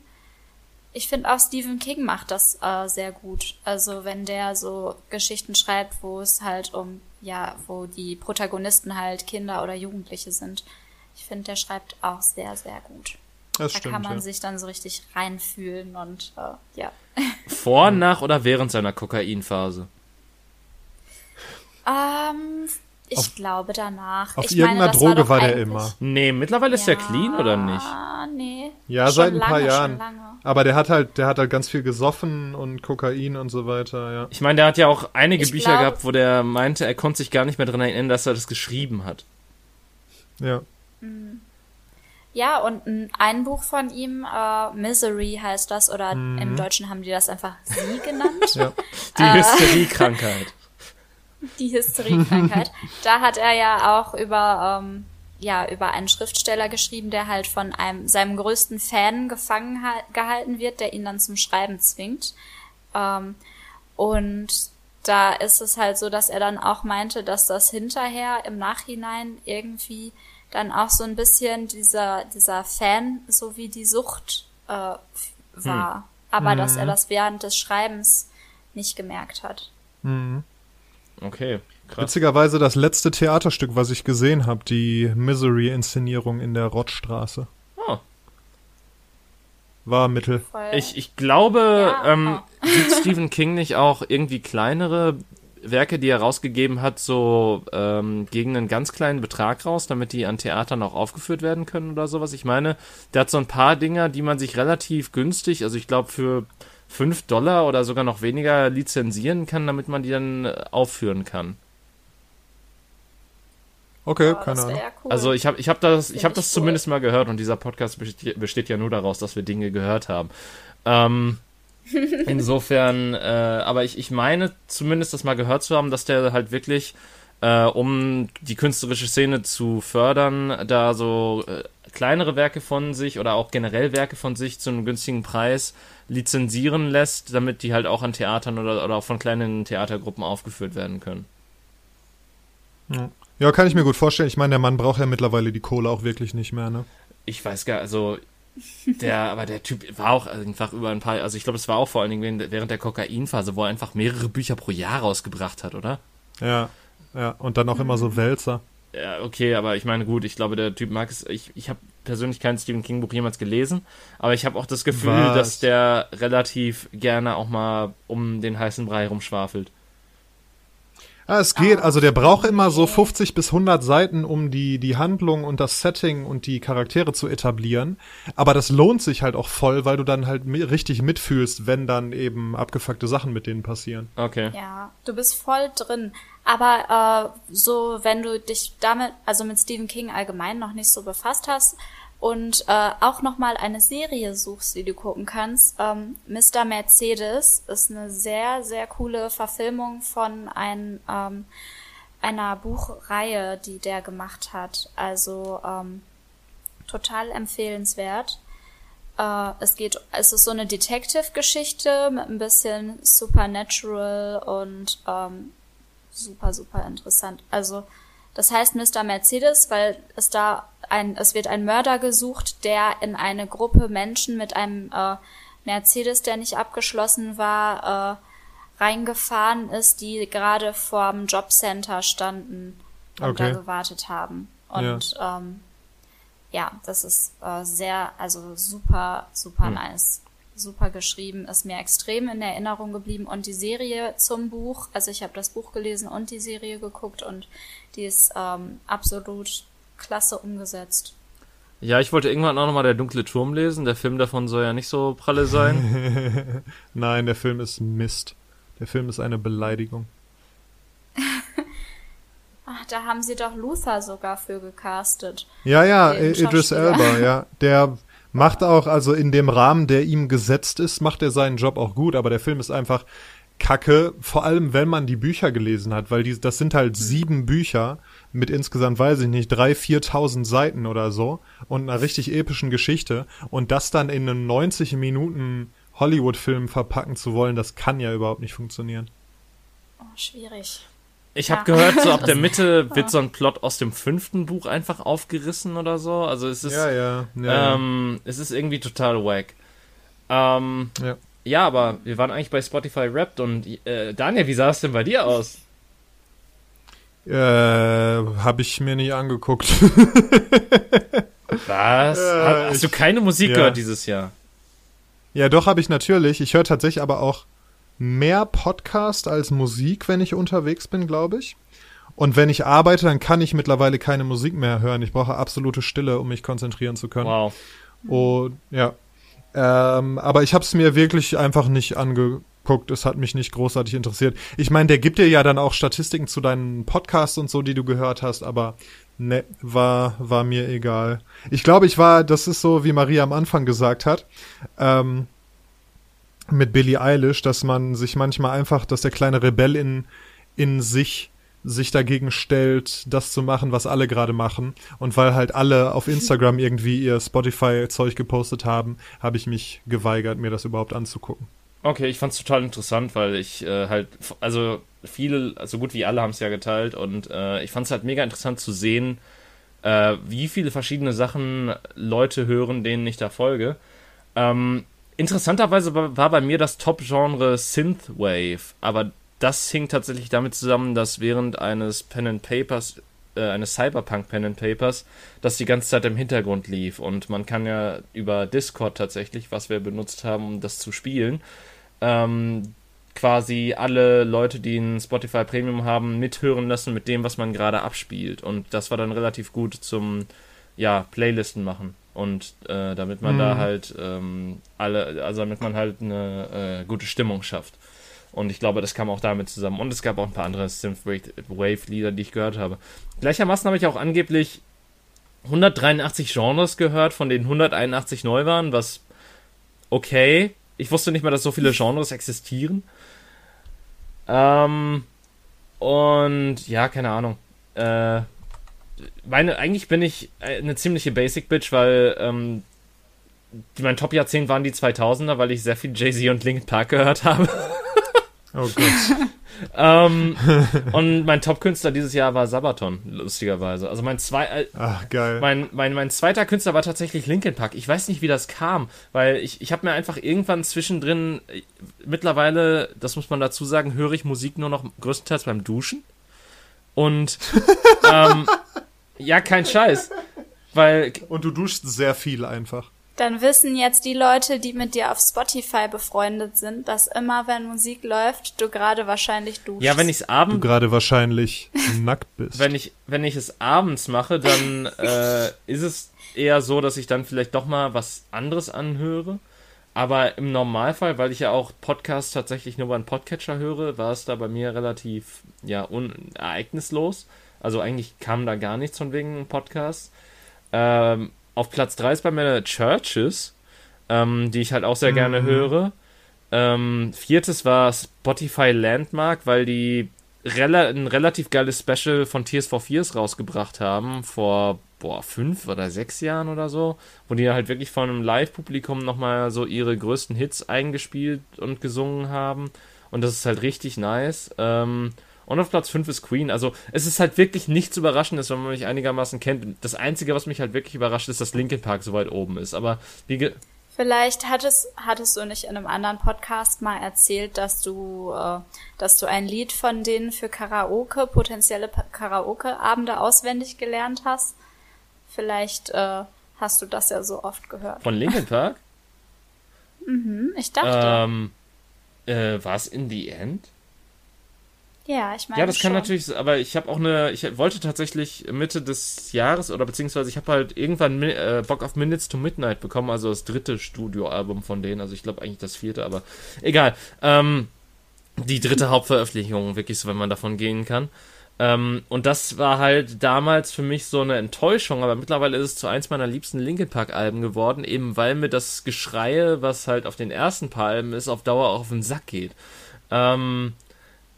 Ich finde auch Stephen King macht das äh, sehr gut. Also wenn der so Geschichten schreibt, wo es halt um ja, wo die Protagonisten halt Kinder oder Jugendliche sind. Ich finde, der schreibt auch sehr, sehr gut. Das da stimmt, kann man ja. sich dann so richtig reinfühlen und äh, ja. Vor, nach oder während seiner Kokainphase? Ähm, ich Auf- glaube danach. auf ich irgendeiner das Droge doch war der immer. Nee, mittlerweile ist er clean oder nicht? Ah, nee. Ja, Schon seit ein paar lange, Jahren. Aber der hat halt, der hat halt ganz viel gesoffen und Kokain und so weiter, ja. Ich meine, der hat ja auch einige Ich Bücher glaub- gehabt, wo der meinte, er konnte sich gar nicht mehr dran erinnern, dass er das geschrieben hat. Ja. Ja, und ein, Buch von ihm, äh, Misery heißt das, oder im Deutschen haben die das einfach Sie genannt. Mhm. Ja. Die Äh. Hysteriekrankheit. die Hysteriekrankheit. da hat er ja auch über, ähm, ja, über einen Schriftsteller geschrieben, der halt von einem, seinem größten Fan gefangen ha- gehalten wird, der ihn dann zum Schreiben zwingt. Ähm, und da ist es halt so, dass er dann auch meinte, dass das hinterher im Nachhinein irgendwie dann auch so ein bisschen dieser, dieser Fan sowie die Sucht äh, f- war. Aber dass er das während des Schreibens nicht gemerkt hat. Okay, krass. Witzigerweise das letzte Theaterstück, was ich gesehen habe, die Misery-Inszenierung in der Rottstraße. Oh. War Mittel. Voll Ich, ich glaube, Ja, ähm, sieht Stephen King nicht auch irgendwie kleinere Werke, die er rausgegeben hat, so ähm, gegen einen ganz kleinen Betrag raus, damit die an Theatern auch aufgeführt werden können oder sowas? Ich meine, der hat so ein paar Dinger, die man sich relativ günstig, also ich glaube für 5 Dollar oder sogar noch weniger lizenzieren kann, damit man die dann äh, aufführen kann. Okay, Oh, keine Ahnung. cool. Also ich habe ich hab das, ich hab ich das cool. zumindest mal gehört und dieser Podcast besteht, besteht ja nur daraus, dass wir Dinge gehört haben. Ähm, insofern, äh, aber ich, ich meine zumindest das mal gehört zu haben, dass der halt wirklich, äh, um die künstlerische Szene zu fördern, da so äh, kleinere Werke von sich oder auch generell Werke von sich zu einem günstigen Preis lizenzieren lässt, damit die halt auch an Theatern oder, oder auch von kleinen Theatergruppen aufgeführt werden können. Ja, kann ich mir gut vorstellen. Ich meine, der Mann braucht ja mittlerweile die Kohle auch wirklich nicht mehr, ne? ich weiß gar, also der, aber der Typ war auch einfach über ein paar, also ich glaube, es war auch vor allen Dingen während- während der Kokainphase, wo er einfach mehrere Bücher pro Jahr rausgebracht hat, oder? Ja. Ja, und dann auch immer so Wälzer. Ja, okay, aber ich meine, gut, ich glaube, der Typ mag es. Ich, ich habe persönlich kein Stephen King Buch jemals gelesen, aber ich habe auch das Gefühl, Was? dass der relativ gerne auch mal um den heißen Brei rumschwafelt. Ah, es geht. Also der braucht immer so 50 bis 100 Seiten, um die, die Handlung und das Setting und die Charaktere zu etablieren. Aber das lohnt sich halt auch voll, weil du dann halt richtig mitfühlst, wenn dann eben abgefuckte Sachen mit denen passieren. Okay. Ja, du bist voll drin. Aber äh, so, wenn du dich damit, also mit Stephen King allgemein noch nicht so befasst hast und äh, auch noch mal eine Serie suchst, die du gucken kannst, ähm, Mr. Mercedes ist eine sehr, sehr coole Verfilmung von ein, ähm, einer Buchreihe, die der gemacht hat. Also ähm, total empfehlenswert. Äh, es geht, es ist so eine Detective-Geschichte mit ein bisschen Supernatural und ähm, super, super interessant. Also das heißt Mr. Mercedes, weil es da ein, es wird ein Mörder gesucht, der in eine Gruppe Menschen mit einem äh, Mercedes, der nicht abgeschlossen war, äh, reingefahren ist, die gerade vorm Jobcenter standen und Okay. da gewartet haben. Und ähm, ja, das ist äh, sehr, also super, super nice. Super geschrieben, ist mir extrem in Erinnerung geblieben. Und die Serie zum Buch, also ich habe das Buch gelesen und die Serie geguckt und die ist ähm, absolut klasse umgesetzt. Ja, ich wollte irgendwann auch nochmal der dunkle Turm lesen. Der Film davon soll ja nicht so pralle sein. Nein, der Film ist Mist. Der Film ist eine Beleidigung. Ach, da haben sie doch Luther sogar für gecastet. Ja, ja, Idris. Elba, ja. Der macht auch, also in dem Rahmen, der ihm gesetzt ist, macht er seinen Job auch gut, aber der Film ist einfach kacke, vor allem wenn man die Bücher gelesen hat, weil die, das sind halt sieben Bücher mit insgesamt, weiß ich nicht, drei, viertausend Seiten oder so und einer richtig epischen Geschichte und das dann in einem 90 Minuten Hollywood-Film verpacken zu wollen, das kann ja überhaupt nicht funktionieren. Oh, schwierig. Ich habe Ja. gehört, so ab der Mitte wird so ein Plot aus dem fünften Buch einfach aufgerissen oder so. Also es ist, Ja, ja, ja. ähm, es ist irgendwie total wack. Ähm, ja. Ja, aber wir waren eigentlich bei Spotify Wrapped und äh, Daniel, wie sah es denn bei dir aus? Äh, habe ich mir nie angeguckt. Was? Äh, Hast du ich- keine Musik ja. gehört dieses Jahr? ja, doch habe ich natürlich. Ich höre tatsächlich aber auch mehr Podcast als Musik, wenn ich unterwegs bin, glaube ich. Und wenn ich arbeite, dann kann ich mittlerweile keine Musik mehr hören. Ich brauche absolute Stille, um mich konzentrieren zu können. Wow. Und ja. Ähm, aber ich habe es mir wirklich einfach nicht angeguckt. Es hat mich nicht großartig interessiert. Ich meine, der gibt dir ja dann auch Statistiken zu deinen Podcasts und so, die du gehört hast, aber ne, war, war mir egal. Ich glaube, ich war, das ist so, wie Maria am Anfang gesagt hat, ähm, mit Billie Eilish, dass man sich manchmal einfach, dass der kleine Rebell in, in sich sich dagegen stellt, das zu machen, was alle gerade machen. Und weil halt alle auf Instagram irgendwie ihr Spotify-Zeug gepostet haben, habe ich mich geweigert, mir das überhaupt anzugucken. Okay, ich fand's total interessant, weil ich äh, halt, also viele, so gut wie alle haben es ja geteilt und äh, ich fand's halt mega interessant zu sehen, äh, wie viele verschiedene Sachen Leute hören, denen ich da folge. Ähm, interessanterweise war bei mir das Top-Genre Synthwave, aber das hing tatsächlich damit zusammen, dass während eines Pen and Papers, äh, eines Cyberpunk Pen and Papers, das die ganze Zeit im Hintergrund lief und man kann ja über Discord tatsächlich, was wir benutzt haben, um das zu spielen, ähm, quasi alle Leute, die ein Spotify Premium haben, mithören lassen mit dem, was man gerade abspielt. Und das war dann relativ gut zum, ja, Playlisten machen. Und äh, damit man Mhm. da halt ähm, alle, also damit man halt eine äh, gute Stimmung schafft. Und ich glaube, das kam auch damit zusammen. Und es gab auch ein paar andere Synthwave-Lieder, die ich gehört habe. Gleichermaßen habe ich auch angeblich 183 Genres gehört, von denen 181 neu waren, was okay. Ich wusste nicht mal, dass so viele Genres existieren. Ähm, und ja, keine Ahnung. Äh, meine, eigentlich bin ich eine ziemliche Basic Bitch, weil ähm, mein Top-Jahrzehnt waren die 2000er, weil ich sehr viel Jay-Z und Linkin Park gehört habe. Oh Gott. ähm, und mein Top-Künstler dieses Jahr war Sabaton, lustigerweise. Also mein zwei, äh, Ach, geil. mein, mein, mein zweiter Künstler war tatsächlich Linkin Park. Ich weiß nicht, wie das kam, weil ich, ich habe mir einfach irgendwann zwischendrin, äh, mittlerweile, das muss man dazu sagen, höre ich Musik nur noch größtenteils beim Duschen. Und ähm, ja, kein Scheiß. Weil, Und du duschst sehr viel einfach. Dann wissen jetzt die Leute, die mit dir auf Spotify befreundet sind, dass immer, wenn Musik läuft, du gerade wahrscheinlich duschst. ja, wenn ich's Du abends, gerade wahrscheinlich nackt bist. wenn ich, wenn ich es abends mache, dann äh, ist es eher so, dass ich dann vielleicht doch mal was anderes anhöre. Aber im Normalfall, weil ich ja auch Podcasts tatsächlich nur beim Podcatcher höre, war es da bei mir relativ ja unereignislos. Also eigentlich kam da gar nichts von wegen Podcasts. Ähm, auf Platz 3 ist bei mir Churches, ähm, die ich halt auch sehr gerne höre. Ähm, viertes war Spotify Landmark, weil die rela ein relativ geiles Special von Tears for Fears rausgebracht haben, vor, boah, fünf oder sechs Jahren oder so, wo die halt wirklich von einem Live-Publikum nochmal so ihre größten Hits eingespielt und gesungen haben. Und das ist halt richtig nice. Ähm, und auf Platz 5 ist Queen. Also es ist halt wirklich nichts Überraschendes, wenn man mich einigermaßen kennt. Das Einzige, was mich halt wirklich überrascht, ist, dass Linkin Park so weit oben ist. Aber wie ge Vielleicht hattest, hattest du nicht in einem anderen Podcast mal erzählt, dass du, äh, dass du ein Lied von denen für Karaoke, potenzielle Karaoke-Abende auswendig gelernt hast. Vielleicht äh, hast du das ja so oft gehört. von Linkin Park? Hm, ich dachte. ähm, äh, war es in the end? Ja, ich meine. Ja, das kann schon. natürlich, aber ich habe auch eine, ich wollte tatsächlich Mitte des Jahres oder beziehungsweise ich habe halt irgendwann äh, Bock auf Minutes to Midnight bekommen, also das dritte Studioalbum von denen, also ich glaube eigentlich das vierte, aber egal. Ähm, die dritte Hauptveröffentlichung, wirklich so, wenn man davon gehen kann. Ähm, und das war halt damals für mich so eine Enttäuschung, aber mittlerweile ist es zu eins meiner liebsten Linkin Park Alben geworden, eben weil mir das Geschreie, was halt auf den ersten paar Alben ist, auf Dauer auch auf den Sack geht. Ähm,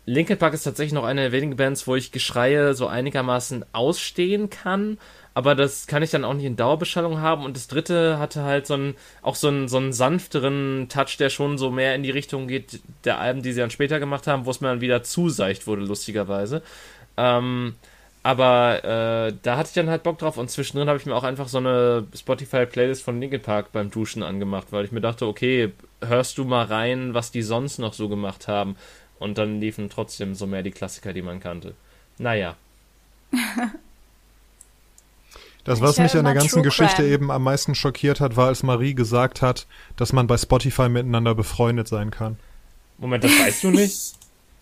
Linkin Park ist tatsächlich noch eine der wenigen Bands, wo ich Geschreie so einigermaßen ausstehen kann, aber das kann ich dann auch nicht in Dauerbeschallung haben. Und das dritte hatte halt so einen, auch so einen, so einen sanfteren Touch, der schon so mehr in die Richtung geht der Alben, die sie dann später gemacht haben, wo es mir dann wieder zu seicht wurde, lustigerweise. Ähm, aber äh, da hatte ich dann halt Bock drauf und zwischendrin habe ich mir auch einfach so eine Spotify-Playlist von Linkin Park beim Duschen angemacht, weil ich mir dachte, okay, hörst du mal rein, was die sonst noch so gemacht haben. Und dann liefen trotzdem so mehr die Klassiker, die man kannte. Naja. Das, was mich an der ganzen True Geschichte Crime. eben am meisten schockiert hat, war, als Marie gesagt hat, dass man bei Spotify miteinander befreundet sein kann. Moment, das weißt du nicht?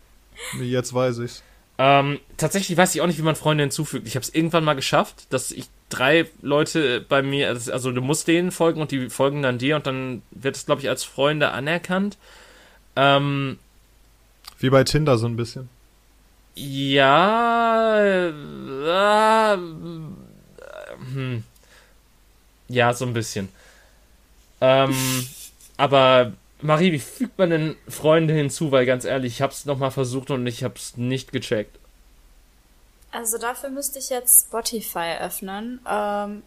Jetzt weiß ich's. Ähm, tatsächlich weiß ich auch nicht, wie man Freunde hinzufügt. Ich habe es irgendwann mal geschafft, dass ich drei Leute bei mir, also also du musst denen folgen und die folgen dann dir und dann wird es, glaube ich, als Freunde anerkannt. Ähm, Wie bei Tinder so ein bisschen. ja, äh, äh, hm. ja, so ein bisschen. Ähm, aber Marie, wie fügt man denn Freunde hinzu? Weil ganz ehrlich, ich hab's nochmal versucht und ich hab's nicht gecheckt. Also dafür müsste ich jetzt Spotify öffnen. Ähm,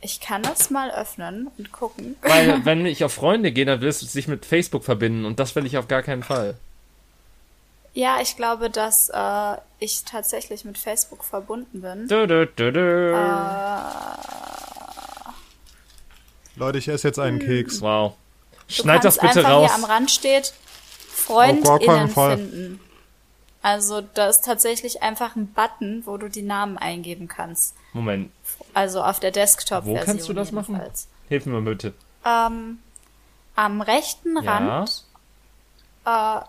ich kann das mal öffnen und gucken. Weil, wenn ich auf Freunde gehe, dann willst du dich mit Facebook verbinden und das will ich auf gar keinen Fall. Ja, ich glaube, dass äh, ich tatsächlich mit Facebook verbunden bin. Dö, dö, dö, dö. Leute, ich esse jetzt einen Keks. Wow. Du Schneid das kannst bitte einfach raus. Hier am Rand steht Auf gar keinen FreundInnen Fall. finden. Also da ist tatsächlich einfach ein Button, wo du die Namen eingeben kannst. Moment, Also auf der Desktop-Version. Wo kannst du das machen? hilf mir bitte. Ähm, am rechten Ja. Rand äh,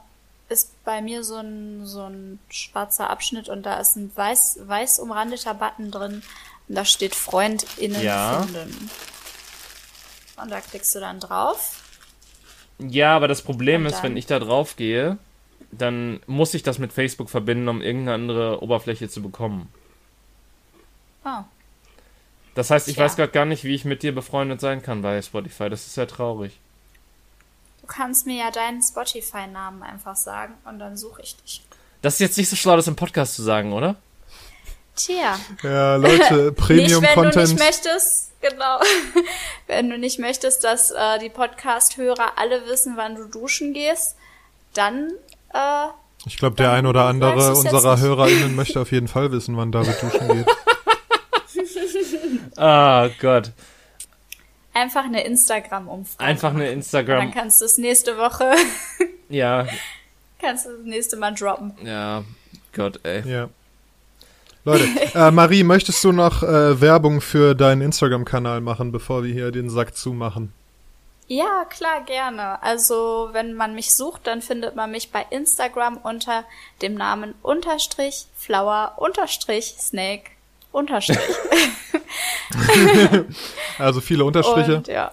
ist bei mir so ein, so ein schwarzer Abschnitt und da ist ein weiß, weiß umrandeter Button drin und da steht FreundInnen Ja. finden. Und da klickst du dann drauf. Ja, aber das Problem ist, wenn ich da drauf gehe, dann muss ich das mit Facebook verbinden, um irgendeine andere Oberfläche zu bekommen. Oh. Das heißt, ich Tja. weiß gerade gar nicht, wie ich mit dir befreundet sein kann bei Spotify. Das ist ja traurig. Du kannst mir ja deinen Spotify-Namen einfach sagen und dann suche ich dich. Das ist jetzt nicht so schlau, das im Podcast zu sagen, oder? Tja. Ja, Leute, nicht, wenn du nicht Premium-Content. möchtest, genau. wenn du nicht möchtest, dass äh, die Podcast-Hörer alle wissen, wann du duschen gehst, dann äh, Ich glaube, der ein oder andere unserer? HörerInnen möchte auf jeden Fall wissen, wann David duschen geht. Ah Gott. Einfach eine Instagram-Umfrage. Einfach eine machen. Dann Instagram. kannst du es nächste Woche, Ja, kannst du das nächste Mal droppen. ja. Gott, ey. Ja. Leute, äh, Marie, möchtest du noch äh, Werbung für deinen Instagram-Kanal machen, bevor wir hier den Sack zumachen? Ja, klar, gerne. Also, wenn man mich sucht, dann findet man mich bei Instagram unter dem Namen unterstrich flower unterstrich snake unterstrich. Also viele Unterstriche. Und ja.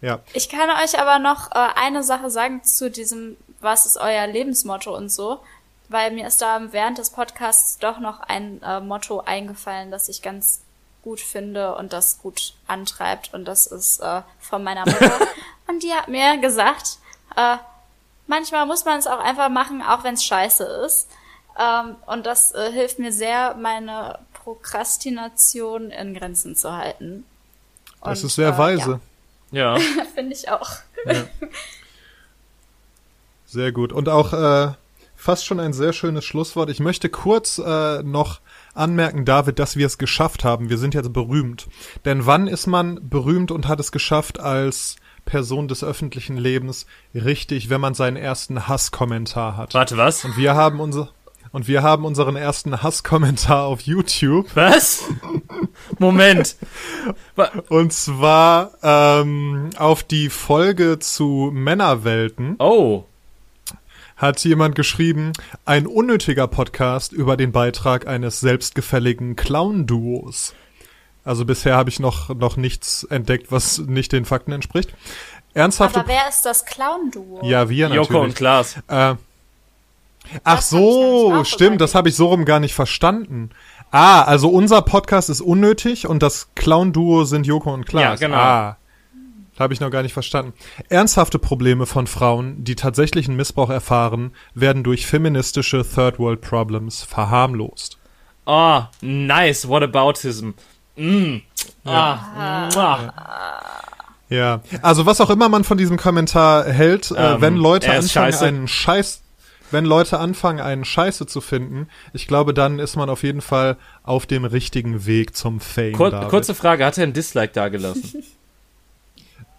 Ja. Ich kann euch aber noch äh, eine Sache sagen zu diesem, was ist euer Lebensmotto und so, weil mir ist da während des Podcasts doch noch ein äh, Motto eingefallen, das ich ganz gut finde und das gut antreibt und das ist äh, von meiner Mutter und die hat mir gesagt, äh, manchmal muss man es auch einfach machen, auch wenn es scheiße ist ähm, und das äh, hilft mir sehr, meine Prokrastination in Grenzen zu halten. Das Und, ist sehr äh, weise. Ja. Ja, finde ich auch. Sehr gut. Und auch äh, fast schon ein sehr schönes Schlusswort. Ich möchte kurz äh, noch anmerken, David, dass wir es geschafft haben. Wir sind jetzt berühmt. Denn wann ist man berühmt und hat es geschafft als Person des öffentlichen Lebens? Richtig, wenn man seinen ersten Hasskommentar hat. Warte, was? Und wir haben unser und wir haben unseren ersten Hasskommentar auf YouTube. Was? Moment. Und zwar ähm, auf die Folge zu Männerwelten. Oh. hat jemand geschrieben, ein unnötiger Podcast über den Beitrag eines selbstgefälligen Clown-Duos. Also bisher habe ich noch, noch nichts entdeckt, was nicht den Fakten entspricht. Ernsthafte... Aber wer ist das Clown-Duo? ja, wir natürlich. Joko und Klaas. Äh, ach Das so, stimmt, das habe ich so rum gar nicht verstanden. Ah, also unser Podcast ist unnötig und das Clown-Duo sind Joko und Klaas. Ja, genau. Ah, habe ich noch gar nicht verstanden. Ernsthafte Probleme von Frauen, die tatsächlichen Missbrauch erfahren, werden durch feministische Third World Problems verharmlost. Oh, nice. What aboutism? Mm. Ah. Mua. Ja, also was auch immer man von diesem Kommentar hält, äh, Ähm, wenn Leute anfangen scheiße. einen Scheiß, wenn Leute anfangen einen Scheiße zu finden, ich glaube, dann ist man auf jeden Fall auf dem richtigen Weg zum Fame. Kur David. kurze Frage, hat er ein Dislike dagelassen?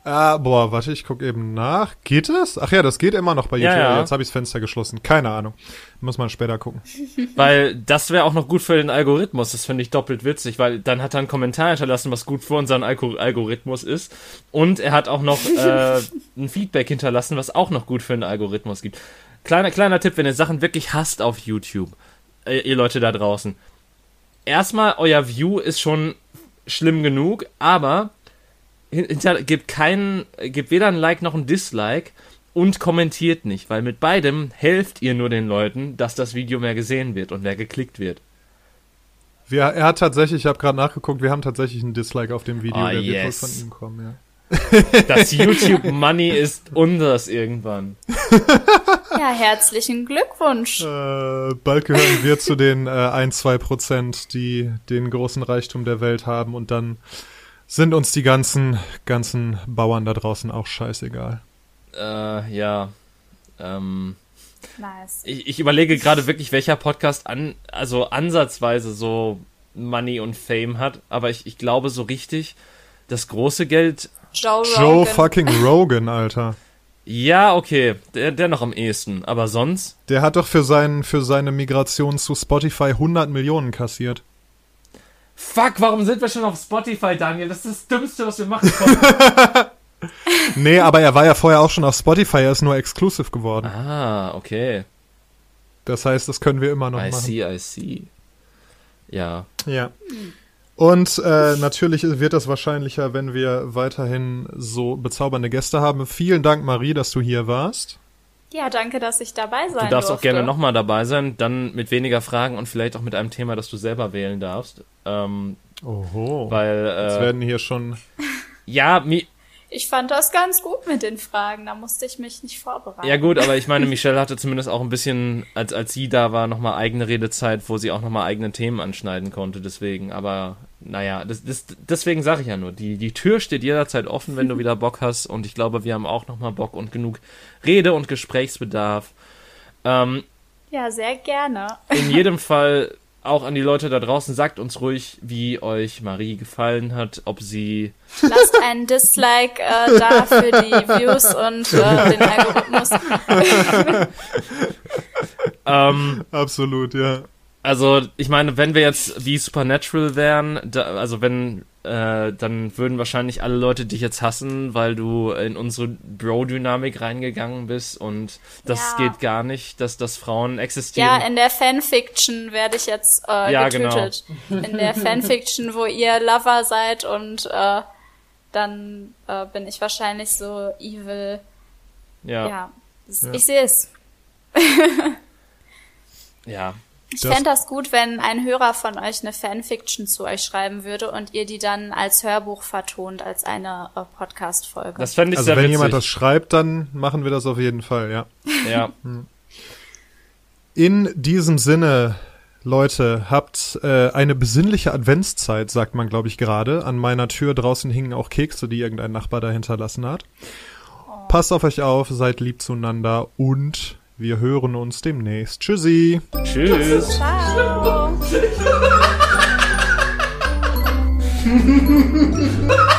Ah, boah, warte, ich guck eben nach. Geht es? Ach ja, das geht immer noch bei Ja, YouTube. ja. Jetzt habe ich das Fenster geschlossen. Keine Ahnung. Muss man später gucken. Weil das wäre auch noch gut für den Algorithmus. Das finde ich doppelt witzig, weil dann hat er einen Kommentar hinterlassen, was gut für unseren Alko Algorithmus ist. Und er hat auch noch äh, ein Feedback hinterlassen, was auch noch gut für den Algorithmus gibt. Kleiner, kleiner Tipp, wenn ihr Sachen wirklich hasst auf YouTube, äh, ihr Leute da draußen. Erstmal, euer View ist schon schlimm genug, aber hin- hinter, gebt keinen, gebt weder ein Like noch ein Dislike und kommentiert nicht, weil mit beidem helft ihr nur den Leuten, dass das Video mehr gesehen wird und mehr geklickt wird. Wir, er hat tatsächlich, ich habe gerade nachgeguckt, wir haben tatsächlich einen Dislike auf dem Video. Ah, der wird yes. von ihm kommen, ja. Das YouTube Money ist unseres irgendwann. Ja, herzlichen Glückwunsch. Äh, bald gehören wir zu den äh, 1, 2 Prozent, die den großen Reichtum der Welt haben und dann sind uns die ganzen, ganzen Bauern da draußen auch scheißegal. Äh, ja. Ähm, Nice. ich, ich überlege gerade wirklich, welcher Podcast an, also ansatzweise so Money und Fame hat, aber ich, ich glaube so richtig, das große Geld, Joe Joe Rogan. fucking Rogan, Alter. ja, okay, der, der noch am ehesten, aber sonst, Der hat doch für, sein, für seine Migration zu Spotify 100 Millionen kassiert. fuck, warum sind wir schon auf Spotify, Daniel? Das ist das Dümmste, was wir machen können. Nee, aber er war ja vorher auch schon auf Spotify, er ist nur exclusive geworden. ah, okay. Das heißt, das können wir immer noch I machen. see, I see. Ja. Ja. Und äh, natürlich wird das wahrscheinlicher, wenn wir weiterhin so bezaubernde Gäste haben. Vielen Dank, Marie, dass du hier warst. Ja, danke, dass ich dabei sein Du darfst auch durfte. gerne nochmal dabei sein, dann mit weniger Fragen und vielleicht auch mit einem Thema, das du selber wählen darfst. Ähm, Oho. weil, Jetzt äh, werden hier schon. ja, mi Ich fand das ganz gut mit den Fragen, da musste ich mich nicht vorbereiten. ja gut, aber ich meine, Michelle hatte zumindest auch ein bisschen, als, als sie da war, nochmal eigene Redezeit, wo sie auch nochmal eigene Themen anschneiden konnte, deswegen, aber naja, das, das, deswegen sage ich ja nur, die, die Tür steht jederzeit offen, wenn du wieder Bock hast und ich glaube, wir haben auch nochmal Bock und genug Rede- und Gesprächsbedarf. Ähm, Ja, sehr gerne. in jedem Fall auch an die Leute da draußen, sagt uns ruhig, wie euch Marie gefallen hat, ob sie Lasst einen Dislike äh, da für die Views und äh, den Algorithmus. ähm, Absolut, ja. also ich meine, wenn wir jetzt wie Supernatural wären, da, also wenn äh, dann würden wahrscheinlich alle Leute dich jetzt hassen, weil du in unsere Bro-Dynamik reingegangen bist und das Ja. geht gar nicht, dass, dass Frauen existieren. Ja, in der Fanfiction werde ich jetzt äh, Ja, genau. getötet. In der Fanfiction, wo ihr Lover seid und äh, dann äh, bin ich wahrscheinlich so evil. ja, das, Ja. ich sehe es. ja. Ich fände das gut, wenn ein Hörer von euch eine Fanfiction zu euch schreiben würde und ihr die dann als Hörbuch vertont, als eine äh, Podcast-Folge. Das fände ich Also sehr wenn witzig. jemand das schreibt, dann machen wir das auf jeden Fall, ja. ja. In diesem Sinne, Leute, habt äh, eine besinnliche Adventszeit, sagt man, glaube ich, gerade. An meiner Tür draußen hingen auch Kekse, die irgendein Nachbar da hinterlassen hat. Passt auf euch auf, seid lieb zueinander und wir hören uns demnächst. Tschüssi. Tschüss. Ciao.